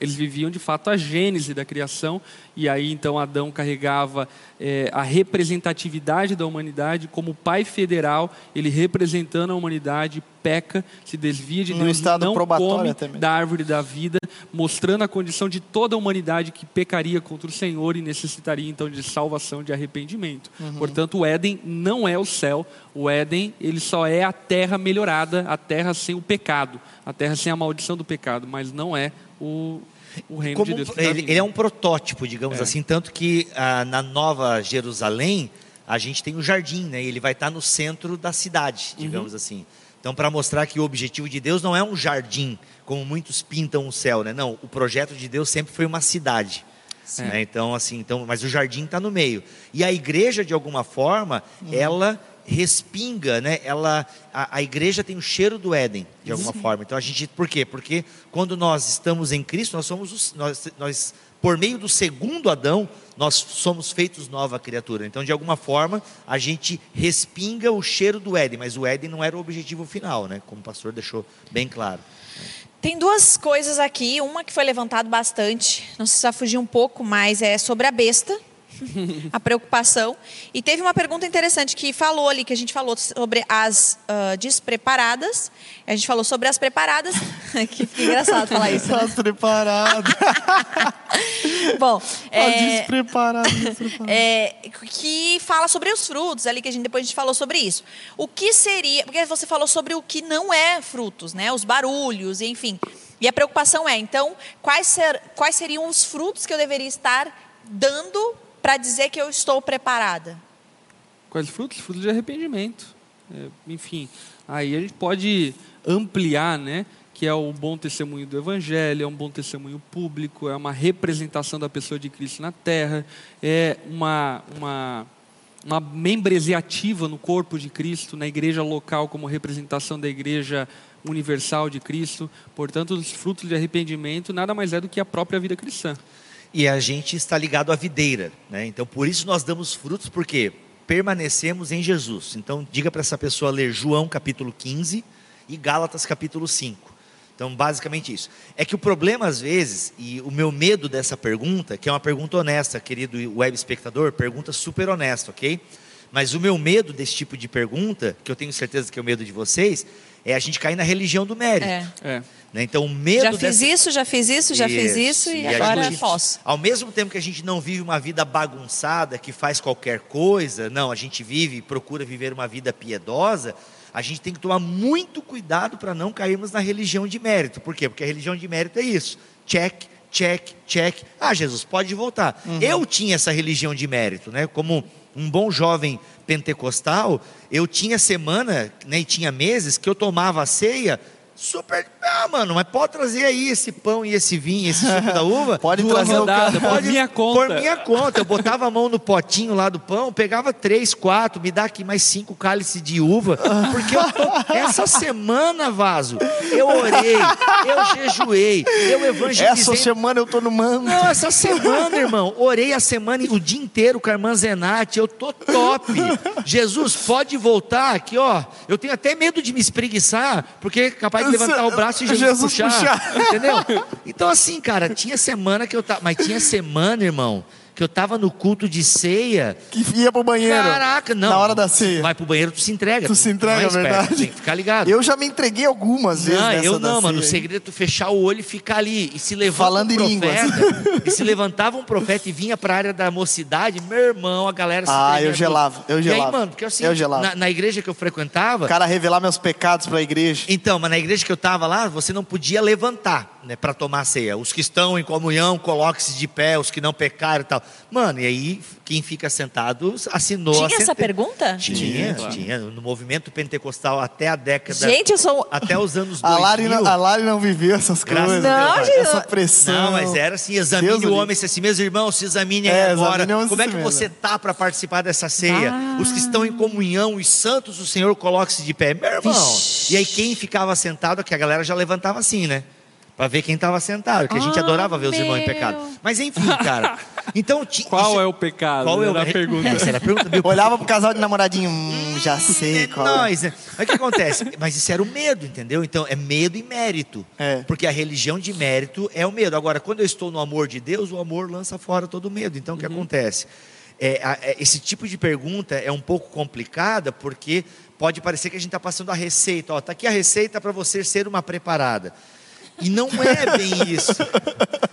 Eles viviam de fato a gênese da criação, e aí então Adão carregava eh, a representatividade da humanidade como pai federal, ele representando a humanidade, peca, se desvia de Num Deus, estado não come mesmo. da árvore da vida, mostrando a condição de toda a humanidade que pecaria contra o Senhor e necessitaria então de salvação, de arrependimento. Uhum. Portanto, o Éden não é o céu, o Éden ele só é a terra melhorada, a terra sem o pecado, a terra sem a maldição do pecado, mas não é o, o reino Como de um- Deus. tá ele, ele é um protótipo, digamos assim, tanto que ah, na Nova Jerusalém a gente tem o jardim, né? Ele vai estar no centro da cidade, digamos assim. Então, para mostrar que o objetivo de Deus não é um jardim, como muitos pintam o céu, né? Não, o projeto de Deus sempre foi uma cidade. né? Então, assim, então, mas o jardim está no meio. E a igreja, de alguma forma, ela respinga, né? Ela, a, a igreja tem o cheiro do Éden, de alguma forma. Então a gente, por quê? Porque quando nós estamos em Cristo, nós somos os, nós, nós por meio do segundo Adão, nós somos feitos nova criatura. Então, de alguma forma, a gente respinga o cheiro do Éden, mas o Éden não era o objetivo final, né? Como o pastor deixou bem claro. Tem duas coisas aqui, uma que foi levantado bastante, não sei se vai fugir um pouco, mas é sobre a besta, [LAUGHS] a preocupação. E teve uma pergunta interessante que falou ali, que a gente falou sobre as ah, despreparadas, a gente falou sobre as preparadas, [LAUGHS] que fica engraçado falar isso. né? Tá preparado. [LAUGHS] Bom, é, despreparado. despreparado. é, que fala sobre os frutos ali que a gente depois a gente falou sobre isso. O que seria? Porque você falou sobre o que não é frutos, né? Os barulhos, enfim. E a preocupação é, então, quais, ser, quais seriam os frutos que eu deveria estar dando para dizer que eu estou preparada? Quais frutos? Frutos de arrependimento. É, enfim, aí a gente pode ampliar, né? Que é o bom testemunho do Evangelho, é um bom testemunho público, é uma representação da pessoa de Cristo na terra, é uma, uma, uma membresia ativa no corpo de Cristo, na igreja local, como representação da igreja universal de Cristo. Portanto, os frutos de arrependimento nada mais é do que a própria vida cristã. E a gente está ligado à videira, né? Então, por isso nós damos frutos, porque permanecemos em Jesus. Então, diga para essa pessoa ler João capítulo 15 e Gálatas capítulo 5. Então, basicamente isso. É que o problema, às vezes, e o meu medo dessa pergunta, que é uma pergunta honesta, querido web espectador, pergunta super honesta, ok? Mas o meu medo desse tipo de pergunta, que eu tenho certeza que é o medo de vocês, é a gente cair na religião do mérito. É. É. né? Então, o medo Já fiz dessa... isso, já fiz isso, já fiz isso e, a agora gente- posso. Ao mesmo tempo que a gente não vive uma vida bagunçada, que faz qualquer coisa, não, a gente vive, procura viver uma vida piedosa, a gente tem que tomar muito cuidado para não cairmos na religião de mérito. Por quê? Porque a religião de mérito é isso. Check, check, check. Ah, Jesus, pode voltar. Eu tinha essa religião de mérito, né? Como um bom jovem pentecostal, eu tinha semana, né, e tinha meses que eu tomava a ceia super, Ah, mano, mas pode trazer aí esse pão e esse vinho, esse suco da [LAUGHS] uva? Pode trazer o cara. por minha conta. Por minha conta. Eu botava a mão no potinho lá do pão, pegava três, quatro, me dá aqui mais cinco cálices de uva. Porque eu tô... [LAUGHS] essa semana, Vaso, eu orei, eu jejuei, eu evangelizei. Essa semana eu tô no manto. Não, essa semana, irmão, orei a semana, o dia inteiro com a irmã Zenate, eu tô top. Jesus, pode voltar aqui, ó. Eu tenho até medo de me espreguiçar, porque é capaz de levantar o braço Jesus, Jesus puxar, puxar. Entendeu? Então, assim, cara, tinha semana que eu tava. Mas tinha semana, irmão, que eu tava no culto de ceia. Que ia pro banheiro. Caraca, não. Na hora da ceia. Vai pro banheiro, tu se entrega. Tu se entrega, é esperto, verdade. Tem que ficar ligado. Eu já me entreguei algumas vezes Não, nessa eu da não, mano. O segredo é tu fechar o olho e ficar ali. E se levanta Falando um profeta, [LAUGHS] e se levantava um profeta e vinha pra área da mocidade, meu irmão, a galera se Ah, eu gelava, eu E gelava. aí, mano, porque assim, Eu gelava. na, na igreja que eu frequentava, O cara revelar meus pecados pra igreja. então, mas na igreja que eu tava lá, você não podia levantar, né, para tomar ceia. Os que estão em comunhão, coloque-se de pé, os que não pecaram e tal. Mano, e aí quem fica sentado assinou a Tinha essa pergunta? Tinha, tinha, No movimento pentecostal até a década. Gente, eu sou. Até os anos A 2000. Lari, não, a Lari não viveu essas Graças coisas. a Deus, Não, gente, Essa pressão. Não, mas era assim, examine Deus o o homem, se assim, meus irmãos, se examine aí É, agora. examine o Como é que mesmo. você tá para participar dessa ceia? Ah. Os que estão em comunhão, os santos do Senhor, coloque-se de pé. Meu irmão. Vixe. E aí quem ficava sentado, que a galera já levantava assim, né? Pra ver quem estava sentado, que a gente Ah, adorava ver os irmãos em meu. pecado. Mas enfim, cara. [LAUGHS] Então, ti- Qual isso- é o pecado? Qual é o Era a [LAUGHS] pergunta. Essa era a pergunta. meu. Olhava pro casal de namoradinho, hum, já sei É qual. é. nós, né? Mas o que acontece? Mas isso era o medo, entendeu? Então é medo e mérito. É. Porque a religião de mérito é o medo. Agora, quando eu estou no amor de Deus, o amor lança fora todo o medo. Então o que acontece? É, a- é, esse tipo de pergunta é um pouco complicada porque pode parecer que a gente está passando a receita. Ó, tá aqui a receita para você ser uma preparada. E não é bem isso.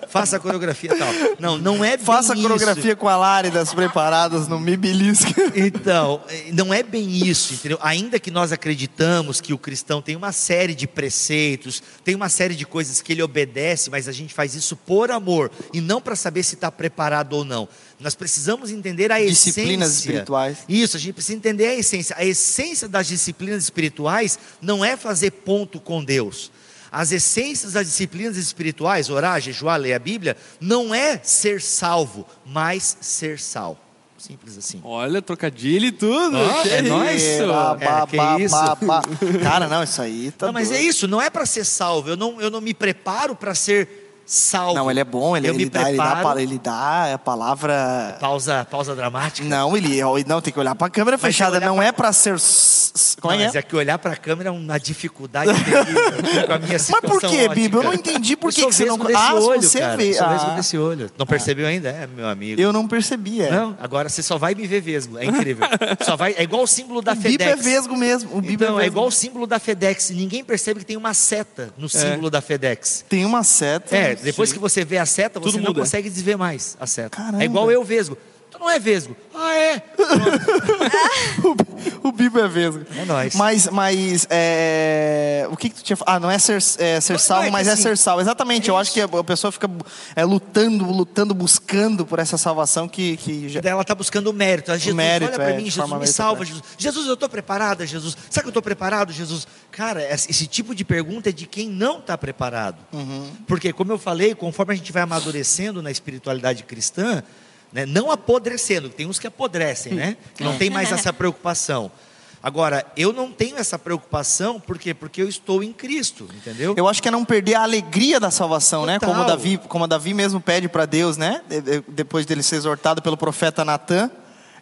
Faça a coreografia e tal. Não, não é bem Faça a isso. coreografia com a Lari das preparadas no Me Belisca. [LAUGHS] Então, não é bem isso, entendeu? Ainda que nós acreditamos que o cristão tem uma série de preceitos, tem uma série de coisas que ele obedece, mas a gente faz isso por amor e não para saber se está preparado ou não. Nós precisamos entender a Disciplinas essência. espirituais. Isso, a gente precisa entender a essência. A essência das disciplinas espirituais não é fazer ponto com Deus. As essências das disciplinas espirituais, orar, jejuar, ler a Bíblia, não é ser salvo, mas ser sal. Simples assim. Olha, trocadilho e tudo. Ah, que é nóis? É, ba, isso? Cara, não, isso aí tá Não, mas é doido. isso, não é para ser salvo. Eu não, eu não me preparo para ser salvo. Não, ele é bom, ele, eu ele, me dá, ele, dá, a preparo. ele dá a palavra. Pausa, pausa dramática. Não, ele não tem que olhar pra câmera Mas fechada. Não pra- é pra ser. Como Não, é mas é? é que olhar para a câmera é uma dificuldade terrível com a minha [LAUGHS] Mas situação por que. Bíblia? Eu não entendi por que, que você não. Ah, olho, você cara. vê. Eu sou Ah, desse olho. Não percebeu ainda? É, meu amigo. eu não percebi, é. Não, agora você só vai me ver vesgo. É incrível. só vai, é igual o símbolo da O Bíblia é FedEx. vesgo mesmo. O Então, é é vesgo. igual o símbolo da FedEx. Ninguém percebe que tem uma seta no símbolo da FedEx. Tem uma seta. É, depois que você vê a seta, você Tudo não muda. consegue desver mais a seta. Caramba. É igual eu vesgo. Não é vesgo. Ah, é? [LAUGHS] o Bíblia é vesgo. É nóis. Mas, mas é, o que, que tu tinha falado? Ah, não é ser, é, ser salvo, é mas é assim, ser salvo. Exatamente. eu é acho que a, pessoa fica é, lutando, lutando, buscando por essa salvação que, que já. Ela está buscando o mérito. Jesus, mérito, olha para é, mim, de Jesus, me salva. Jesus. Jesus, eu estou preparada, Jesus. Será que eu estou preparado, Jesus? Cara, esse esse tipo de pergunta é de quem não está preparado. Uhum. Porque, como eu falei, conforme a gente vai amadurecendo na espiritualidade cristã, né, não apodrecendo, tem uns que apodrecem, né? Que [LAUGHS] não tem mais essa preocupação. Agora, eu não tenho essa preocupação, por quê? Porque eu estou em Cristo, entendeu? Eu acho que é não perder a alegria da salvação, né? Total. Como Davi, como Davi mesmo pede para Deus, né? De- de- Depois dele ser exortado pelo profeta Natan,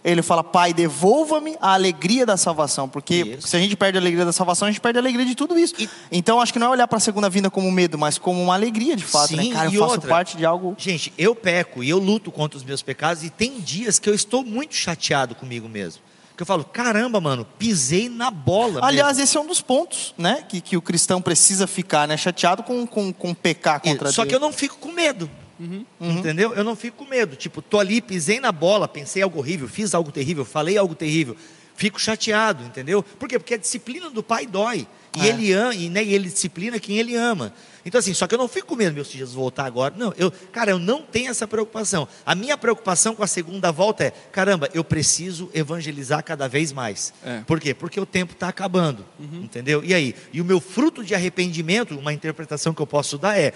ele fala: Pai, devolva-me a alegria da salvação, porque Isso. se a gente perde a alegria da salvação, a gente perde a alegria de tudo isso. E- Então, acho que não é olhar para a segunda vinda como medo, mas como uma alegria de fato, Sim, né? Cara, e eu faço outra, parte de algo. Gente, eu peco e eu luto contra os meus pecados e tem dias que eu estou muito chateado comigo mesmo. Que eu falo, caramba, mano, pisei na bola. Aliás, mesmo. esse é um dos pontos, né? Que, que o cristão precisa ficar, né? Chateado com, com, com pecar contra Só Deus. que eu não fico com medo. Uhum. Entendeu? Eu não fico com medo. Tipo, tô ali, pisei na bola, pensei algo horrível, fiz algo terrível, falei algo terrível. fico chateado, entendeu? Por quê? Porque a disciplina do pai dói. E É. ele ama, e, né, e ele disciplina quem ele ama. Então, assim, só que eu não fico com medo, meu se Jesus voltar agora. Não, eu, cara, eu não tenho essa preocupação. A minha preocupação com a segunda volta é: caramba, eu preciso evangelizar cada vez mais. É. Por quê? Porque o tempo está acabando. Entendeu? E aí? E o meu fruto de arrependimento, uma interpretação que eu posso dar é: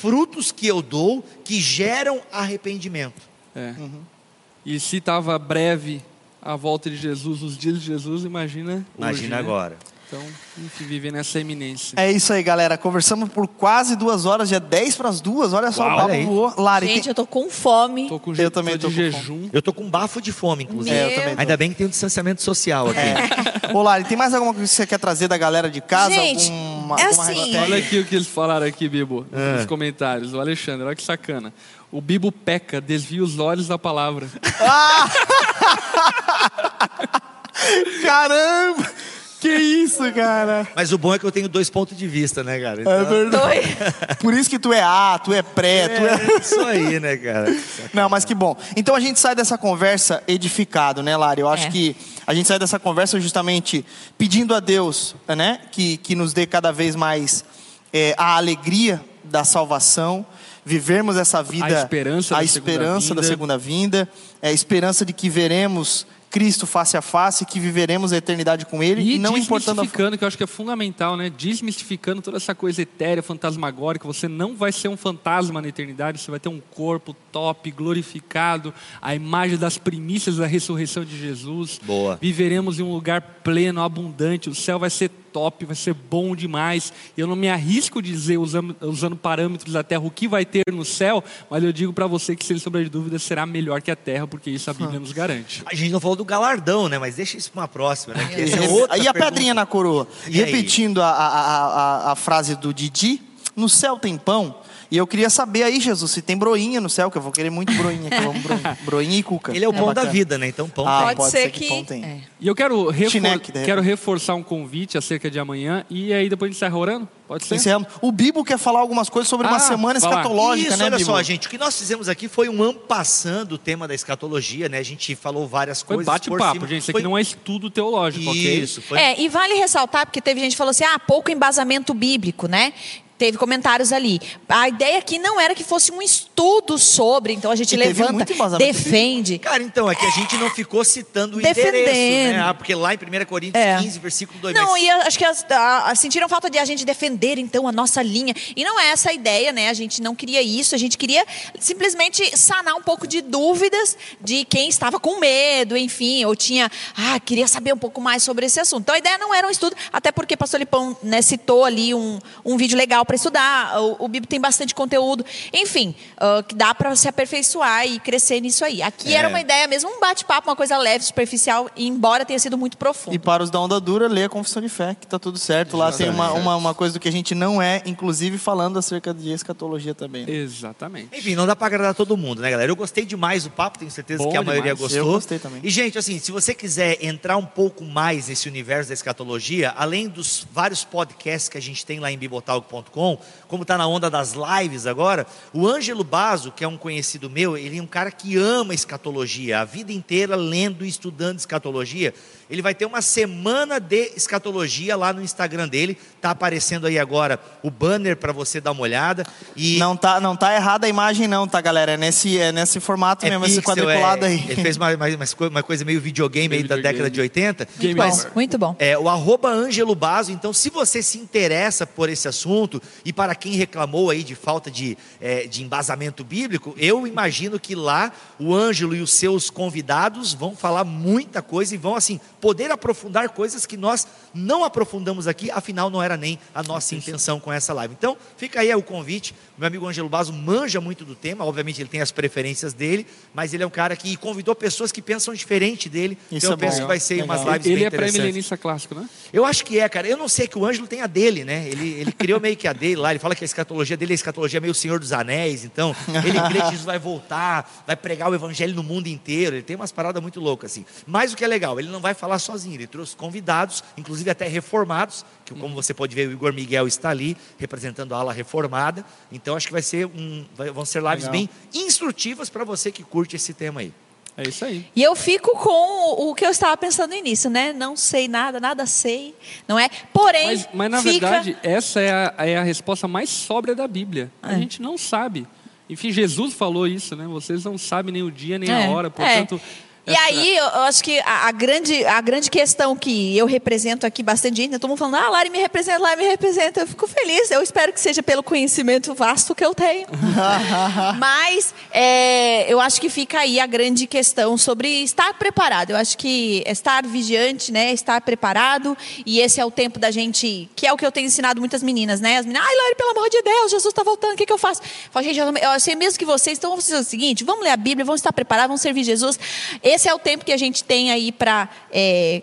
frutos que eu dou que geram arrependimento. É. E se estava breve a volta de Jesus, os dias de Jesus, imagina. hoje, Imagina né? Então, enfim, viver nessa eminência. É isso aí, galera. Conversamos por quase duas horas, já 10 para as duas. Olha só, Uau, o papo voou. Lari, Gente, tem- eu tô com fome. Tô com Eu também tô de com jejum. Eu tô com um bafo de fome, inclusive. É, eu também tô. Ainda bem que tem um distanciamento social aqui. Ô, Lari, tem mais alguma coisa que você quer trazer da galera de casa? Gente, alguma, é alguma assim? Olha aqui o que eles falaram aqui, Bibo, É. nos comentários. O Alexandre, olha que sacana. O Bibo peca, desvia os olhos da palavra. [LAUGHS] Caramba! Que isso, cara? Mas o bom é que eu tenho dois pontos de vista, né, cara? Então, É verdade. [LAUGHS] Por isso que tu é A, tu é pré, tu é... é isso aí, né, cara? Não, mas que bom. Então a gente sai dessa conversa edificado, né, Lari? Eu acho É. que a gente sai dessa conversa justamente pedindo a Deus, né, que, que nos dê cada vez mais é, a alegria da salvação, vivermos essa vida, A esperança a da esperança segunda da vinda. segunda vinda, é, a esperança de que veremos Cristo face a face, que viveremos a eternidade com Ele, E e não importando a desmistificando, que eu acho que é fundamental, né? Desmistificando toda essa coisa etérea, fantasmagórica. Você não vai ser um fantasma na eternidade, você vai ter um corpo top, glorificado, a imagem das primícias da ressurreição de Jesus. Boa. Viveremos em um lugar pleno, abundante. O céu vai ser top, vai ser bom demais. Eu não me arrisco dizer, usando, usando parâmetros da terra, o que vai ter no céu, mas eu digo para você que, sem sombra de dúvida, será melhor que a terra, porque isso a Bíblia nos garante. A gente não falou do galardão, né? Mas deixa isso pra uma próxima, né? É outra e a pergunta. pedrinha na coroa? E? Repetindo a, a, a, a frase do Didi, no céu tem pão. E eu queria saber aí, Jesus, se tem broinha no céu, que eu vou querer muito broinha aqui. Vamos broinha. [LAUGHS] broinha e cuca. Ele é o pão da vida, né? Então pão Ah, tem. Pode, pode ser, ser que que. pão tem. É. E eu quero, refor Chineque, quero reforçar um convite acerca de amanhã e aí depois a gente encerra orando? Pode ser? Encerramos. O Bibo quer falar algumas coisas sobre uma Ah, semana fala. escatológica, Isso, né, olha Bibo? só, gente, o que nós fizemos aqui foi um ampassando o tema da escatologia, né? A gente falou várias Foi coisas por bate-papo, cima. gente. Isso Foi- aqui não é estudo teológico, ok? Isso, foi... É, e vale ressaltar, porque teve gente que falou assim, ah, pouco embasamento bíblico, né? Teve comentários ali. A ideia aqui não era que fosse um estudo sobre, então a gente E levanta, defende. Cara, então, é que a gente não ficou citando o Defendendo. endereço, né? Ah, porque lá em 1 Coríntios É. 15, versículo 2. Não, mas... e acho que as- a- a- sentiram falta de a gente defender, então, a nossa linha. E não é essa a ideia, né? A gente não queria isso, a gente queria simplesmente sanar um pouco de dúvidas de quem estava com medo, enfim, ou tinha, ah, queria saber um pouco mais sobre esse assunto. Então a ideia não era um estudo, até porque o pastor Lipão né, citou ali um, um vídeo legal para estudar, o, o Bíblia tem bastante conteúdo, enfim, ah, que dá para se aperfeiçoar e crescer nisso aí. Aqui É. era uma ideia mesmo, um bate-papo, uma coisa leve, superficial, embora tenha sido muito profundo. E para os da onda dura, lê a confissão de fé, que tá tudo certo. Lá tem uma, uma, uma coisa do que a gente não é, inclusive falando acerca de escatologia também. né? Exatamente. Enfim, não dá pra agradar todo mundo, né, galera? Eu gostei demais do papo, tenho certeza Bom que a maioria demais. gostou. Eu gostei também. E, gente, assim, se você quiser entrar um pouco mais nesse universo da escatologia, além dos vários podcasts que a gente tem lá em bibotalk.com, como tá na onda das lives agora, o Ângelo Basso, que é um conhecido meu, ele é um cara que ama escatologia, a vida inteira lendo e estudando escatologia. Ele vai ter uma semana de escatologia lá no Instagram dele. Tá aparecendo aí agora o banner para você dar uma olhada. E Não tá, não tá errada a imagem, não, tá, galera? É nesse, é nesse formato mesmo, esse pixel, quadriculado é- aí. Ele fez uma, uma, uma coisa meio videogame Meio aí da videogame. década de 80. Game Bom, over. muito bom. É, o arroba Ângelo Basso, então se você se interessa por esse assunto, e para quem reclamou aí de falta de, é, de embasamento bíblico, eu imagino que lá o Ângelo e os seus convidados vão falar muita coisa e vão assim, poder aprofundar coisas que nós não aprofundamos aqui, afinal não era nem a nossa intenção com essa live. Então, fica aí o convite, meu amigo Ângelo Basso manja muito do tema, obviamente ele tem as preferências dele, mas ele é um cara que convidou pessoas que pensam diferente dele, Isso então eu é penso bom. que vai ser umas Legal. lives Ele bem é pré-milenista clássico, né? Eu acho que é, cara. Eu não sei que o Ângelo tem a dele, né? Ele, ele criou meio que a dele lá. Ele fala que a escatologia dele é a escatologia meio Senhor dos Anéis. Então, ele crê que Jesus vai voltar, vai pregar o evangelho no mundo inteiro. Ele tem umas paradas muito loucas, assim. Mas o que é legal, ele não vai falar sozinho. Ele trouxe convidados, inclusive até reformados, que como você pode ver, o Igor Miguel está ali, representando a ala reformada. Então, acho que vai ser um, vão ser lives Legal. bem instrutivas para você que curte esse tema aí. É isso aí. E eu fico com o, que eu estava pensando no início, né? Não sei nada, nada sei, não é? Porém, Mas, mas na fica... verdade, essa é a, é a resposta mais sóbria da Bíblia. A É. gente não sabe. Enfim, Jesus falou isso, né? Vocês não sabem nem o dia nem É, a hora, é. portanto. E essa- aí, eu eu acho que a, a grande, a grande questão que eu represento aqui bastante gente, né? todo mundo falando, ah, Lari me representa, Lari me representa. Eu fico feliz, eu espero que seja pelo conhecimento vasto que eu tenho. [LAUGHS] Mas é, eu acho que fica aí a grande questão sobre estar preparado. Eu acho que estar vigiante, né? Estar preparado. E esse é o tempo da gente, que é o que eu tenho ensinado muitas meninas, né? As meninas, ai, Lari, pelo amor de Deus, Jesus está voltando, o que, que eu faço? Eu falo, gente, eu, eu sei mesmo que vocês, então vamos fazer o seguinte, vamos ler a Bíblia, vamos estar preparados, vamos servir Jesus. Esse é o tempo que a gente tem aí para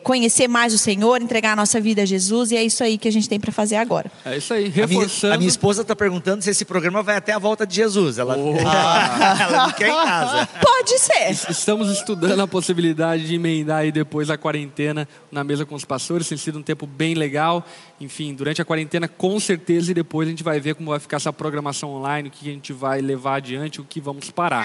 conhecer mais o Senhor, entregar a nossa vida a Jesus, e é isso aí que a gente tem para fazer agora. É isso aí, A minha, reforçando. a minha esposa está perguntando se esse programa vai até a volta de Jesus. Ela, [LAUGHS] ela não quer em casa. Pode ser. Estamos estudando a possibilidade de emendar aí depois a quarentena na mesa com os pastores. Tem sido um tempo bem legal. Enfim, durante a quarentena, com certeza, e depois a gente vai ver como vai ficar essa programação online, o que a gente vai levar adiante, o que vamos parar.